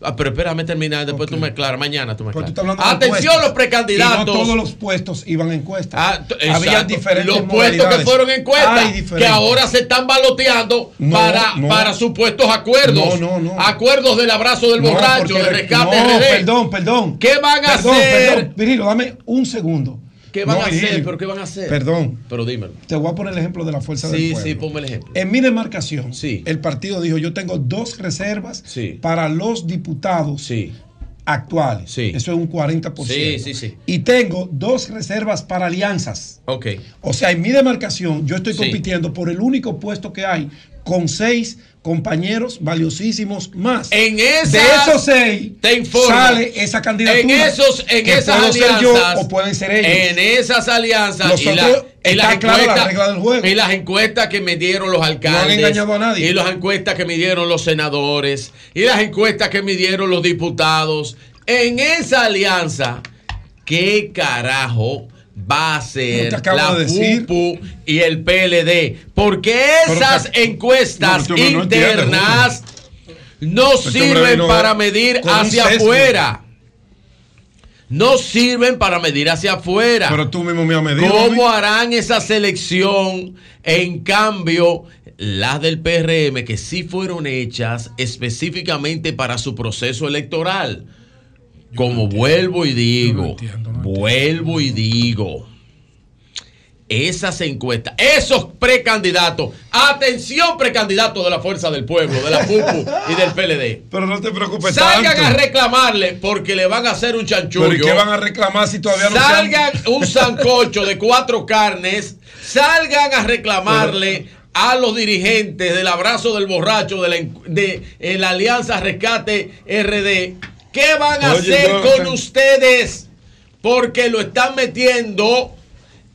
Ah, pero espérame terminar, después tú me aclaras, mañana tú me tú aclaras. Atención los precandidatos. No todos los puestos iban a encuestas. Ah, Había diferentes los puestos que fueron encuestas que ahora se están baloteando No, para, no. para supuestos acuerdos. No, no, no. Acuerdos del abrazo del borracho, de rescate no, RD. perdón, perdón. ¿Qué van a Perdón, hacer? Perdón, Virgilio, dame un segundo. ¿Qué van No, a hacer? ¿Pero qué van a hacer? Perdón. Pero dímelo. Te voy a poner el ejemplo de la fuerza del Sí, pueblo. sí, ponme el ejemplo. En mi demarcación, Sí. el partido dijo, yo tengo dos reservas Sí. para los diputados Sí. actuales. Sí. Eso es un 40%. Sí, sí, sí. Y tengo dos reservas para alianzas. Ok. O sea, en mi demarcación yo estoy Sí. compitiendo por el único puesto que hay con seis compañeros valiosísimos más. En esas, de esos seis te informo, sale esa candidatura. En esos, en que esas puedo ser alianzas, yo o pueden ser ellos. En esas alianzas y, la- Nosotros- y las la encuestas, regla del juego. y las encuestas que me dieron los alcaldes, engañado a nadie. y las encuestas que me dieron los senadores, y las encuestas que me dieron los diputados, en esa alianza, ¿qué carajo? Va a ser la de decir. FUPU y el PLD. Porque esas encuestas No, este no internas no Este sirven para medir hacia afuera. No sirven para medir hacia afuera. Pero tú mismo me has medido. ¿Cómo harán esa selección? En cambio, las del PRM que sí fueron hechas específicamente para su proceso electoral. Como vuelvo y digo, vuelvo y digo, esas encuestas, esos precandidatos, atención precandidatos de la Fuerza del Pueblo, de la PUPU y del PLD. Pero no te preocupes Salgan tanto. a reclamarle porque le van a hacer un chanchullo. ¿Pero y qué van a reclamar si todavía no se han- Salgan un sancocho de cuatro carnes, salgan a reclamarle a los dirigentes del abrazo del borracho de la, de, eh, la Alianza Rescate RD. ¿Qué van a Oye, hacer con ustedes? Porque lo están metiendo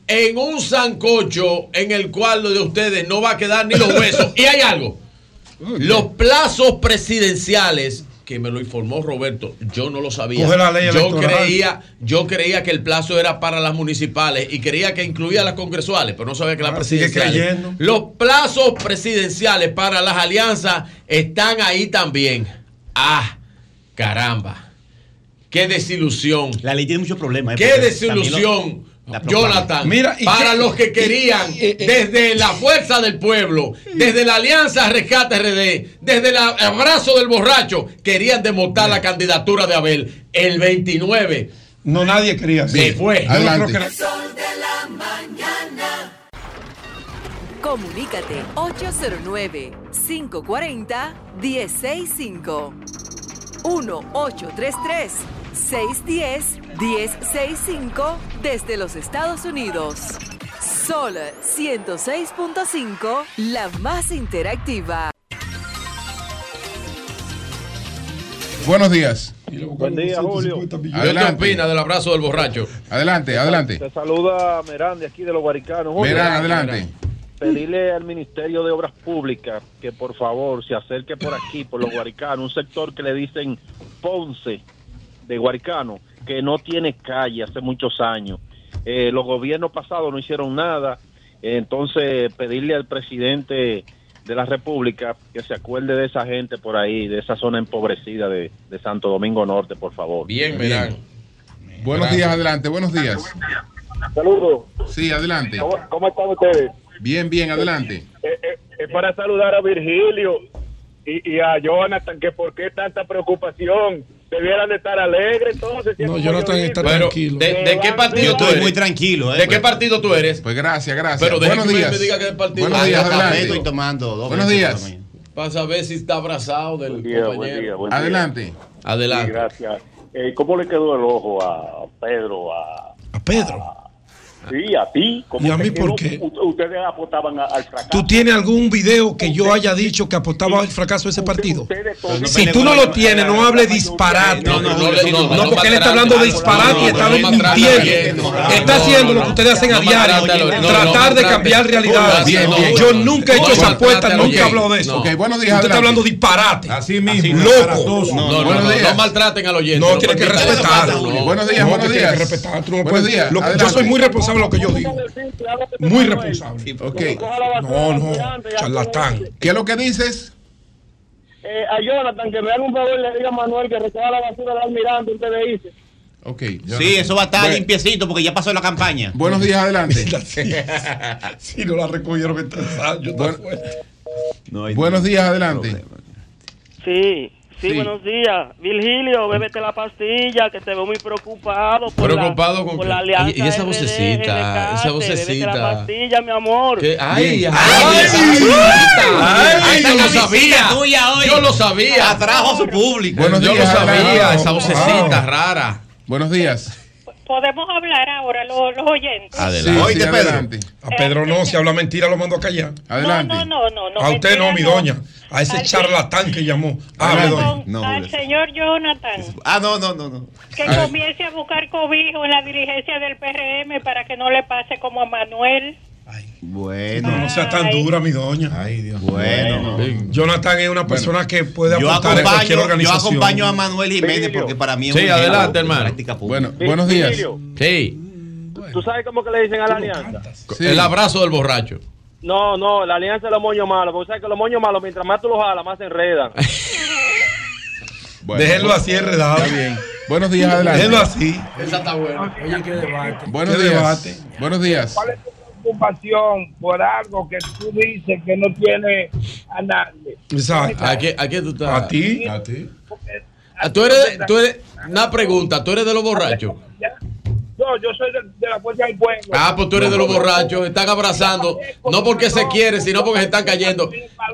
en un sancocho en el cual lo de ustedes no va a quedar ni los huesos. y hay algo. Los plazos presidenciales, que me lo informó Roberto, yo no lo sabía. Yo creía, yo creía que el plazo era para las municipales y creía que incluía las congresuales, pero no sabía que las Ah, sigue presidenciales. creyendo. Los plazos presidenciales para las alianzas están ahí también. Ah, caramba. Qué desilusión. La ley tiene muchos problemas. ¿eh? Qué Porque desilusión. la. Jonathan, Mira, ¿y para qué- los que querían, y- y- desde la fuerza del pueblo, desde la Alianza Rescate RD, desde el abrazo del borracho, querían demontar la candidatura de Abel. El 29 No, nadie quería se fue. Yo no creo que era- Comunícate 809-540-1065. 1-833-610-1065 desde los Estados Unidos. Sol 106.5, la más interactiva. Buenos días. Buen día, Julio. ¿Qué Adelante. opina del abrazo del borracho? Adelante, adelante. Te saluda Merán de aquí de los Guaricanos. Verán, adelante. Pedirle al Ministerio de Obras Públicas que por favor se acerque por aquí, por los Guaricanos, un sector que le dicen Ponce de Guaricano, que no tiene calle hace muchos años. Eh, los gobiernos pasados no hicieron nada. Eh, entonces, pedirle al presidente de la República que se acuerde de esa gente por ahí, de esa zona empobrecida de, de Santo Domingo Norte, por favor. Bien, Merán. Buenos días, adelante, buenos días. Saludos. Sí, adelante. ¿Cómo, cómo están ustedes? Bien, bien, adelante. Eh, eh, es para saludar a Virgilio y, y a Jonathan, que por qué tanta preocupación. Debieran de estar alegres entonces. No, Jonathan está Pero, tranquilo. ¿de, de qué partido Yo estoy muy tranquilo. ¿eh? ¿De qué partido tú eres? Pues gracias, gracias. Pero buenos días. me diga qué partido. Buenos días, adelante. estoy tomando dos Buenos días. Para saber si está abrazado del Buen día, buen compañero. día, buen día. Adelante. Adelante. Sí, gracias. Eh, ¿Cómo le quedó el ojo a Pedro? A, A Pedro. Sí, a ti. ¿Cómo ¿Y a mí por quedó? qué? U- Ustedes apostaban al fracaso. ¿Tú tienes algún video que yo haya dicho que apostaba al fracaso de ese partido? Si tú no lo tienes, no hable disparate. No, no, no, No, no, no, porque él está hablando de disparate y está mintiendo. Está haciendo lo que ustedes hacen a diario. Tratar de cambiar bien. Yo nunca he hecho esa apuesta, nunca he hablado de eso. Usted está hablando disparate. Así mismo. Loco. No, maltraten al oyente. No, tiene que respetar. No. Buenos días, No, buenos días. Buenos puedes- días, yo soy muy responsable lo que yo digo. Muy responsable. Ok. No, no, charlatán. ¿Qué es lo que dices? Eh, a Jonathan, que me haga un favor, le diga a Manuel que recoja la basura del almirante, ustedes dicen. Ok. Sí, eso va a estar Bueno. limpiecito porque ya pasó la campaña. Buenos días, adelante. Si no la recogieron Bueno. fuerte. Buenos días, adelante. Sí, sí, Sí. buenos días. Virgilio, bébete la pastilla, que te veo muy preocupado por, ¿Preocupado la, con por la alianza Y- y esa RD, vocecita, RKT, esa vocecita. Bébete la pastilla, mi amor. ¿Qué? Ay, ay. Ay, yo lo sabía. tuya hoy. Yo lo sabía. Atrajo a su público. Buenos Yo lo días, sabía, adelante. esa vocecita rara. Buenos días. Podemos hablar ahora, los, los oyentes. Adelante. Oíste, sí, Pedro. adelante. A Pedro no, si habla mentira lo mando a callar. Adelante. No, no, no, no. A usted no, mi doña. A ese Al- charlatán que llamó. Hable, Adelante. doña. No, al señor Jonathan, Ah, no, no, no, no. que comience a buscar cobijo en la dirigencia del PRM para que no le pase como a Manuel. Bueno, No, no sea tan dura, mi doña. Ay, Dios bueno. Jonathan es una persona que puede aportar a cualquier acompaño, yo organización. acompaño a Manuel Jiménez porque para mí es Sí, un adelante, hermano. práctica pública. Bueno, buenos días. Sí. ¿Tú sabes cómo que le dicen a la alianza? Sí. El abrazo del borracho. No, no, la alianza de los moños malos. Porque sabes que los moños malos, mientras más tú los jalas, más se enredan. Bueno, Déjenlo así enredado. Está bien. Buenos días, adelante. Déjenlo así. Esa está buena. Oye, qué debate. Buenos ¿Qué días. debate? Buenos días. ¿Cuál es tu preocupación por algo que tú dices que no tiene a nadie? Exacto. ¿A qué, a qué tú estás? A ti. A ti. Ah, Tú eres, tú eres, una pregunta, ¿tú eres de los borrachos? Yo dos, yo soy de, de la fuerza del pueblo. Ah, pues tú eres de los borrachos, están abrazando, no porque se quieren, sino porque se están cayendo.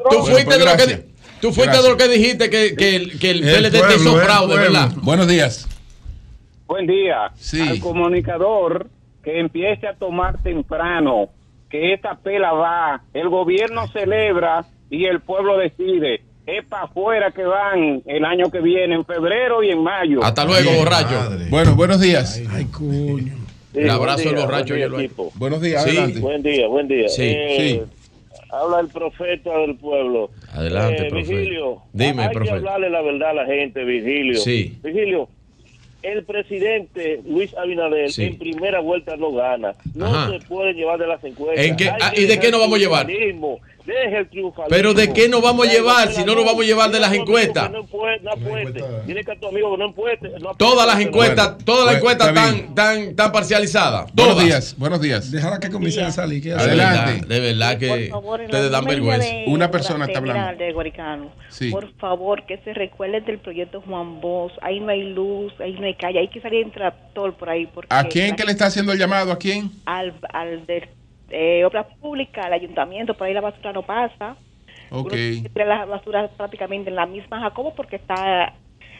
Tú fuiste de lo que, tú fuiste de lo que dijiste que, que el, que el El PLD te hizo fraude. ¿verdad? Buenos días. Buen día. Sí. Al comunicador que empiece a tomar temprano, que esta pela va, el gobierno celebra y el pueblo decide. Es para afuera que van el año que viene, en febrero y en mayo. Hasta luego, borracho. Bueno, buenos días. Ay, coño. El abrazo día, borracho buen y día, el equipo. Buenos días, Sí. adelante. Buen día, buen día. Sí, Eh, Habla el profeta del pueblo. Adelante, Eh, profeta. Vigilio, Dime, hay profeta. que hablarle la verdad a la gente, Vigilio. Sí. Vigilio, el presidente Luis Abinader Sí. en primera vuelta no gana. No Ajá. se puede llevar de las encuestas. ¿En qué- Hay ah, y de qué nos vamos a llevar? Triunfalismo, Deje el triunfalismo. Pero ¿de qué nos vamos a llevar si no nos vamos a llevar de las encuestas? No puede, no apueste. Dile que a tu amigo no apueste. Todas las encuestas, Bueno, todas las encuestas está están, tan, tan parcializadas. Buenos Todas. días, buenos días. Déjala que comiencen a salir. Adelante. de verdad que ustedes dan vergüenza. Una persona está hablando. de Guaricano. Sí. Por favor, que se recuerden del proyecto Juan Bosch. Ahí no hay luz, ahí no hay calle, hay que salir en tractor por ahí. Porque ¿A quién que le está haciendo el llamado? ¿A quién? Al, al eh, Obras Públicas, al ayuntamiento, por ahí la basura no pasa. Ok. Uno tira la basura prácticamente en la misma Jacobo porque está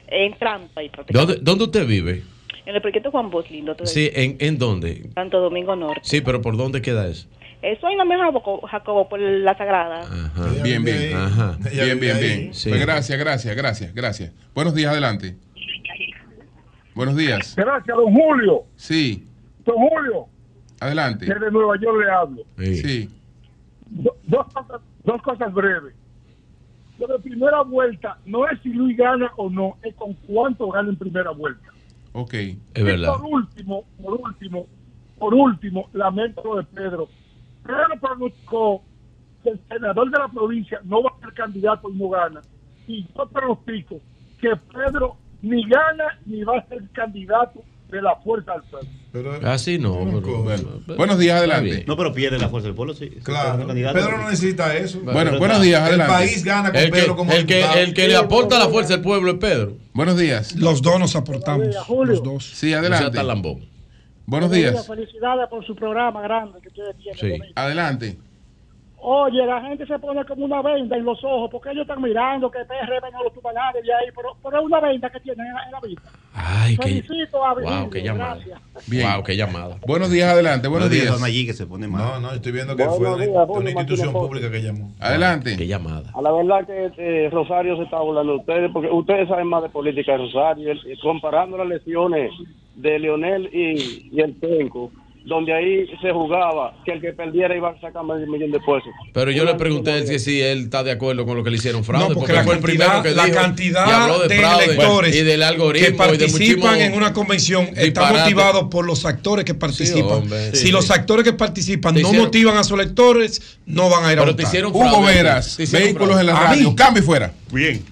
entrando ahí prácticamente. ¿Dónde, ¿Dónde usted vive? En el proyecto Juan Bosch, lindo. todo Sí. ¿en, ¿en dónde? Santo Domingo Norte. Sí, pero ¿por dónde queda eso? Eso ahí no me Jacobo, Jacobo por la Sagrada. Ajá. Bien, bien. Ajá. Bien, bien, bien. Sí. Pues gracias, gracias, gracias, gracias. Buenos días, adelante. Buenos días. Gracias, don Julio. Sí, Don Julio, adelante. desde Nueva York le hablo. Sí. Do- dos, cosas, dos cosas breves. Lo de primera vuelta no es si Luis gana o no, es con cuánto gana en primera vuelta. Ok. Es Y verdad. por último, por último, por último, lamento lo de Pedro. Pedro pronosticó que el senador de la provincia no va a ser candidato y no gana. Y yo pronostico que Pedro ni gana ni va a ser candidato de la fuerza del pueblo. Así no. pero- Buenos días, adelante. No, pero pierde la fuerza del pueblo, sí. Claro. Pedro no necesita eso. Bueno, buenos días, El adelante. país gana con El que, Pedro como el, que, el que le aporta la fuerza al pueblo es Pedro. Buenos días. Los dos nos aportamos. Los dos. Sí, adelante. lambón. Buenos días. Felicidades por su programa grande que ustedes tienen. Sí. Adelante. Oye, la gente se pone como una venda en los ojos porque ellos están mirando que PRM no lo tuvo nadie de ahí, pero, pero es una venda que tienen en la, en la vista. Ay, qué. Wow, qué llamada. Bien. Wow, qué llamada. Buenos días, adelante. Buenos Buenos días, días. don allí que se pone mal. No, no, estoy viendo que Buenos fue de días, una, institución pública que llamó. Adelante. Qué llamada. A la verdad que eh, Rosario se está burlando de ustedes, porque ustedes saben más de política de Rosario, el- comparando las lesiones de Leonel y, y el Penco, donde ahí se jugaba que el que perdiera iba a sacar más de un millón de pesos. Pero yo le pregunté si, si él está de acuerdo con lo que le hicieron fraude. No, porque la fue el primero cantidad, que la dijo cantidad y habló de, de, fraude electores y del algoritmo que y de participan en una convención está motivado por los actores que participan. hombre. si Sí, los actores que participan Te no hicieron- motivan a sus electores, no van a ir a Pero te votar. Hugo. Veras, Te hicieron vehículos en la radio. Cambio y fuera. Bien.